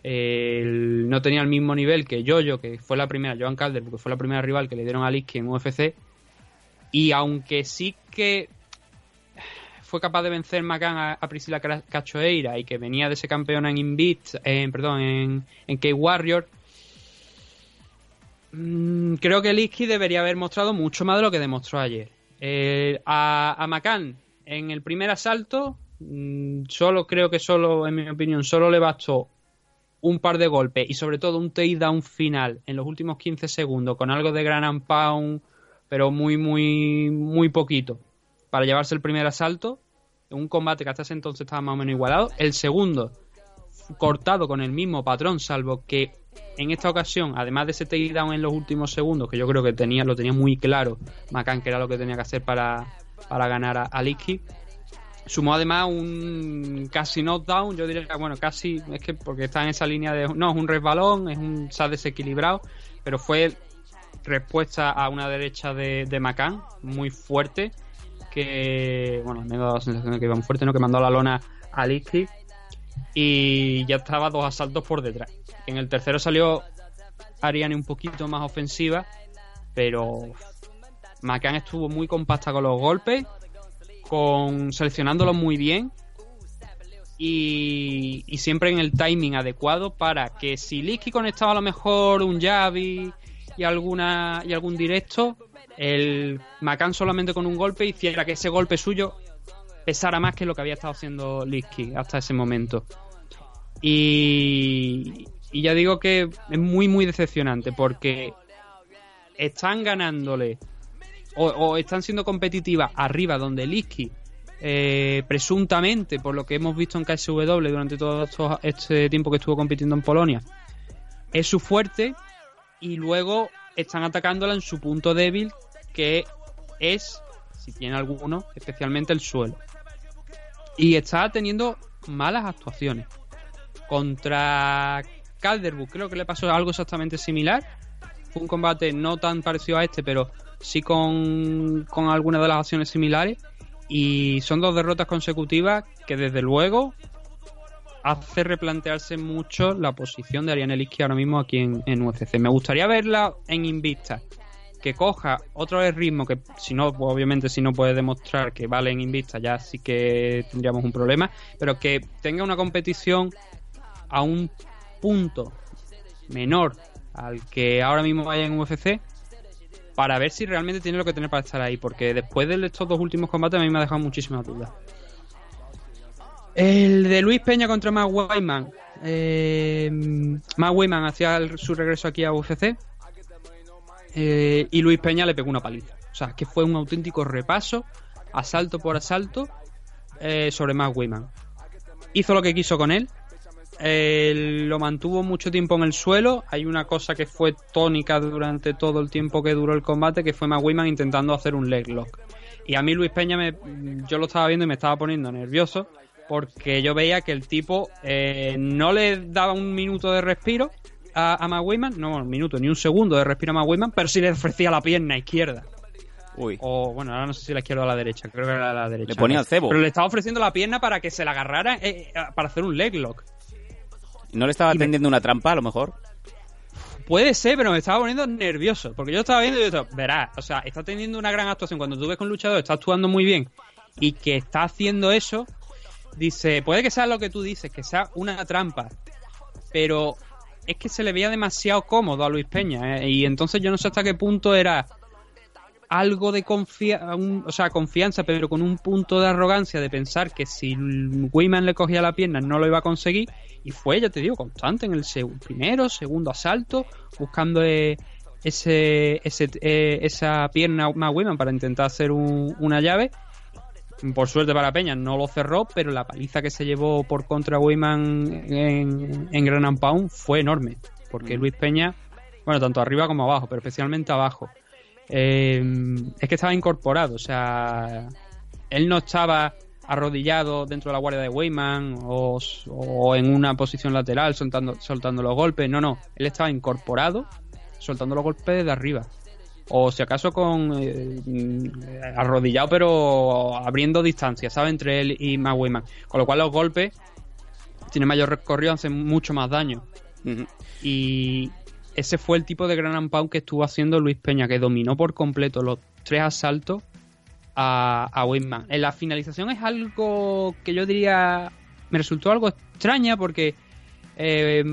[SPEAKER 3] el- no tenía el mismo nivel que Jojo, que fue la primera, Joan Calder, porque fue la primera rival que le dieron a Liski en UFC. Y aunque sí que fue capaz de vencer McCann a, a Priscila Cachoeira y que venía de ese campeón en Invit, en, perdón, en, en K-Warrior, mm, creo que Liski debería haber mostrado mucho más de lo que demostró ayer. Eh, a, a en el primer asalto, mm, solo creo que solo, en mi opinión, solo le bastó un par de golpes y sobre todo un takedown final en los últimos 15 segundos con algo de gran and pound, pero muy, muy, muy poquito para llevarse el primer asalto. Un combate que hasta ese entonces estaba más o menos igualado. El segundo, cortado con el mismo patrón, salvo que en esta ocasión, además de ese takedown en los últimos segundos, que yo creo que tenía, lo tenía muy claro, McCann, que era lo que tenía que hacer para, para ganar a, a Licky, sumó además un casi knockdown, yo diría bueno, casi, es que porque está en esa línea de, no, es un resbalón, es un ha desequilibrado, pero fue respuesta a una derecha de, de McCann, muy fuerte, que, bueno, me dado la sensación de que iba muy fuerte, ¿no? Que mandó la lona a Licky y ya estaba dos asaltos por detrás. En el tercero salió Ariane un poquito más ofensiva, pero McCann estuvo muy compacta con los golpes, con seleccionándolos muy bien y, y siempre en el timing adecuado para que si Licky conectaba a lo mejor un jab y, y alguna y algún directo, el McCann solamente con un golpe hiciera que ese golpe suyo pesara más que lo que había estado haciendo Licky hasta ese momento. Y, y ya digo que es muy muy decepcionante porque están ganándole o, están siendo competitivas arriba donde Licky eh, presuntamente por lo que hemos visto en KSW durante todo este tiempo que estuvo compitiendo en Polonia es su fuerte y luego están atacándola en su punto débil que es si tiene alguno especialmente el suelo. Y está teniendo malas actuaciones. Contra Calderwood creo que le pasó algo exactamente similar. Fue un combate no tan parecido a este pero sí con, con algunas de las acciones similares. Y son dos derrotas consecutivas que desde luego hace replantearse mucho la posición de Ariane Liski ahora mismo aquí en, en UFC. Me gustaría verla en Invicta, que coja otro vez ritmo, que si no, obviamente si no puede demostrar que vale en Invicta ya sí que tendríamos un problema, pero que tenga una competición a un punto menor al que ahora mismo hay en UFC para ver si realmente tiene lo que tener para estar ahí, porque después de estos dos últimos combates a mí me ha dejado muchísimas dudas. El de Luis Peña contra Matt Wyman. Eh, Matt hacía su regreso aquí a UFC eh, y Luis Peña le pegó una paliza. O sea, que fue un auténtico repaso, asalto por asalto, eh, sobre Matt Wyman. Hizo lo que quiso con él. Eh, lo mantuvo mucho tiempo en el suelo. Hay una cosa que fue tónica durante todo el tiempo que duró el combate, que fue Matt Wyman intentando hacer un leg lock. Y a mí Luis Peña, me, yo lo estaba viendo y me estaba poniendo nervioso porque yo veía que el tipo no le daba un minuto de respiro a, a Matt no un minuto, ni un segundo de respiro a Matt pero sí le ofrecía la pierna izquierda.
[SPEAKER 2] Uy.
[SPEAKER 3] O bueno, ahora no sé si la izquierda o la derecha, creo que era la derecha.
[SPEAKER 2] Le ponía el cebo.
[SPEAKER 3] Pero le estaba ofreciendo la pierna para que se la agarrara eh, eh, para hacer un leg lock.
[SPEAKER 2] ¿No le estaba
[SPEAKER 3] Y me-
[SPEAKER 2] tendiendo una trampa a lo mejor?
[SPEAKER 3] Puede ser, pero me estaba poniendo nervioso. Porque yo estaba viendo y yo verás, o sea, está teniendo una gran actuación. Cuando tú ves con un luchador, está actuando muy bien y que está haciendo eso, dice, puede que sea lo que tú dices, que sea una trampa. Pero es que se le veía demasiado cómodo a Luis Peña. ¿eh? Y entonces yo no sé hasta qué punto era algo de confia un- o sea, confianza, pero con un punto de arrogancia de pensar que si Weyman le cogía la pierna no lo iba a conseguir. Y fue, ya te digo, constante en el primero, segundo asalto, buscando eh, ese, ese, eh, esa pierna más Weyman para intentar hacer un- una llave. Por suerte para Peña no lo cerró, pero la paliza que se llevó por contra Weyman en, en Gran Pound fue enorme. Porque Luis Peña, bueno, tanto arriba como abajo, pero especialmente abajo, eh, es que estaba incorporado. O sea, él no estaba arrodillado dentro de la guardia de Weyman o, o en una posición lateral soltando, soltando los golpes. No, no, él estaba incorporado soltando los golpes desde arriba. O si acaso con eh, mm, arrodillado pero abriendo distancia, ¿sabes? Entre él y Matt Weyman. Con lo cual los golpes tienen mayor recorrido, hacen mucho más daño. Y ese fue el tipo de gran and pound que estuvo haciendo Luis Peña, que dominó por completo los tres asaltos a, a Weyman. En la finalización es algo que yo diría me resultó algo extraña porque eh,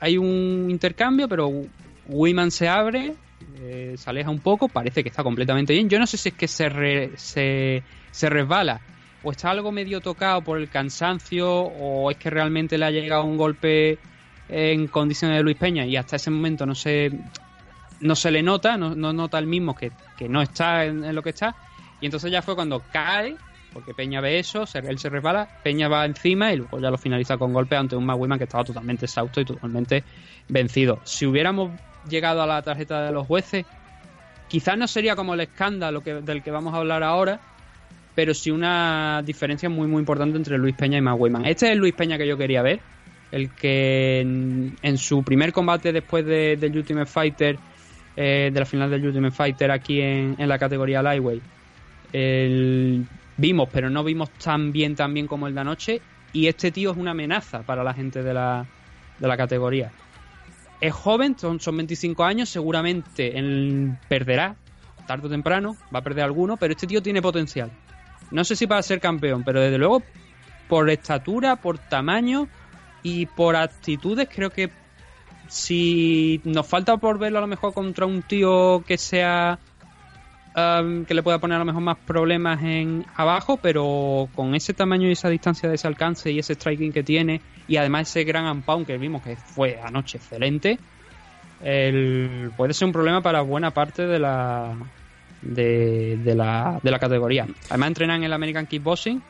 [SPEAKER 3] hay un intercambio, pero Weyman se abre, eh, se aleja un poco, parece que está completamente bien. Yo no sé si es que se, re- se, resbala o está algo medio tocado por el cansancio o es que realmente le ha llegado un golpe en condiciones de Luis Peña y hasta ese momento no se no se le nota, no, no nota el mismo que, que no está en, en lo que está y entonces ya fue cuando cae porque Peña ve eso, se- él se resbala, Peña va encima y luego ya lo finaliza con golpe ante un McWiman que estaba totalmente exhausto y totalmente vencido. Si hubiéramos llegado a la tarjeta de los jueces, quizás no sería como el escándalo que, del que vamos a hablar ahora, pero sí una diferencia muy muy importante entre Luis Peña y Matt. Este es el Luis Peña que yo quería ver, el que en, su primer combate después de- del Ultimate Fighter, eh, de la final del Ultimate Fighter aquí en, en la categoría Lightweight, vimos, pero no vimos tan bien tan bien como el de anoche, y este tío es una amenaza para la gente de la, de la categoría. Es joven, son, son 25 años, seguramente él perderá, tarde o temprano, va a perder alguno, pero este tío tiene potencial. No sé si para ser campeón, pero desde luego por estatura, por tamaño y por actitudes creo que si nos falta por verlo a lo mejor contra un tío que sea que le pueda poner a lo mejor más problemas en abajo, pero con ese tamaño y esa distancia de ese alcance y ese striking que tiene y además ese gran unpound que vimos que fue anoche excelente, el- puede ser un problema para buena parte de la de, de la, de la categoría. Además entrenan en el American Kickboxing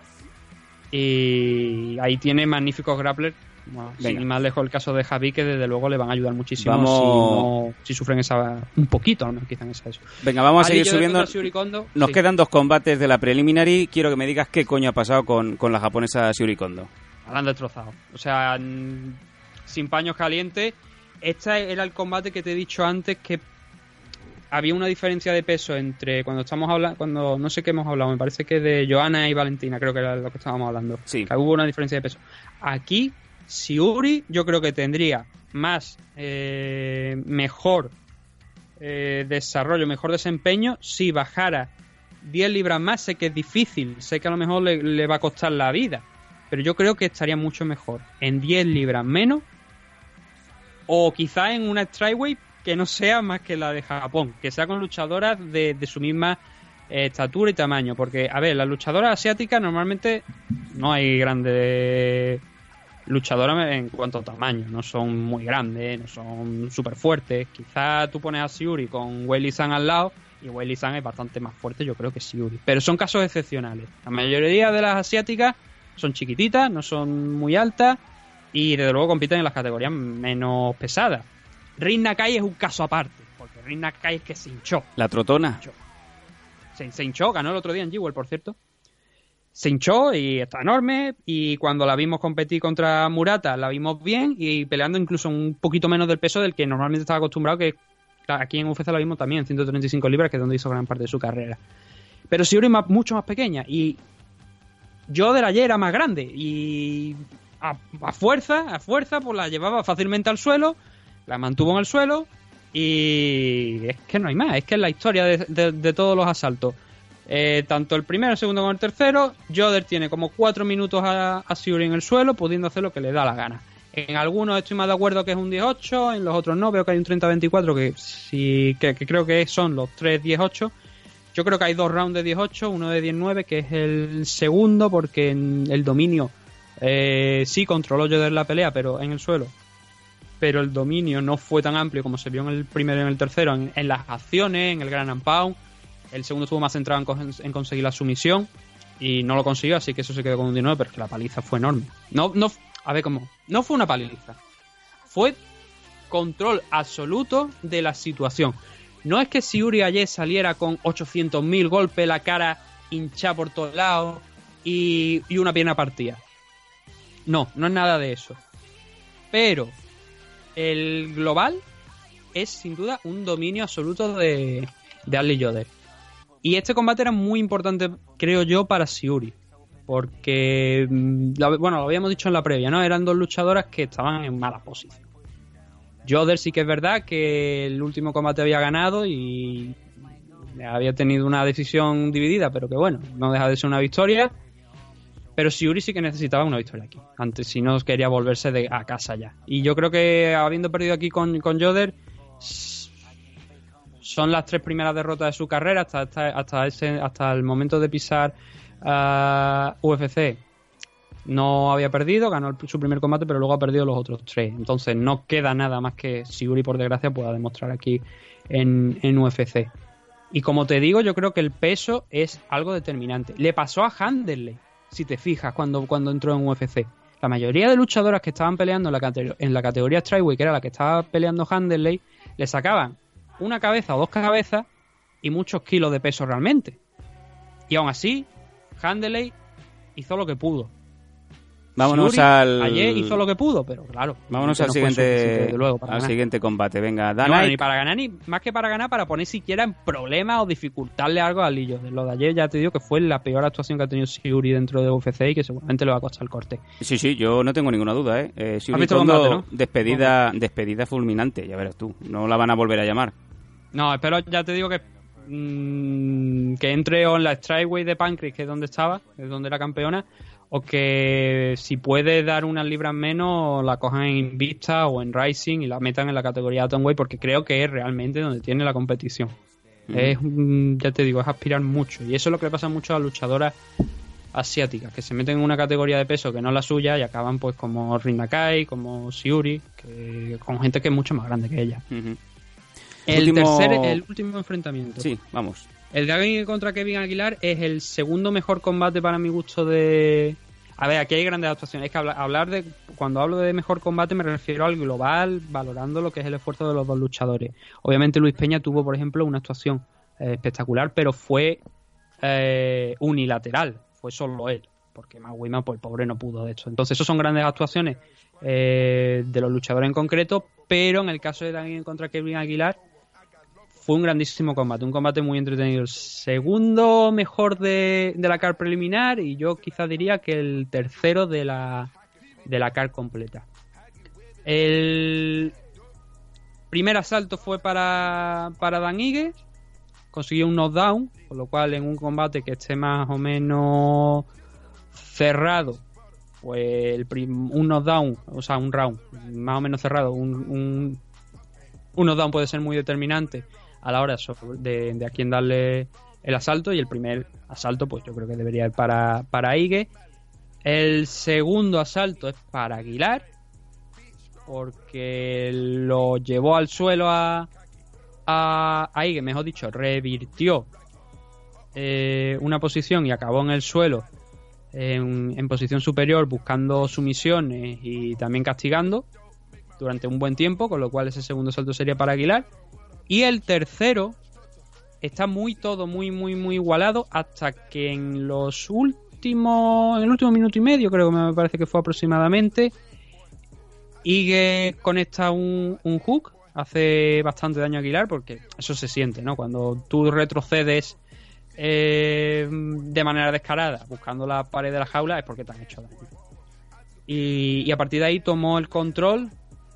[SPEAKER 3] y ahí tiene magníficos grapplers. Bueno, sin ir más lejos el caso de Javi, que desde luego le van a ayudar muchísimo
[SPEAKER 2] Vamos-
[SPEAKER 3] si, no- si sufren esa un poquito, a lo mejor quizá en esa eso.
[SPEAKER 2] Venga, vamos a seguir subiendo. Nos
[SPEAKER 3] sí.
[SPEAKER 2] quedan dos combates de la preliminary. Quiero que me digas qué coño ha pasado con, con la japonesa Shuri Kondo.
[SPEAKER 3] La han destrozado. O sea, sin paños calientes. Este era el combate que te he dicho antes que había una diferencia de peso entre cuando estamos hablando, cuando no sé qué hemos hablado, me parece que de Joana y Valentina, creo que era lo que estábamos hablando.
[SPEAKER 2] Sí.
[SPEAKER 3] Que hubo una diferencia de peso. Aquí, Siuri, yo creo que tendría más, eh, mejor eh, desarrollo, mejor desempeño si bajara 10 libras más. Sé que es difícil, sé que a lo mejor le, va a costar la vida, pero yo creo que estaría mucho mejor en 10 libras menos o quizá en una strikeweight que no sea más que la de Japón, que sea con luchadoras de, de su misma eh, estatura y tamaño, porque a ver, las luchadoras asiáticas normalmente no hay grandes luchadoras en cuanto a tamaño, no son muy grandes, no son súper fuertes. Quizá tú pones a Siuri con Weili San al lado y Weili San es bastante más fuerte, yo creo que Siuri. Pero son casos excepcionales. La mayoría de las asiáticas son chiquititas, no son muy altas y desde luego compiten en las categorías menos pesadas. Rin Nakai es un caso aparte, porque Rin Nakai es que se hinchó.
[SPEAKER 2] La trotona.
[SPEAKER 3] Se, se hinchó, ganó el otro día en Jewel, por cierto. Se hinchó y está enorme. Y cuando la vimos competir contra Murata, la vimos bien y peleando incluso un poquito menos del peso del que normalmente estaba acostumbrado, que aquí en UFC la vimos también en 135 libras, que es donde hizo gran parte de su carrera. Pero Siuri es mucho más pequeña y yo de la ayer era más grande y a, fuerza, a fuerza, pues la llevaba fácilmente al suelo, La mantuvo en el suelo y es que no hay más. Es que es la historia de- de todos los asaltos. Eh, tanto el primero, el segundo como el tercero, Joder tiene como cuatro minutos a, a Siuri en el suelo, pudiendo hacer lo que le da la gana. En algunos estoy más de acuerdo que es un 18, en los otros no, veo que hay un 30-24 que sí que, creo que son los 3-18. Yo creo que hay dos rounds de 18, uno de 19, que es el segundo, porque en el dominio eh, sí controló Joder la pelea, pero en el suelo. Pero el dominio no fue tan amplio como se vio en el primero y en el tercero, en, las acciones, en el Gran and. El segundo estuvo más centrado en, conseguir la sumisión y no lo consiguió, así que eso se quedó con un 19, pero es que la paliza fue enorme. No, no, a ver cómo. No fue una paliza. Fue control absoluto de la situación. No es que si Uri ayer saliera con 800.000 golpes, la cara hinchada por todos lados y, una pierna partida. No, no es nada de eso. Pero el global es sin duda un dominio absoluto de, de Ali Yoder. Y este combate era muy importante, creo yo, para Siuri. Porque, mm, bueno, lo habíamos dicho en la previa, ¿no? Eran dos luchadoras que estaban en mala posición. Joder sí que es verdad que el último combate había ganado y había tenido una decisión dividida, pero que bueno, no deja de ser una victoria. Pero Siuri sí que necesitaba una victoria aquí, antes si no quería volverse de, a casa ya. Y yo creo que habiendo perdido aquí con, con Joder, son las tres primeras derrotas de su carrera hasta, hasta, hasta, ese, hasta el momento de pisar a UFC. No había perdido, ganó su primer combate, pero luego ha perdido los otros tres. Entonces no queda nada más que Siuri, por desgracia, pueda demostrar aquí en, en UFC. Y como te digo, yo creo que el peso es algo determinante. Le pasó a Handerley, si te fijas, cuando, cuando entró en UFC. La mayoría de luchadoras que estaban peleando en la, en la categoría Strikeway, que era la que estaba peleando Handerley, le sacaban una cabeza o dos cabezas y muchos kilos de peso realmente. Y aún así, Handerley hizo lo que pudo.
[SPEAKER 2] Vámonos al.
[SPEAKER 3] Ayer hizo lo que pudo, pero claro.
[SPEAKER 2] Vámonos
[SPEAKER 3] no
[SPEAKER 2] al siguiente,
[SPEAKER 3] luego, para
[SPEAKER 2] al
[SPEAKER 3] ganar.
[SPEAKER 2] siguiente combate. Venga,
[SPEAKER 3] No,
[SPEAKER 2] Dan
[SPEAKER 3] bueno,
[SPEAKER 2] Ike.
[SPEAKER 3] ni para ganar, ni más que para ganar, para poner siquiera en problemas o dificultarle algo a Lillo. Lo de ayer ya te digo que fue la peor actuación que ha tenido Siuri dentro de UFC y que seguramente le va a costar el corte.
[SPEAKER 2] Sí, sí, yo no tengo ninguna duda, ¿eh? eh
[SPEAKER 3] visto combate, no?
[SPEAKER 2] despedida, despedida fulminante, ya verás tú. No la van a volver a llamar.
[SPEAKER 3] No, espero, ya te digo que mm, que entre o en la Strikeway de Pancras, que es donde estaba, es donde era campeona, o que si puede dar unas libras menos, la cojan en Invicta o en Rising y la metan en la categoría Atomweight, porque creo que es realmente donde tiene la competición. Es, ya te digo, es aspirar mucho. Y eso es lo que le pasa mucho a las luchadoras asiáticas, que se meten en una categoría de peso que no es la suya y acaban pues como Rinakai, como Siuri, que, con gente que es mucho más grande que ella. El
[SPEAKER 2] Último-
[SPEAKER 3] tercer, el último enfrentamiento.
[SPEAKER 2] Sí, vamos.
[SPEAKER 3] El Agui contra Kevin Aguilar es el segundo mejor combate para mi gusto de... A ver, aquí hay grandes actuaciones. Es que habla- hablar de... Cuando hablo de mejor combate me refiero al global, valorando lo que es el esfuerzo de los dos luchadores. Obviamente Luis Peña tuvo, por ejemplo, una actuación eh, espectacular, pero fue eh, unilateral. Fue solo él. Porque Matt Wiman, pues el pobre no pudo de esto. Entonces, esos son grandes actuaciones eh, de los luchadores en concreto, pero en el caso de Daniel contra Kevin Aguilar, fue un grandísimo combate, un combate muy entretenido. El segundo mejor de, de la car preliminar y yo quizás diría que el tercero de la, de la car completa. El primer asalto fue para, para Dan Ige, consiguió un knockdown, con lo cual en un combate que esté más o menos cerrado, pues el un knockdown, o sea, un round más o menos cerrado, un, un, un knockdown puede ser muy determinante a la hora de, de a quién darle el asalto y el primer asalto pues yo creo que debería ir para, para Ige el segundo asalto es para Aguilar porque lo llevó al suelo a, a, a Ige, mejor dicho, revirtió eh, una posición y acabó en el suelo en, en posición superior buscando sumisiones y también castigando durante un buen tiempo, con lo cual ese segundo salto sería para Aguilar. Y el tercero está muy todo, muy, muy, muy igualado hasta que en los últimos, en el último minuto y medio, creo que me parece que fue aproximadamente, Ige conecta un, un hook, hace bastante daño a Aguilar, porque eso se siente, ¿no? Cuando tú retrocedes eh, de manera descarada, buscando la pared de la jaula, es porque te han hecho daño. Y a partir de ahí tomó el control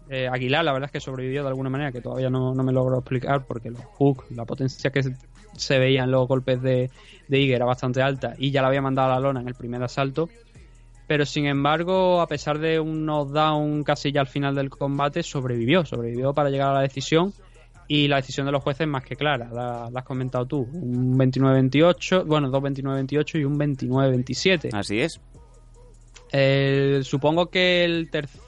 [SPEAKER 3] Eh, Aguilar, la verdad es que sobrevivió de alguna manera, que todavía no, no me logro explicar, porque los hooks, la potencia que se, se veía en los golpes de, de Ige era bastante alta y ya la había mandado a la lona en el primer asalto. Pero sin embargo, a pesar de un knockdown casi ya al final del combate, sobrevivió, sobrevivió para llegar a la decisión. Y la decisión de los jueces es más que clara, la, la has comentado tú. Un 29-28, bueno, dos 29-28 y un 29-27.
[SPEAKER 2] Así es.
[SPEAKER 3] Eh, supongo que el tercer,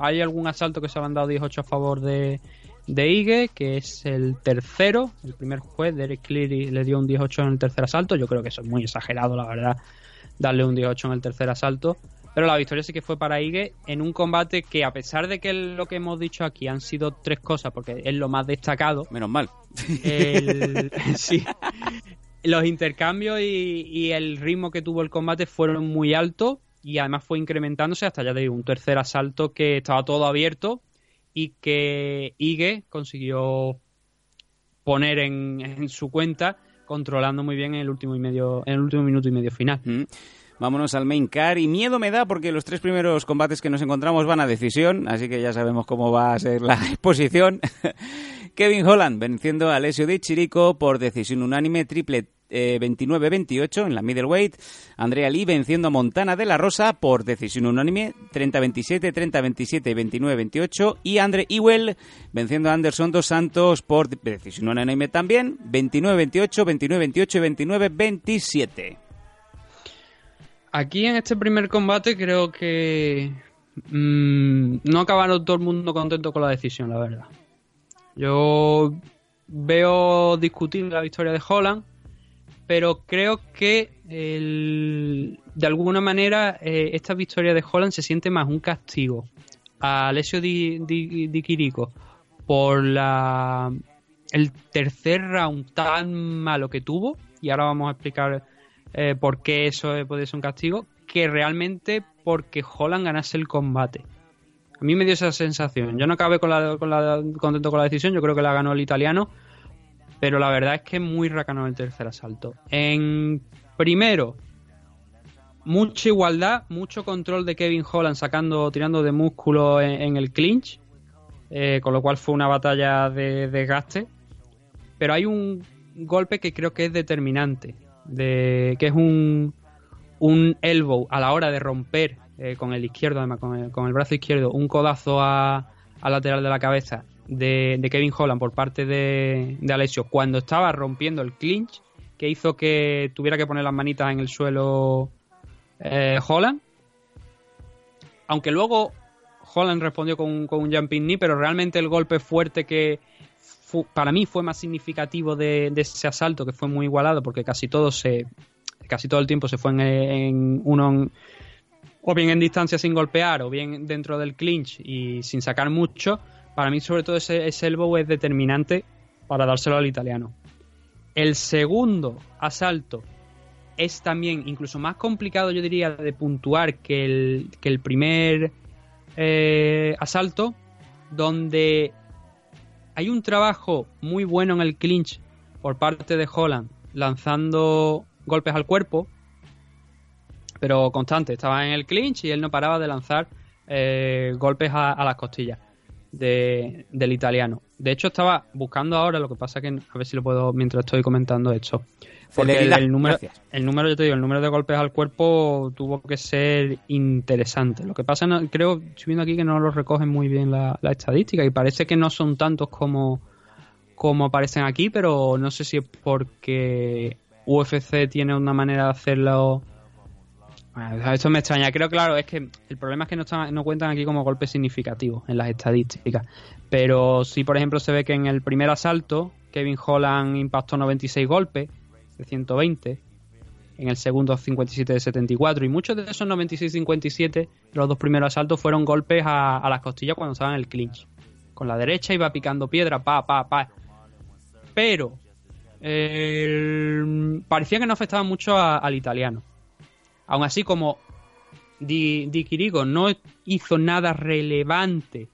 [SPEAKER 3] hay algún asalto que se han dado 18 a favor de, de Ige, que es el tercero. El primer juez, Derek Cleary, le dio un 18 en el tercer asalto. Yo creo que eso es muy exagerado, la verdad, darle un 18 en el tercer asalto. Pero la victoria sí que fue para Ige en un combate que, a pesar de que lo que hemos dicho aquí han sido tres cosas, porque es lo más destacado.
[SPEAKER 2] Menos mal.
[SPEAKER 3] el- *laughs* *laughs* sí. Los intercambios y, y el ritmo que tuvo el combate fueron muy altos y además fue incrementándose hasta ya digo un tercer asalto que estaba todo abierto y que Ige consiguió poner en, en su cuenta controlando muy bien en el último y medio en el último minuto y medio final.
[SPEAKER 2] Mm. Vámonos al main car y miedo me da porque los tres primeros combates que nos encontramos van a decisión, así que ya sabemos cómo va a ser la *laughs* exposición. *laughs* Kevin Holland venciendo a Alessio Di Chirico por decisión unánime triple eh, 29-28 en la middleweight. Andrea Lee venciendo a Montana de la Rosa por decisión unánime 30-27, 30-27 y 29-28. Y Andre Ewell venciendo a Anderson dos Santos por decisión unánime también 29-28, 29-28 y 29-27.
[SPEAKER 3] Aquí en este primer combate creo que mm, no acabaron todo el mundo contento con la decisión, la verdad. Yo veo discutible la victoria de Holland, pero creo que de alguna manera eh, esta victoria de Holland se siente más un castigo a Alessio Di, Di- Di Chirico por la el tercer round tan malo que tuvo y ahora vamos a explicar eh, por qué eso puede ser un castigo que realmente porque Holland ganase el combate. A mí me dio esa sensación. Yo no acabé con la- contento con la decisión yo creo que la ganó el italiano pero la verdad es que es muy racano el tercer asalto en primero mucha igualdad, mucho control de Kevin Holland sacando, tirando de músculo en, el clinch, eh, con lo cual fue una batalla de desgaste. Pero hay un golpe que creo que es determinante, de, que es un, un elbow a la hora de romper eh, con el izquierdo, además con el, con el brazo izquierdo, un codazo a, al lateral de la cabeza de, Kevin Holland por parte de, de Alessio cuando estaba rompiendo el clinch, que hizo que tuviera que poner las manitas en el suelo eh, Holland. Aunque luego Holland respondió con, un- jumping knee, pero realmente el golpe fuerte que para mí fue más significativo de, ese asalto, que fue muy igualado, porque casi todo se casi todo el tiempo se fue en, en uno en- o bien en distancia sin golpear o bien dentro del clinch y sin sacar mucho. Para mí, sobre todo, ese, ese elbow es determinante para dárselo al italiano. El segundo asalto es también incluso más complicado, yo diría, de puntuar que el, que el primer eh, asalto, donde hay un trabajo muy bueno en el clinch por parte de Holland, lanzando golpes al cuerpo, pero constante. Estaba en el clinch y él no paraba de lanzar eh, golpes a, a las costillas de- del italiano. De hecho, estaba buscando ahora, lo que pasa que a ver si lo puedo mientras estoy comentando esto. Porque el, número,
[SPEAKER 2] gracias.
[SPEAKER 3] el número, yo te digo, el número de golpes al cuerpo tuvo que ser interesante. Lo que pasa, no, creo, estoy viendo aquí que no lo recogen muy bien la, la estadística y parece que no son tantos como, como aparecen aquí, pero no sé si es porque UFC tiene una manera de hacerlo. Bueno, esto me extraña. Creo, claro, es que el problema es que no, están, no cuentan aquí como golpes significativos en las estadísticas. Pero sí, por ejemplo, se ve que en el primer asalto Kevin Holland impactó 96 golpes de 120. En el segundo 57 de 74. Y muchos de esos 96-57, los dos primeros asaltos, fueron golpes a, las costillas cuando estaban en el clinch. Con la derecha iba picando piedra, pa, pa, pa. Pero parecía que no afectaba mucho al italiano. Aún así, como Di, Di Chirico no hizo nada relevante,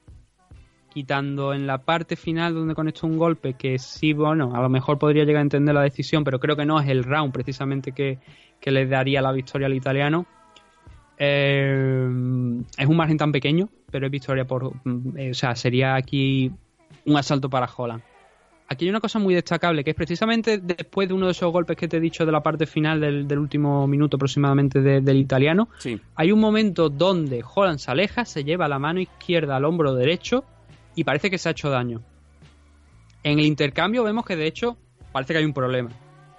[SPEAKER 3] quitando en la parte final donde conectó un golpe que sí, bueno, a lo mejor podría llegar a entender la decisión, pero creo que no es el round precisamente que, que le daría la victoria al italiano. Eh, es un margen tan pequeño pero es victoria por. mm, eh, o sea, sería aquí un asalto para Holland. Aquí hay una cosa muy destacable, que es precisamente después de uno de esos golpes que te he dicho de la parte final del, del último minuto aproximadamente de- del italiano,
[SPEAKER 2] Sí.
[SPEAKER 3] hay un momento donde Holland se aleja, se lleva la mano izquierda al hombro derecho y parece que se ha hecho daño. En el intercambio vemos que de hecho parece que hay un problema.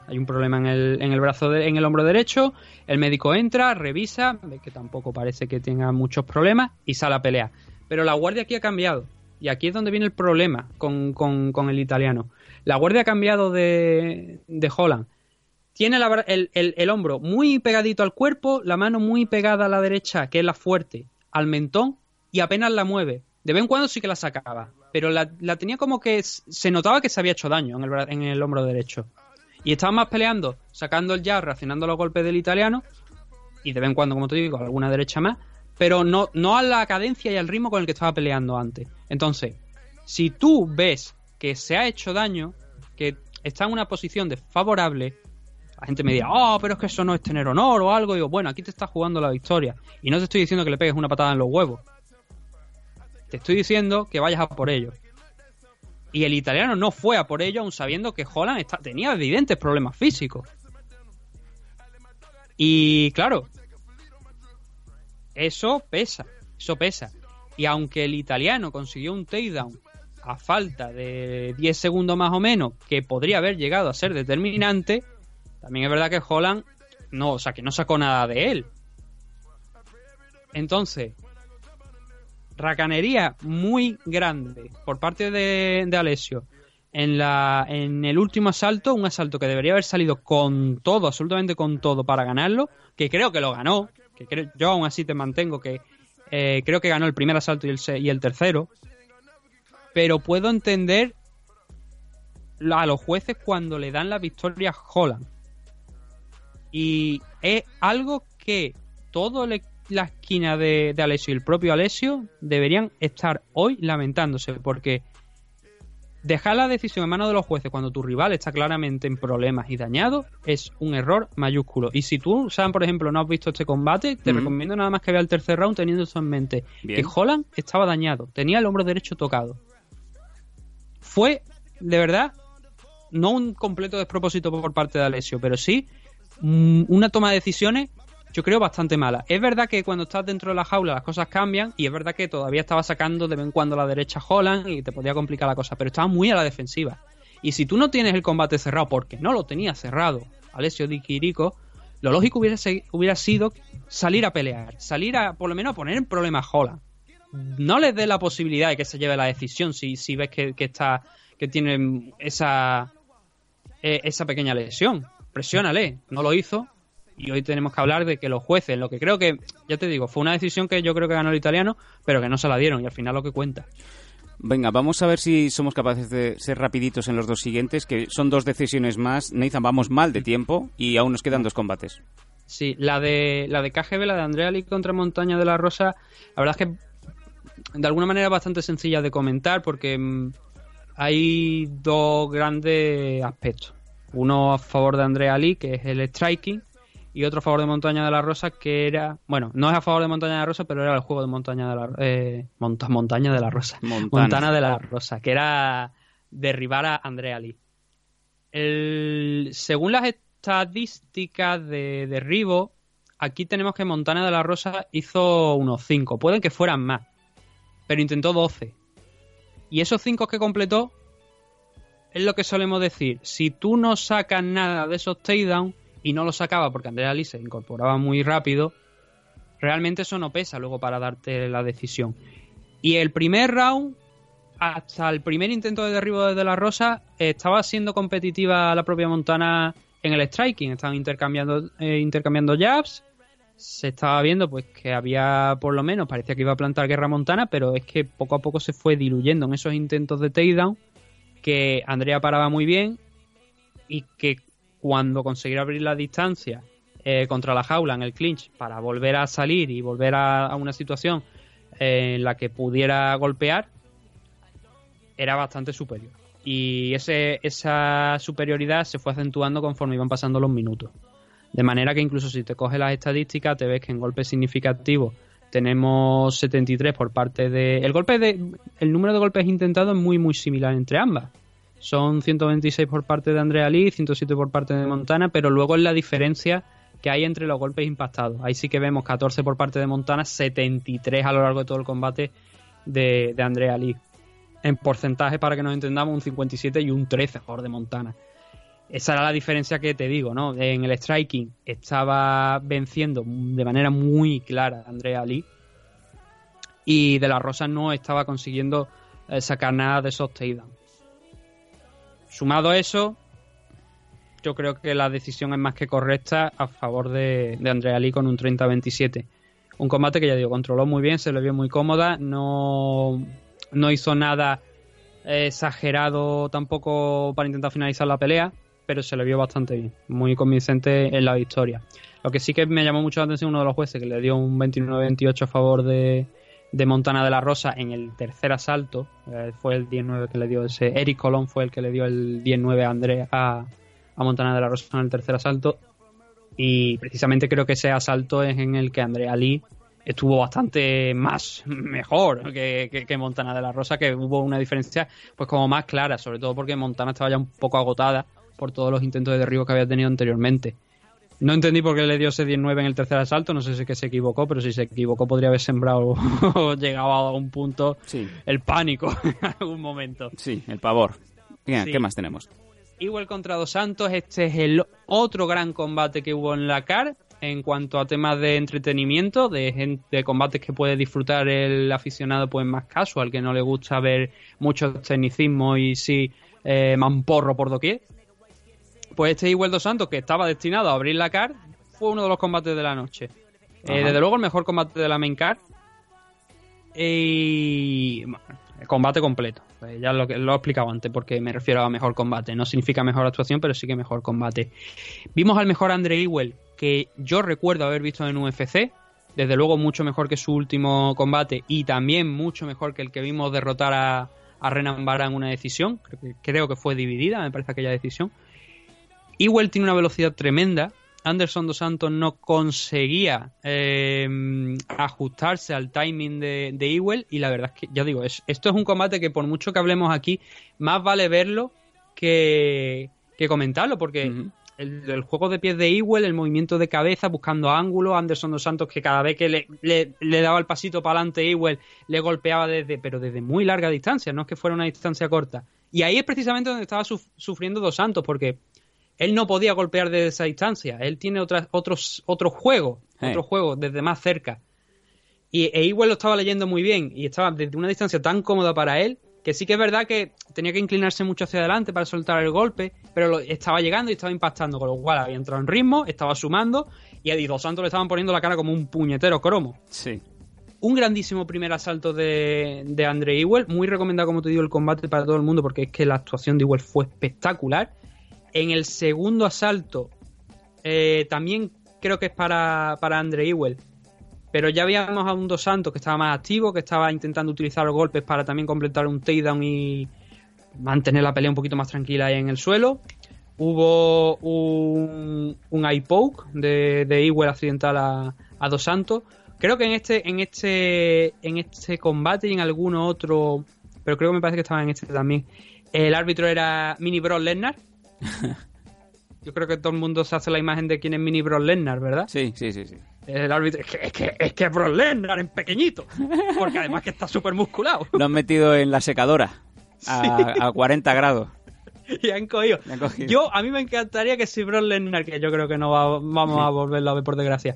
[SPEAKER 3] Hay un problema en el, en el brazo, de- en el hombro derecho. El médico entra, revisa, ve que tampoco parece que tenga muchos problemas y sale a pelear. Pero la guardia aquí ha cambiado. Y aquí es donde viene el problema con, con- el italiano. La guardia ha cambiado de, de Holland. Tiene el, el- el hombro muy pegadito al cuerpo, la mano muy pegada a la derecha, que es la fuerte, al mentón, y apenas la mueve. De vez en cuando sí que la sacaba, pero la, la tenía como que se notaba que se había hecho daño en el, en el hombro derecho. Y estaba más peleando, sacando el jab, reaccionando los golpes del italiano, y de vez en cuando, como te digo, alguna derecha más, pero no, no a la cadencia y al ritmo con el que estaba peleando antes. Entonces, si tú ves que se ha hecho daño, que está en una posición desfavorable, la gente me dirá, oh, pero es que eso no es tener honor o algo. Y digo, bueno, aquí te estás jugando la victoria. Y no te estoy diciendo que le pegues una patada en los huevos. Te estoy diciendo que vayas a por ello. Y el italiano no fue a por ello, aun sabiendo que Holland tenía evidentes problemas físicos. Y claro, eso pesa, eso pesa. Y aunque el italiano consiguió un takedown a falta de 10 segundos más o menos, que podría haber llegado a ser determinante, también es verdad que Holland no, o sea, que no sacó nada de él. Entonces, racanería muy grande por parte de, de Alessio en, la, en el último asalto, un asalto que debería haber salido con todo, absolutamente con todo para ganarlo, que creo que lo ganó, que yo aún así te mantengo que eh, creo que ganó el primer asalto y el, y el tercero, pero puedo entender a los jueces cuando le dan la victoria a Holland. Y es algo que todo el- la esquina de, de Alessio y el propio Alessio deberían estar hoy lamentándose, porque dejar la decisión en manos de los jueces cuando tu rival está claramente en problemas y dañado es un error mayúsculo. Y si tú, Sam, por ejemplo, no has visto este combate, te
[SPEAKER 2] Ujú.
[SPEAKER 3] recomiendo nada más que vea el tercer round teniendo eso en mente.
[SPEAKER 2] Bien.
[SPEAKER 3] Que Holland estaba dañado, tenía el hombro derecho tocado. Fue, de verdad, no un completo despropósito por parte de Alessio, pero sí mm, una toma de decisiones, yo creo, bastante mala. Es verdad que cuando estás dentro de la jaula las cosas cambian y es verdad que todavía estaba sacando de vez en cuando a la derecha Holland y te podía complicar la cosa, pero estaba muy a la defensiva. Y si tú no tienes el combate cerrado, porque no lo tenía cerrado Alessio Di Chirico, lo lógico hubiera, hubiera sido salir a pelear, salir a por lo menos a poner en problemas a Holland. No les dé la posibilidad de que se lleve la decisión si, si ves que, que está que tiene esa eh, esa pequeña lesión. Presiónale, no lo hizo. Y hoy tenemos que hablar de que los jueces, lo que creo que, ya te digo, fue una decisión que yo creo que ganó el italiano, pero que no se la dieron y al final lo que cuenta.
[SPEAKER 2] Venga, vamos a ver si somos capaces de ser rapiditos en los dos siguientes, que son dos decisiones más. Nathan, vamos mal de tiempo y aún nos quedan dos combates.
[SPEAKER 3] Sí, la de la de KGB, la de Andrea Lee contra Montaña de la Rosa, la verdad es que de alguna manera bastante sencilla de comentar porque mm, hay dos grandes aspectos. Uno a favor de Andrea Lee, que es el striking, y otro a favor de Montaña de la Rosa, que era, bueno, no es a favor de Montaña de la Rosa, pero era el juego de Montaña de la eh, Monta- Montaña de la Rosa.
[SPEAKER 2] Montana.
[SPEAKER 3] Montana de la Rosa, que era derribar a Andrea Lee. El, según las estadísticas de derribo, aquí tenemos que Montana de la Rosa hizo unos 5. Pueden que fueran más, pero intentó 12. Y esos 5 que completó es lo que solemos decir. Si tú no sacas nada de esos takedowns y no lo sacaba porque Andrea Lee se incorporaba muy rápido, realmente eso no pesa luego para darte la decisión. Y el primer round, hasta el primer intento de derribo desde la Rosa, estaba siendo competitiva la propia Montana en el striking. Estaban intercambiando, eh, intercambiando jabs. Se estaba viendo pues que había por lo menos, parecía que iba a plantar guerra Montana, pero es que poco a poco se fue diluyendo en esos intentos de takedown que Andrea paraba muy bien y que cuando consiguiera abrir la distancia eh, contra la jaula en el clinch para volver a salir y volver a, a una situación eh, en la que pudiera golpear, era bastante superior. Y ese, esa superioridad se fue acentuando conforme iban pasando los minutos. De manera que incluso si te coges las estadísticas, te ves que en golpes significativos tenemos 73 por parte de... El golpe de... El número de golpes intentados es muy muy similar entre ambas. Son 126 por parte de Andrea Lee, 107 por parte de Montana, pero luego es la diferencia que hay entre los golpes impactados. Ahí sí que vemos 14 por parte de Montana, 73 a lo largo de todo el combate de, Andrea Lee. En porcentaje, para que nos entendamos, un 57 y un 13 a favor de Montana. Esa era la diferencia que te digo, ¿no? En el striking estaba venciendo de manera muy clara Andrea Lee. Y De La Rosa no estaba consiguiendo eh, sacar nada de esos. Sumado a eso, yo creo que la decisión es más que correcta a favor de, Andrea Lee con un 30-27. Un combate que ya digo, controló muy bien, se le vio muy cómoda, no, no hizo nada exagerado tampoco para intentar finalizar la pelea, pero se le vio bastante bien, muy convincente en la victoria. Lo que sí que me llamó mucho la atención uno de los jueces que le dio un 29-28 a favor de, de Montana de la Rosa en el tercer asalto, eh, fue el 19 que le dio ese, Eric Colón fue el que le dio el 19 a Andrea a, a Montana de la Rosa en el tercer asalto y precisamente creo que ese asalto es en el que Andrea Lee estuvo bastante más mejor que, que, que, Montana de la Rosa, que hubo una diferencia pues como más clara, sobre todo porque Montana estaba ya un poco agotada por todos los intentos de derribo que había tenido anteriormente. No entendí por qué le dio ese 19 en el tercer asalto, no sé si es que se equivocó, pero si se equivocó podría haber sembrado *laughs* o llegado a un punto
[SPEAKER 2] Sí.
[SPEAKER 3] el pánico *laughs* en algún momento.
[SPEAKER 2] Sí, el pavor. Bien,
[SPEAKER 3] Sí.
[SPEAKER 2] ¿qué más tenemos?
[SPEAKER 3] Igual contra Dos Santos, este es el otro gran combate que hubo en la CAR en cuanto a temas de entretenimiento, de, gen- de combates que puede disfrutar el aficionado pues más casual, que no le gusta ver mucho tecnicismo y sí eh, mamporro por doquier. Pues este Igual Dos Santos, que estaba destinado a abrir la CAR, fue uno de los combates de la noche. Eh, desde luego el mejor combate de la main card. Y bueno, el combate completo. Pues ya lo, que- lo he explicado antes porque me refiero a mejor combate. No significa mejor actuación, pero sí que mejor combate. Vimos al mejor Andre Ewell que yo recuerdo haber visto en UFC. Desde luego mucho mejor que su último combate y también mucho mejor que el que vimos derrotar a, a Renan Barra en una decisión. Creo que, creo que fue dividida, me parece aquella decisión. Ewell tiene una velocidad tremenda. Anderson dos Santos no conseguía eh, ajustarse al timing de, de Ewell y la verdad es que, ya digo, es- esto es un combate que por mucho que hablemos aquí, más vale verlo que, que comentarlo, porque el, el juego de pies de Ewell, el movimiento de cabeza, buscando ángulos, Anderson dos Santos que cada vez que le, le- le daba el pasito para adelante Ewell le golpeaba desde, pero desde muy larga distancia, no es que fuera una distancia corta. Y ahí es precisamente donde estaba suf- sufriendo dos Santos, porque él no podía golpear desde esa distancia. Él tiene otras, otros, otros juegos,
[SPEAKER 2] Eh.
[SPEAKER 3] otros juegos desde más cerca. Y e igual lo estaba leyendo muy bien y estaba desde una distancia tan cómoda para él que sí que es verdad que tenía que inclinarse mucho hacia adelante para soltar el golpe, pero lo- estaba llegando y estaba impactando, con lo cual había entrado en ritmo, estaba sumando y a Dos Santos le estaban poniendo la cara como un puñetero cromo
[SPEAKER 2] Sí.
[SPEAKER 3] un grandísimo primer asalto de, de Andre Ewell. Muy recomendado, como te digo, el combate para todo el mundo porque es que la actuación de Ewell fue espectacular. En el segundo asalto, eh, también creo que es para, para Andre Ewell. Pero ya habíamos a un Dos Santos que estaba más activo, que estaba intentando utilizar los golpes para también completar un takedown y mantener la pelea un poquito más tranquila ahí en el suelo. Hubo un, un poke de, de Ewell accidental a, a Dos Santos. Creo que en este, en este, en este combate y en alguno otro, pero creo que me parece que estaba en este también. El árbitro era Mini Brock Lesnar. Yo creo que todo el mundo se hace la imagen de quién es Mini Brock Lesnar, ¿verdad?
[SPEAKER 2] Sí, sí, sí, sí.
[SPEAKER 3] El árbitro es que es que es que en pequeñito, porque además que está súper musculado
[SPEAKER 2] Lo han metido en la secadora a, a 40 grados.
[SPEAKER 3] y han cogido.
[SPEAKER 2] Le han cogido.
[SPEAKER 3] Yo a mí me encantaría que si Brock Lesnar, que yo creo que no va- vamos a volverlo a ver por desgracia,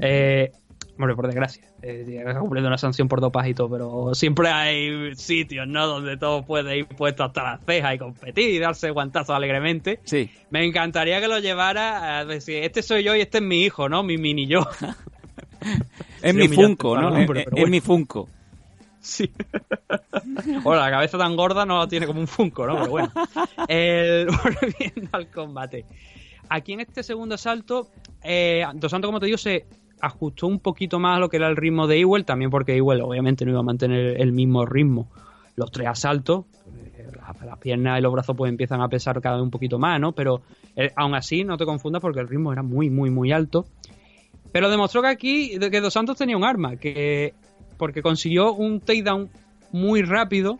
[SPEAKER 3] eh, bueno, por desgracia, eh, ha cumplido una sanción por dopaje y todo, pero siempre hay sitios, ¿no? Donde todo puede ir puesto hasta las cejas y competir y darse guantazos alegremente.
[SPEAKER 2] Sí.
[SPEAKER 3] Me encantaría que lo llevara a decir, este soy yo y este es mi hijo, ¿no? Mi mini yo. *laughs*
[SPEAKER 2] Es
[SPEAKER 3] Sí,
[SPEAKER 2] mi Funko, ¿no?
[SPEAKER 3] hombre,
[SPEAKER 2] Es- mi Funko.
[SPEAKER 3] Sí. *laughs* Bueno, la cabeza tan gorda no la tiene como un Funko, ¿no? Pero bueno. El, *laughs* volviendo al combate. Aquí en este segundo asalto, eh, Dos Santos, como te digo, se ajustó un poquito más lo que era el ritmo de Ewell, también porque Ewell obviamente no iba a mantener el mismo ritmo los tres asaltos. Eh, Las, piernas y los brazos pues empiezan a pesar cada vez un poquito más, ¿no? Pero eh, aún así no te confundas porque el ritmo era muy, muy, muy alto. Pero demostró que aquí, que Dos Santos tenía un arma, que porque consiguió un takedown muy rápido,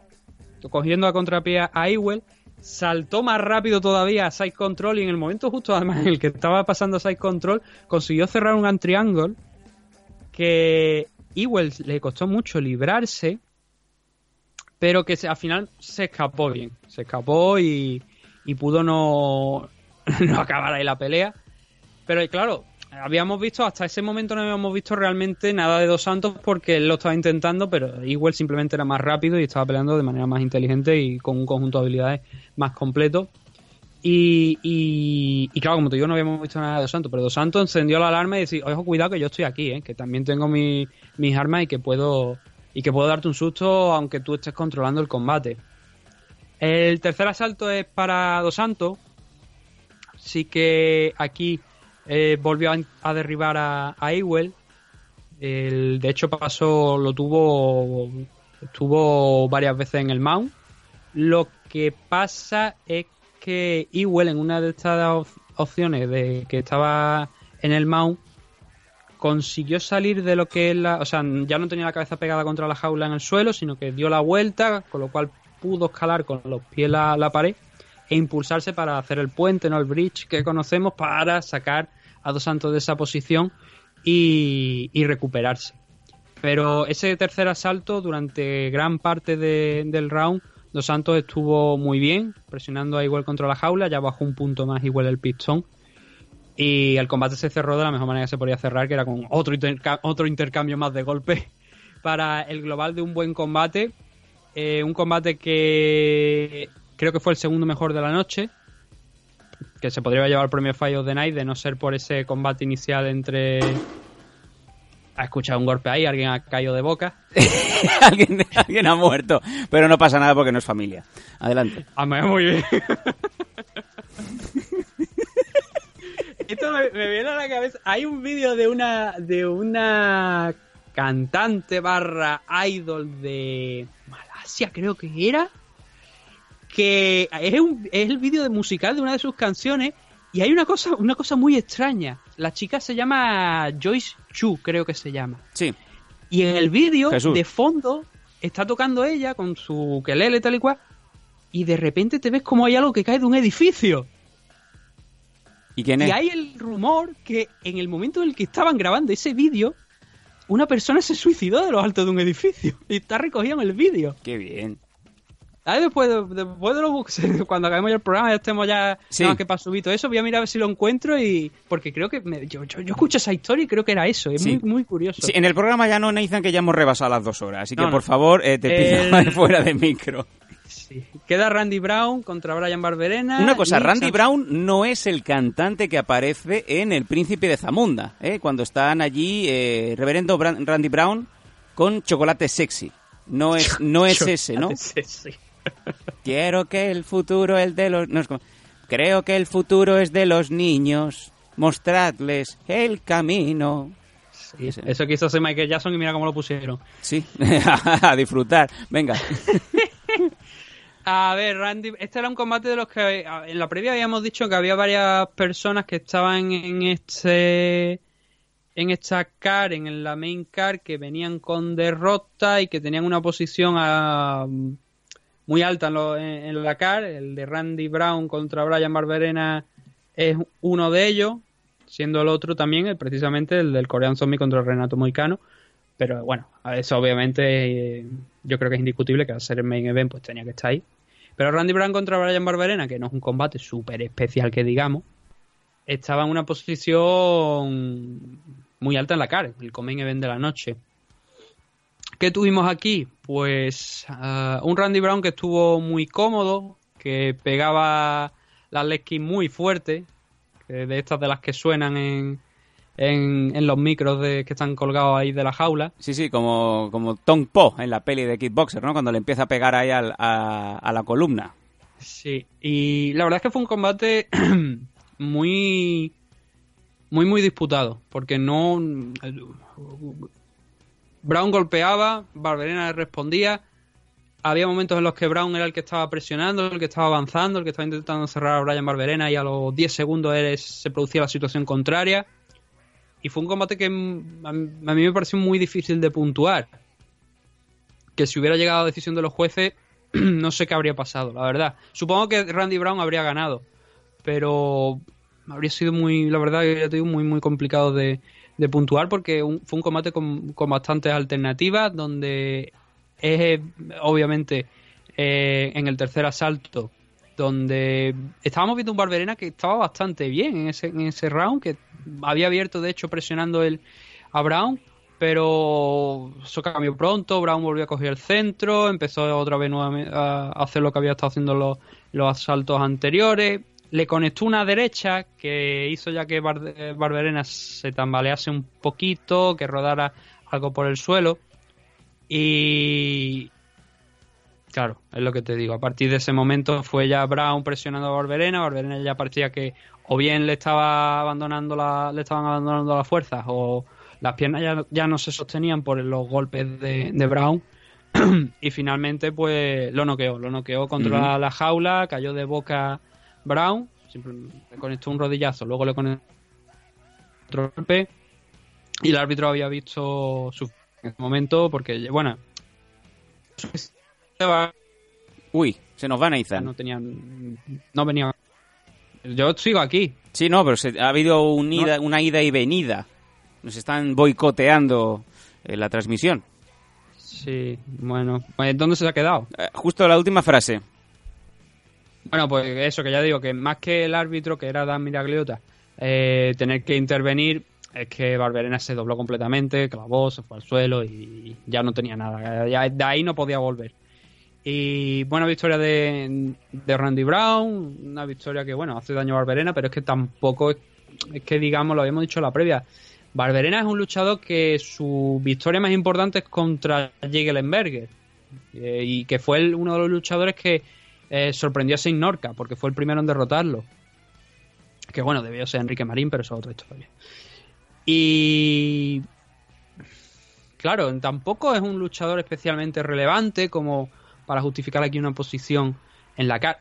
[SPEAKER 3] cogiendo a contrapié a Ewell, saltó más rápido todavía a Side Control y en el momento justo además en el que estaba pasando a Side Control, consiguió cerrar un triangle que Ewell le costó mucho librarse, pero que se- al final se escapó bien, se escapó y, y pudo no, *laughs* no acabar ahí la pelea. Pero claro, habíamos visto, hasta ese momento no habíamos visto realmente nada de Dos Santos porque él lo estaba intentando, pero Ewell simplemente era más rápido y estaba peleando de manera más inteligente y con un conjunto de habilidades más completo. Y, y, claro, como te digo, no habíamos visto nada de Dos Santos, pero Dos Santos encendió la alarma y decía, ojo, cuidado que yo estoy aquí, ¿eh? que también tengo mi- mis armas y que puedo y que puedo darte un susto aunque tú estés controlando el combate. El tercer asalto es para Dos Santos. Sí que aquí eh, volvió a, derribar a, a Ewell. El- de hecho, pasó, lo tuvo, estuvo varias veces en el mount. Lo que pasa es que Ewell en una de estas op- opciones de que estaba en el mount consiguió salir de lo que es la, o sea, ya no tenía la cabeza pegada contra la jaula en el suelo, sino que dio la vuelta, con lo cual pudo escalar con los pies la, la pared e impulsarse para hacer el puente, no el bridge que conocemos, para sacar a Dos Santos de esa posición y, recuperarse. Pero ese tercer asalto, durante gran parte de- del round, Dos Santos estuvo muy bien, presionando a igual contra la jaula, ya bajó un punto más igual el pistón. Y el combate se cerró de la mejor manera que se podía cerrar, que era con otro, otro intercambio más de golpes *laughs* para el global de un buen combate. Eh, un combate que creo que fue el segundo mejor de la noche. Que se podría llevar el premio Fight of the Night de no ser por ese combate inicial entre. Ha escuchado un golpe ahí, alguien ha caído de boca. *laughs*
[SPEAKER 2] alguien, alguien ha muerto, pero no pasa nada porque no es familia. Adelante.
[SPEAKER 3] Ah, me- muy bien. Esto me, me viene a la cabeza. Hay un vídeo de una de una cantante barra idol de Malasia, creo que era. Que es, un- es el vídeo de musical de una de sus canciones. Y hay una cosa, una cosa muy extraña. La chica se llama Joyce Chu, creo que se llama.
[SPEAKER 2] Sí.
[SPEAKER 3] Y en el vídeo, de fondo, está tocando ella con su quelele tal y cual. Y de repente te ves como hay algo que cae de un edificio.
[SPEAKER 2] ¿Y quién es?
[SPEAKER 3] Y hay el rumor que en el momento en el que estaban grabando ese vídeo, una persona se suicidó de los altos de un edificio. *laughs* Y está recogido en el vídeo.
[SPEAKER 2] Qué bien.
[SPEAKER 3] Después, de, después de los *laughs* cuando acabemos ya el programa, ya estemos ya
[SPEAKER 2] Sí.
[SPEAKER 3] nada que para subir todo eso, voy a mirar a ver si lo encuentro y. Porque creo que. me- yo, yo, yo escucho esa historia y creo que era eso. Es
[SPEAKER 2] Sí.
[SPEAKER 3] muy, muy curioso.
[SPEAKER 2] Sí, en el programa ya no, Nathan, que ya hemos rebasado las dos horas. Así que,
[SPEAKER 3] No, no.
[SPEAKER 2] por favor, eh, te pido *laughs* fuera de micro.
[SPEAKER 3] Sí. Queda Randy Brown contra Brian Barberena.
[SPEAKER 2] Una cosa, Randy Brown no es el cantante que aparece en El Príncipe de Zamunda, ¿eh? cuando están allí eh, Reverendo Randy Brown con Chocolate Sexy. No es, no es *laughs* ese, ¿no? Quiero que el futuro es de los... no, es como- Creo que el futuro es de los niños. Mostradles el camino.
[SPEAKER 3] Sí. Eso quiso hacer Michael Jackson y mira cómo lo pusieron.
[SPEAKER 2] Sí, *laughs* a disfrutar. Venga. *laughs*
[SPEAKER 3] A ver, Randy, este era un combate de los que a- en la previa habíamos dicho que había varias personas que estaban en este en esta car, en la main car, que venían con derrota y que tenían una posición ah, muy alta en, en- la car. El de Randy Brown contra Brian Barberena es uno de ellos, siendo el otro también eh, precisamente el del Korean Zombie contra Renato Moicano. Pero bueno, eso obviamente eh, yo creo que es indiscutible que al ser el main event pues tenía que estar ahí. Pero Randy Brown contra Brian Barberena, que no es un combate súper especial que digamos, estaba en una posición muy alta en la cara, el main event de la noche. ¿Qué tuvimos aquí? Pues ah, un Randy Brown que estuvo muy cómodo, que pegaba las leg kicks muy fuerte, que de estas de las que suenan en, en, en los micros de, que están colgados ahí de la jaula.
[SPEAKER 2] Sí, sí, como, como Tong Po en la peli de Kickboxer, ¿no? Cuando le empieza a pegar ahí al- a, a la columna.
[SPEAKER 3] Sí, y la verdad es que fue un combate *clears throat* muy muy muy disputado, porque no Brown golpeaba, Barberena respondía, había momentos en los que Brown era el que estaba presionando, el que estaba avanzando, el que estaba intentando cerrar a Brian Barberena y a los 10 segundos se producía la situación contraria. y fue un combate que a mí me pareció muy difícil de puntuar. Que si hubiera llegado a decisión de los jueces, *clears throat* no sé qué habría pasado, la verdad. Supongo que Randy Brown habría ganado, pero habría sido muy, la verdad, muy, muy complicado de, de puntuar porque un- fue un combate con, con bastantes alternativas, donde es eh, obviamente eh, en el tercer asalto, donde estábamos viendo un Barberena que estaba bastante bien en ese, en ese round, que había abierto de hecho presionando el, a Brown, pero eso cambió pronto, Brown volvió a coger el centro, empezó otra vez nuevamente a hacer lo que había estado haciendo los, los asaltos anteriores, le conectó una derecha que hizo ya que Bar- eh, Barberena se tambalease un poquito, que rodara algo por el suelo. Y claro, es lo que te digo, a partir de ese momento fue ya Brown presionando a Barberena, Barberena ya parecía que o bien le estaba abandonando la, le estaban abandonando las fuerzas o las piernas ya, ya no se sostenían por los golpes de, de Brown. *clears throat* Y finalmente pues lo noqueó, lo noqueó contra la jaula, cayó de boca Brown, siempre le conectó un rodillazo, luego le conectó otro golpe y el árbitro había visto su en ese momento porque bueno
[SPEAKER 2] Uy, se nos van a
[SPEAKER 3] no tenían no venía yo sigo aquí
[SPEAKER 2] Sí, no, pero se- ha habido un ida- una ida y venida. Nos están boicoteando eh, la transmisión.
[SPEAKER 3] sí bueno pues, ¿dónde se ha quedado?
[SPEAKER 2] Eh, justo la última frase.
[SPEAKER 3] Bueno, pues eso que ya digo, que más que el árbitro, que era Dan Miragliota, eh, tener que intervenir, es que Barberena se dobló completamente, clavó, se fue al suelo y ya no tenía nada. Ya de ahí no podía volver. Y buena victoria de, de Randy Brown, una victoria que, bueno, hace daño a Barberena, pero es que tampoco es, es que, digamos, lo habíamos dicho en la previa. Barberena es un luchador que su victoria más importante es contra Jegelenberger. Eh, y que fue uno de los luchadores que eh, sorprendió a Sein Norca, porque fue el primero en derrotarlo. Que bueno, debió ser Enrique Marín, pero eso es otra historia. Y. Claro, tampoco es un luchador especialmente relevante como para justificar aquí una posición en la cara.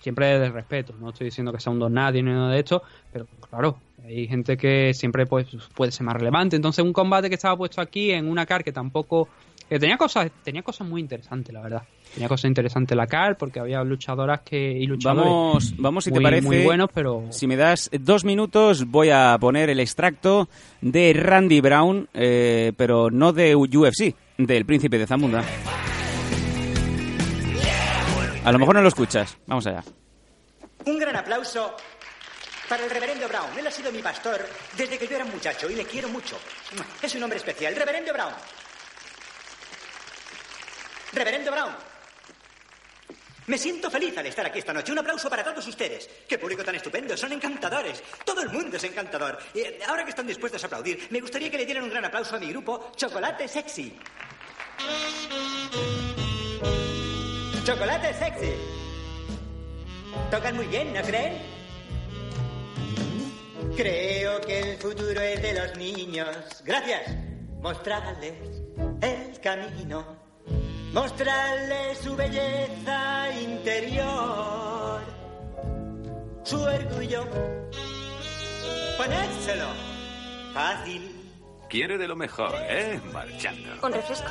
[SPEAKER 3] Siempre desde el respeto, no estoy diciendo que sea un don nadie ni nada de esto, pero claro, hay gente que siempre pues, puede ser más relevante. Entonces, un combate que estaba puesto aquí en una car que tampoco. Que tenía cosas, tenía cosas muy interesantes, la verdad. Tenía cosas interesantes la car porque había luchadoras que. y luchadores
[SPEAKER 2] Vamos, vamos si te
[SPEAKER 3] muy-
[SPEAKER 2] parece.
[SPEAKER 3] muy buenos, pero.
[SPEAKER 2] Si me das dos minutos, voy a poner el extracto de Randy Brown, eh, pero no de UFC, del Príncipe de Zamunda. A lo mejor no lo escuchas. Vamos allá.
[SPEAKER 7] Un gran aplauso para el reverendo Brown. Él ha sido mi pastor desde que yo era un muchacho y le quiero mucho. Es un hombre especial. Reverendo Brown. Reverendo Brown. Me siento feliz al estar aquí esta noche. Un aplauso para todos ustedes. Qué público tan estupendo. Son encantadores. Todo el mundo es encantador. Eh, ahora que están dispuestos a aplaudir, me gustaría que le dieran un gran aplauso a mi grupo Chocolate Sexy. Chocolate Sexy. Tocan muy bien, ¿no creen? Creo que el futuro es de los niños. Gracias. Mostrarles el camino. Mostrarles su belleza interior. Su orgullo. Ponérselo. Fácil.
[SPEAKER 8] Quiere de lo mejor, ¿eh? Marchando.
[SPEAKER 9] ¿Un refresco?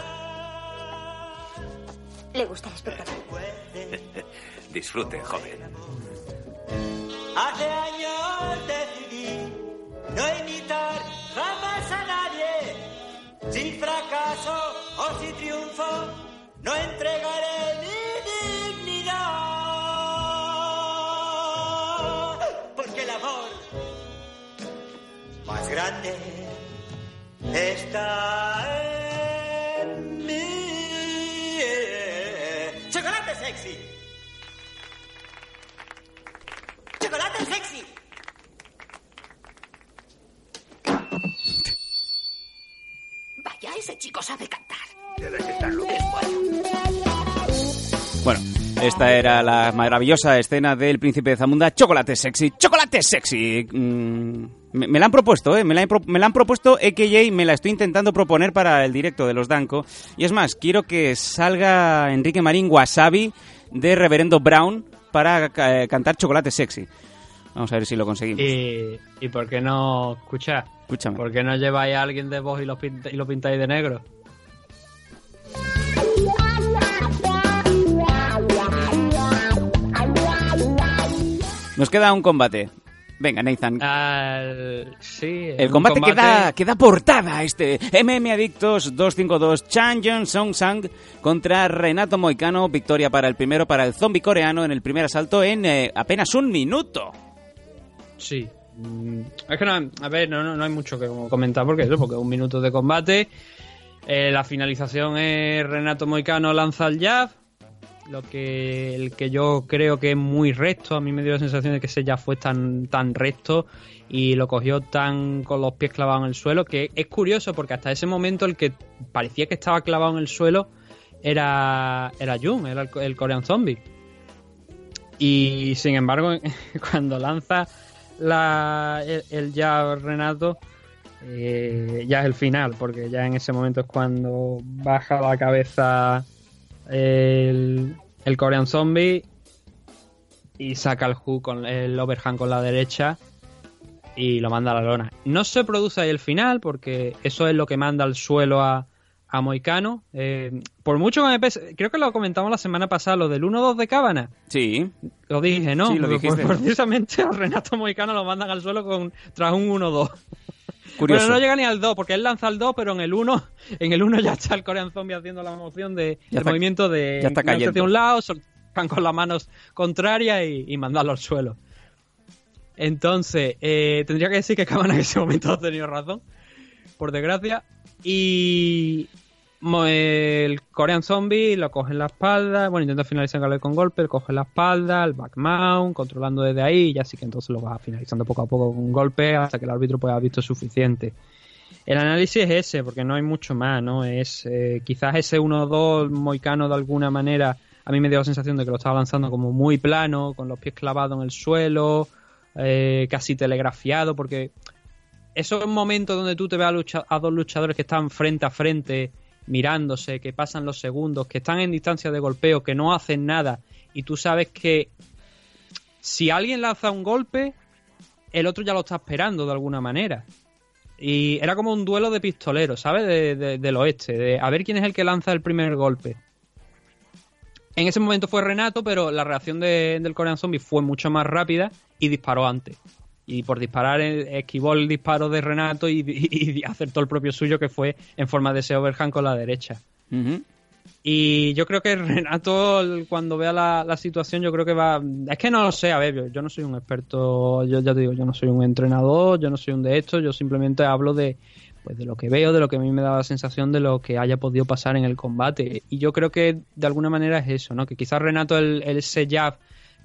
[SPEAKER 9] ¿Le gusta el espectáculo? *laughs*
[SPEAKER 8] Disfrute, joven.
[SPEAKER 7] Hace años decidí no imitar jamás a nadie. Si fracaso o si triunfo, no entregaré mi dignidad. Porque el amor más grande está en mí. ¡Chocolate sexy! ¡Chocolate sexy!
[SPEAKER 10] Vaya, ese chico sabe cantar.
[SPEAKER 2] Bueno, esta era la maravillosa escena del Príncipe de Zamunda. Chocolate sexy, chocolate sexy. Mm, me, me la han propuesto, ¿eh? Me la, han pro- me la han propuesto EKJ, me la estoy intentando proponer para el directo de los Danco. Y es más, quiero que salga Enrique Marín Wasabi de Reverendo Brown para ca- cantar chocolate sexy. Vamos a ver si lo conseguimos.
[SPEAKER 3] Y, y por qué no, escucha,
[SPEAKER 2] Escúchame.
[SPEAKER 3] ¿por qué no lleváis a alguien de voz y lo, pint- y lo pintáis de negro?
[SPEAKER 2] Nos queda un combate. Venga, Nathan.
[SPEAKER 3] Sí,
[SPEAKER 2] El combate, Que, da, que da portada a este MM Adictos 252 Chan Jong Song Sang contra Renato Moicano. Victoria para el primero, para el zombie coreano en el primer asalto en eh, apenas un minuto.
[SPEAKER 3] Sí. Mm, Es que no, a ver, no, no, no hay mucho que comentar porque eso, porque un minuto de combate. Eh, la finalización es Renato Moicano lanza el jab. Lo que el que yo creo que es muy recto. A mí me dio la sensación de que ese jab fue tan, tan recto y lo cogió tan con los pies clavados en el suelo. Que es curioso porque hasta ese momento el que parecía que estaba clavado en el suelo era, era Jun, era el, el Korean Zombie. Y sin embargo, *laughs* cuando lanza la, el, jab Renato, eh, ya es el final, porque ya en ese momento es cuando baja la cabeza el, el Korean Zombie y saca el hook con el overhand con la derecha y lo manda a la lona. No se produce ahí el final, porque eso es lo que manda al suelo a, a Moicano. Eh, por mucho que me pese, creo que lo comentamos la semana pasada, lo del 1-2 de Cábana.
[SPEAKER 2] Sí.
[SPEAKER 3] Lo dije, ¿no?
[SPEAKER 2] Sí, lo
[SPEAKER 3] Pues,
[SPEAKER 2] dijiste. *laughs*
[SPEAKER 3] precisamente a Renato Moicano lo mandan al suelo con, tras un 1-2.
[SPEAKER 2] Curioso.
[SPEAKER 3] Bueno, no llega ni al 2, porque él lanza el 2, pero en el 1, en el 1 ya está el Korean Zombie haciendo la moción de,
[SPEAKER 2] Ya
[SPEAKER 3] el
[SPEAKER 2] está-
[SPEAKER 3] movimiento de
[SPEAKER 2] ya está cayendo.
[SPEAKER 3] hacia un lado, soltan con las manos contrarias y, y mandarlo al suelo. Entonces, eh, tendría que decir que Cabana en ese momento ha tenido razón, por desgracia. Y el Korean Zombie lo coge en la espalda, bueno, intenta finalizarle con golpe, coge la espalda, el back mount, controlando desde ahí, y así que entonces lo va finalizando poco a poco con golpe hasta que el árbitro pueda haber visto suficiente. El análisis es ese, porque no hay mucho más, ¿no? Es eh, quizás ese 1-2 moicano de alguna manera, a mí me dio la sensación de que lo estaba lanzando como muy plano, con los pies clavados en el suelo, eh, casi telegrafiado, porque esos momentos donde tú te ves a dos luchadores que están frente a frente, mirándose, que pasan los segundos, que están en distancia de golpeo, que no hacen nada, y tú sabes que si alguien lanza un golpe, el otro ya lo está esperando de alguna manera. Y era como un duelo de pistoleros, ¿sabes? De- de- del oeste, de a ver quién es el que lanza el primer golpe. En ese momento fue Renato, pero la reacción de- del Korean Zombie fue mucho más rápida y disparó antes. Y por disparar, eh, esquivó el disparo de Renato y, y- *laughs* y acertó el propio suyo, que fue en forma de ese overhand con la derecha. Y yo creo que Renato, cuando vea la, la situación, yo creo que va. Es que no lo sé, a ver, yo, yo no soy un experto, yo ya te digo, yo no soy un entrenador, yo no soy un de esto, yo simplemente hablo de, pues, de lo que veo, de lo que a mí me da la sensación de lo que haya podido pasar en el combate. Y yo creo que de alguna manera es eso, ¿no? Que quizás Renato, el, el ese jab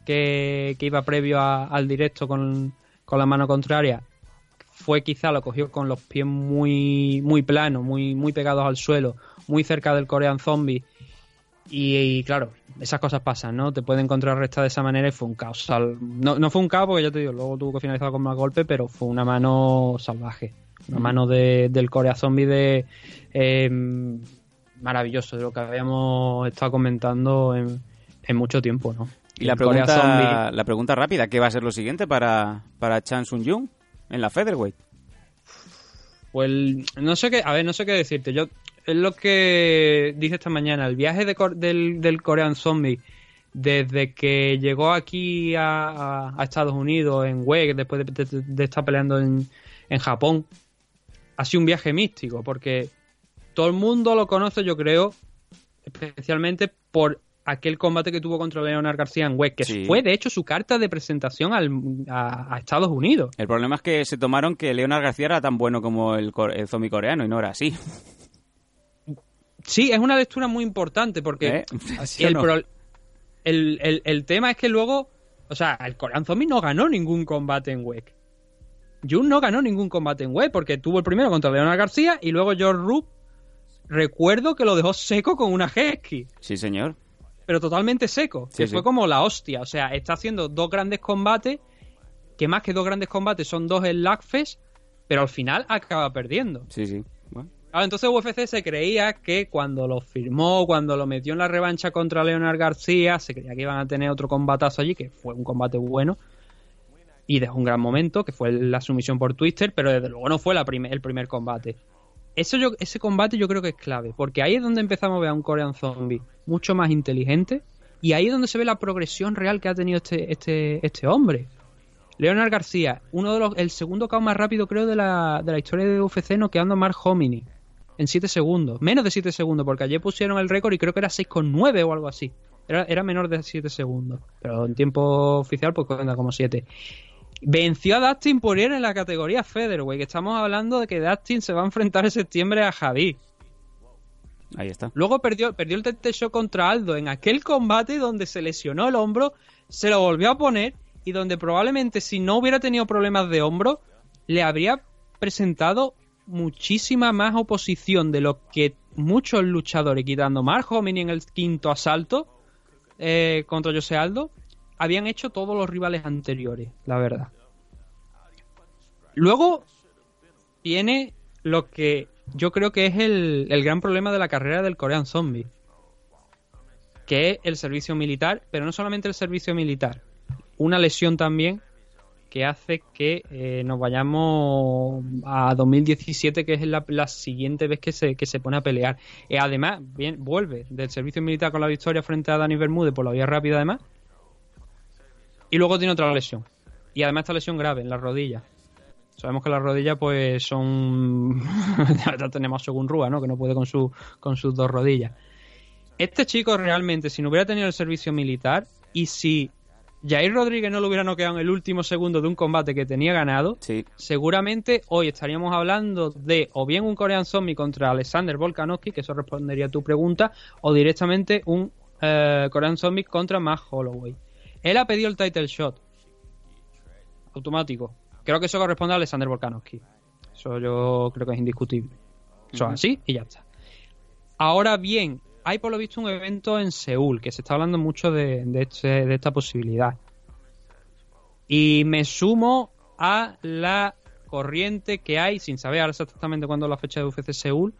[SPEAKER 3] que, que iba previo a- al directo con, con la mano contraria, fue quizá lo cogió con los pies muy muy planos, muy muy pegados al suelo, muy cerca del Korean Zombie. Y, claro, esas cosas pasan, ¿no? Te pueden contrarrestar de esa manera y fue un caos. no, no fue un caos porque ya te digo, luego tuvo que finalizar con más golpe, pero fue una mano salvaje. Una mano de, del Korean Zombie de eh, maravilloso, de lo que habíamos estado comentando en, en mucho tiempo, ¿no?
[SPEAKER 2] Y la pregunta, la pregunta rápida, ¿qué va a ser lo siguiente para, para Chan Sung Jung en la featherweight?
[SPEAKER 3] Pues no sé qué, a ver, no sé qué decirte. Yo es lo que dije esta mañana, el viaje de del, del Korean Zombie desde que llegó aquí a, a- a Estados Unidos en WEG, después de, de- de estar peleando en, en Japón, ha sido un viaje místico, porque todo el mundo lo conoce, yo creo, especialmente por aquel combate que tuvo contra Leonard García en WEG, que
[SPEAKER 2] Sí.
[SPEAKER 3] fue de hecho su carta de presentación al- a- a Estados Unidos.
[SPEAKER 2] El problema es que se tomaron que Leonard García era tan bueno como el, el zombie coreano y no era así.
[SPEAKER 3] Sí, es una lectura muy importante porque
[SPEAKER 2] ¿Eh? *laughs* ¿Sí o
[SPEAKER 3] el,
[SPEAKER 2] no?
[SPEAKER 3] pro- el, el- el tema es que luego, o sea, el Korean Zombie no ganó ningún combate en WEC. Jun no ganó ningún combate en WEC porque tuvo el primero contra Leonard García y luego George Roop, recuerdo que lo dejó seco con una Hesky,
[SPEAKER 2] Sí, señor.
[SPEAKER 3] Pero totalmente seco,
[SPEAKER 2] Sí,
[SPEAKER 3] que
[SPEAKER 2] sí.
[SPEAKER 3] fue como la hostia. O sea, está haciendo dos grandes combates, que más que dos grandes combates son dos en Lagfest, pero al final acaba perdiendo.
[SPEAKER 2] Sí, sí. Bueno,
[SPEAKER 3] entonces UFC se creía que cuando lo firmó, cuando lo metió en la revancha contra Leonard García, se creía que iban a tener otro combatazo allí, que fue un combate bueno. y dejó un gran momento, que fue la sumisión por Twister, pero desde luego no fue la prim- el primer combate. Eso yo, ese combate yo creo que es clave, porque ahí es donde empezamos a ver a un Korean Zombie mucho más inteligente, y ahí es donde se ve la progresión real que ha tenido este, este, este hombre. Leonard García, uno de los, el segundo KO más rápido creo de la, de la historia de UFC noqueando a Mark Hominy en 7 segundos, menos de 7 segundos, porque ayer pusieron el récord y creo que era 6,9 o algo así. Era, era menor de 7 segundos, pero en tiempo oficial pues cuenta como 7. Venció a Dustin Poirier en la categoría Featherweight, que estamos hablando de que Dustin se va a enfrentar en septiembre a Javi.
[SPEAKER 2] Ahí está.
[SPEAKER 3] Luego perdió, perdió el TT Show contra Aldo en aquel combate donde se lesionó el hombro, se lo volvió a poner y donde probablemente si no hubiera tenido problemas de hombro, le habría presentado muchísima más oposición de lo que muchos luchadores, quitando Mark Hominy en el quinto asalto eh, contra José Aldo, habían hecho todos los rivales anteriores, la verdad. Luego viene lo que yo creo que es el, el gran problema de la carrera del Korean Zombie, que es el servicio militar, pero no solamente el servicio militar, una lesión también que hace que eh, nos vayamos a 2017, que es la, la siguiente vez que se, que se pone a pelear. Eh, además, vuelve del servicio militar con la victoria frente a Dani Bermúdez por la vía rápida, además. Y luego tiene otra lesión. Y además esta lesión grave en la rodilla. Sabemos que las rodillas pues son... *laughs* ya tenemos según Rúa, ¿no? Que no puede con, su, con sus dos rodillas. Este chico realmente, si no hubiera tenido el servicio militar y si Jair Rodríguez no lo hubiera noqueado en el último segundo de un combate que tenía ganado, seguramente hoy estaríamos hablando de o bien un Korean Zombie contra Alexander Volkanovski, que eso respondería a tu pregunta, o directamente un eh, Korean Zombie contra Matt Holloway. Él ha pedido el title shot. Automático. Creo que eso corresponde a Alexander Volkanovski. Eso yo creo que es indiscutible. Eso es
[SPEAKER 2] Ujú.
[SPEAKER 3] así y ya está. Ahora bien, hay por lo visto un evento en Seúl, que se está hablando mucho de, de este- de esta posibilidad. Y me sumo a la corriente que hay, sin saber ahora exactamente cuándo es la fecha de UFC Seúl,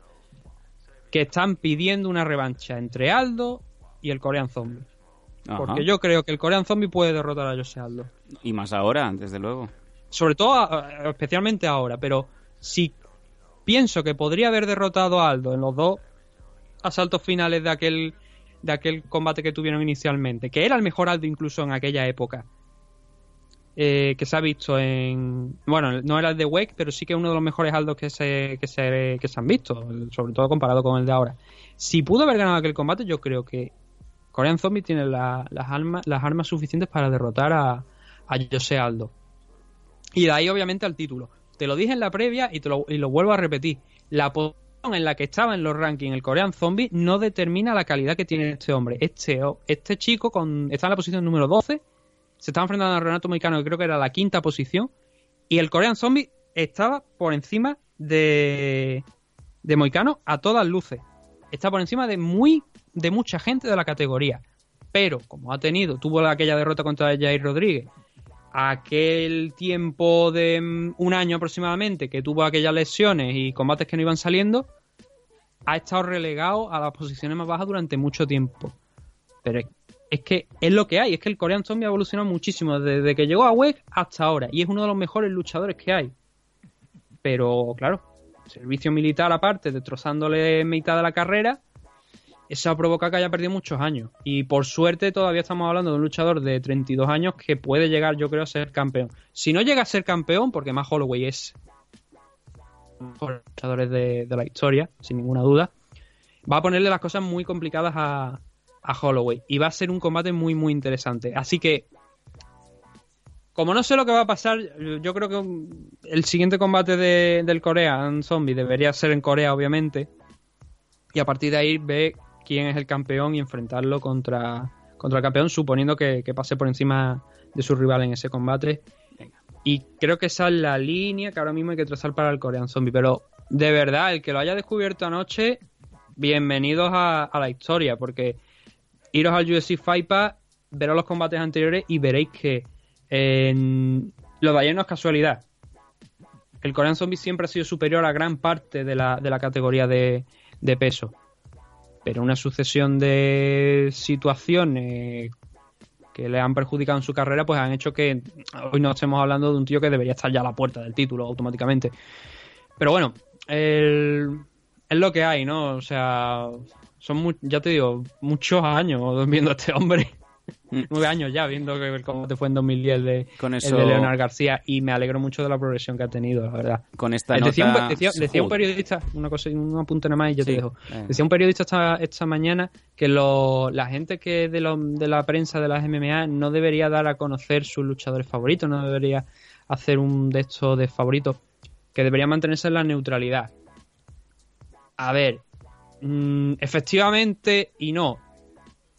[SPEAKER 3] que están pidiendo una revancha entre Aldo y el Korean Zombie.
[SPEAKER 2] Ajá.
[SPEAKER 3] Porque yo creo que el Korean Zombie puede derrotar a Jose Aldo.
[SPEAKER 2] Y más ahora, desde luego.
[SPEAKER 3] Sobre todo, especialmente ahora. Pero si pienso que podría haber derrotado a Aldo en los dos asaltos finales de aquel, de aquel combate que tuvieron inicialmente, que era el mejor Aldo incluso en aquella época, eh, que se ha visto en... Bueno, no era el de Wake, pero sí que es uno de los mejores Aldos que se, que se, que se han visto, sobre todo comparado con el de ahora. Si pudo haber ganado aquel combate, yo creo que Korean Zombie tiene la- las, armas, suficientes para derrotar a, a Jose Aldo. Y de ahí, obviamente, al título. Te lo dije en la previa y, te lo, vuelvo a repetir. La posición en la que estaba en los rankings el Korean Zombie no determina la calidad que tiene este hombre. Este, este chico está en la posición número 12. Se estaba enfrentando a Renato Moicano, que creo que era la quinta posición. Y el Korean Zombie estaba por encima de, de Moicano a todas luces. Está por encima de muy de mucha gente de la categoría. Pero, como ha tenido, tuvo aquella derrota contra Jair Rodríguez, aquel tiempo de mm, un año aproximadamente que tuvo aquellas lesiones y combates que no iban saliendo, ha estado relegado a las posiciones más bajas durante mucho tiempo. Pero es, que es lo que hay, es que el Korean Zombie ha evolucionado muchísimo desde que llegó a WEG hasta ahora y es uno de los mejores luchadores que hay. Pero claro, servicio militar aparte, destrozándole mitad de la carrera, eso ha provocado que haya perdido muchos años. Y por suerte todavía estamos hablando de un luchador de 32 años que puede llegar, yo creo, a ser campeón. Si no llega a ser campeón, porque más Holloway es mejores luchadores de, de la historia, sin ninguna duda, va a ponerle las cosas muy complicadas a, a Holloway. Y va a ser un combate muy, muy interesante. Así que, como no sé lo que va a pasar, yo creo que el siguiente combate de- del Corean Zombie debería ser en Corea, obviamente. Y a partir de ahí ve quién es el campeón y enfrentarlo contra, contra el campeón, suponiendo que, que pase por encima de su rival en ese combate. Y creo que esa es la línea que ahora mismo hay que trazar para el Korean Zombie. Pero de verdad, el que lo haya descubierto anoche, bienvenidos a, a la historia, porque iros al UFC Fight Pass, veros los combates anteriores y veréis que lo de ayer no es casualidad. El Korean Zombie siempre ha sido superior a gran parte de la, de la categoría de, de peso. Pero una sucesión de situaciones que le han perjudicado en su carrera, pues han hecho que hoy no estemos hablando de un tío que debería estar ya a la puerta del título automáticamente. Pero bueno, el- es lo que hay, ¿no? O sea, son, ya te digo, muchos años viendo a este hombre. Nueve años ya viendo que, cómo te fue en 2010 de,
[SPEAKER 2] Con
[SPEAKER 3] el de Leonard García y me alegro mucho de la progresión que ha tenido, la verdad.
[SPEAKER 2] Con esta
[SPEAKER 3] Eh, decía,
[SPEAKER 2] nota...
[SPEAKER 3] un, decía- decía un periodista, una cosa, un apunte nada más y yo
[SPEAKER 2] Sí,
[SPEAKER 3] te dejo.
[SPEAKER 2] eh.
[SPEAKER 3] Decía un periodista esta, esta mañana que lo- la gente que de, lo- de la prensa de las MMA no debería dar a conocer sus luchadores favoritos, no debería hacer un de estos de favoritos, que debería mantenerse en la neutralidad. A ver, mm, efectivamente y no.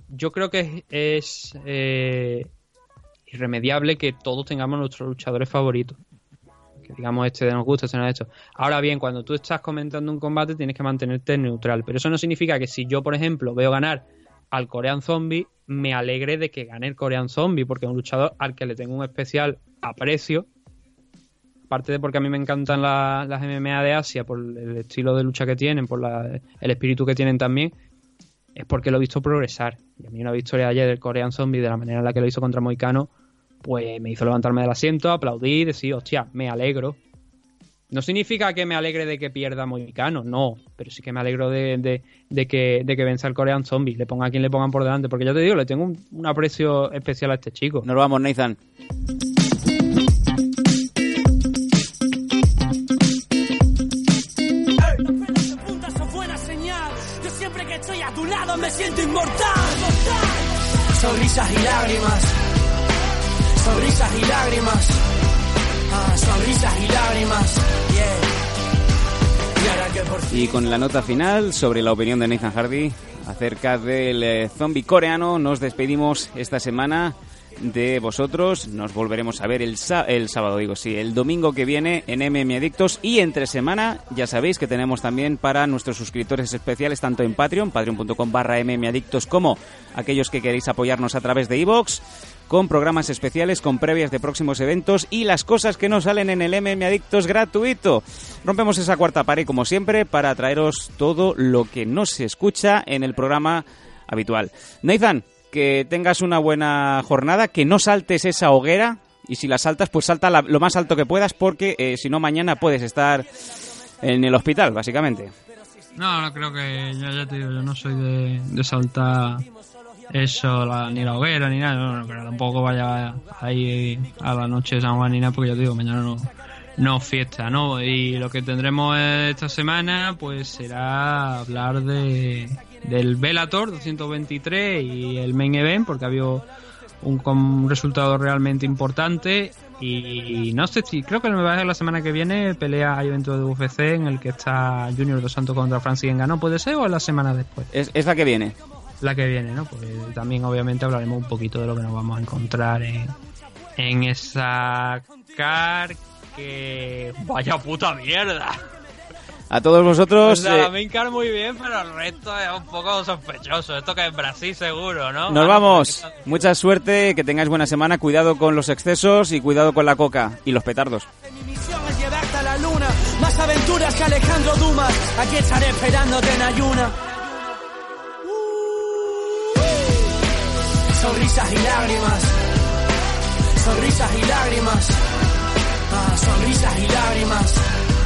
[SPEAKER 3] Yo creo que es, eh, irremediable que todos tengamos nuestros luchadores favoritos. Que digamos este nos gusta, este no es esto. Ahora bien, cuando tú estás comentando un combate tienes que mantenerte neutral, pero eso no significa que si yo, por ejemplo, veo ganar al Korean Zombie, me alegre de que gane el Korean Zombie, porque es un luchador al que le tengo un especial aprecio, aparte de porque a mí me encantan la- las MMA de Asia, por el estilo de lucha que tienen, por la- el espíritu que tienen también, es porque lo he visto progresar. Y a mí una victoria ayer del Korean Zombie, de la manera en la que lo hizo contra Moicano, pues me hizo levantarme del asiento, aplaudir, decir, hostia, me alegro. No significa que me alegre de que pierda Moicano, no, pero sí que me alegro de, de- de que, de que venza el Korean Zombie, le ponga a quien le pongan por delante, porque ya te digo, le tengo un, un aprecio especial a este chico.
[SPEAKER 2] Nos vamos, Nathan.
[SPEAKER 5] Inmortal. Sonrisas y lágrimas. Sonrisas y lágrimas. Ah, sonrisas y lágrimas. Yeah. Y
[SPEAKER 2] con la nota final sobre la opinión de Nathan Hardy acerca del eh, zombie coreano, nos despedimos esta semana de vosotros. Nos volveremos a ver el, el sábado, digo, sí, el domingo que viene en MM Adictos y entre semana, ya sabéis que tenemos también para nuestros suscriptores especiales, tanto en Patreon, patreon.com barra mmadictos, como aquellos que queréis apoyarnos a través de iVoox con programas especiales, con previas de próximos eventos y las cosas que no salen en el MM Adictos gratuito. Rompemos esa cuarta pared, como siempre, para traeros todo lo que no se escucha en el programa habitual. Nathan, que tengas una buena jornada, que no saltes esa hoguera y si la saltas, pues salta la- lo más alto que puedas porque eh, si no mañana puedes estar en el hospital, básicamente.
[SPEAKER 3] No, no creo que, yo no soy de, de saltar eso, la- ni la hoguera, ni nada, no, no, pero tampoco vaya ahí a la noche de San Juan ni nada, porque ya te digo, mañana no, no fiesta, ¿no? Y lo que tendremos esta semana, pues será hablar de del Velator 223 y el Main Event, porque ha habido un, un resultado realmente importante. Y no sé si creo que me va a ser la semana que viene pelea hay evento de UFC en el que está Junior dos Santos contra Francis Ngannou. Puede ser o es la semana después
[SPEAKER 2] Es, es la que viene.
[SPEAKER 3] la que viene no porque también obviamente hablaremos un poquito de lo que nos vamos a encontrar en, en esa car que vaya puta mierda
[SPEAKER 2] A todos vosotros...
[SPEAKER 3] sea, la
[SPEAKER 2] eh,
[SPEAKER 3] muy bien pero el resto es un poco sospechoso esto que es Brasil seguro ¿no?
[SPEAKER 2] Nos vamos. Mucha suerte, que tengáis buena semana. Cuidado con los excesos y cuidado con la coca y los petardos.
[SPEAKER 5] mi misión es llevarte a la luna. Más aventuras que Alejandro Dumas. Aquí estaré esperándote en ayuna. Sonrisas y lágrimas. Sonrisas y lágrimas. Ah, sonrisas y lágrimas.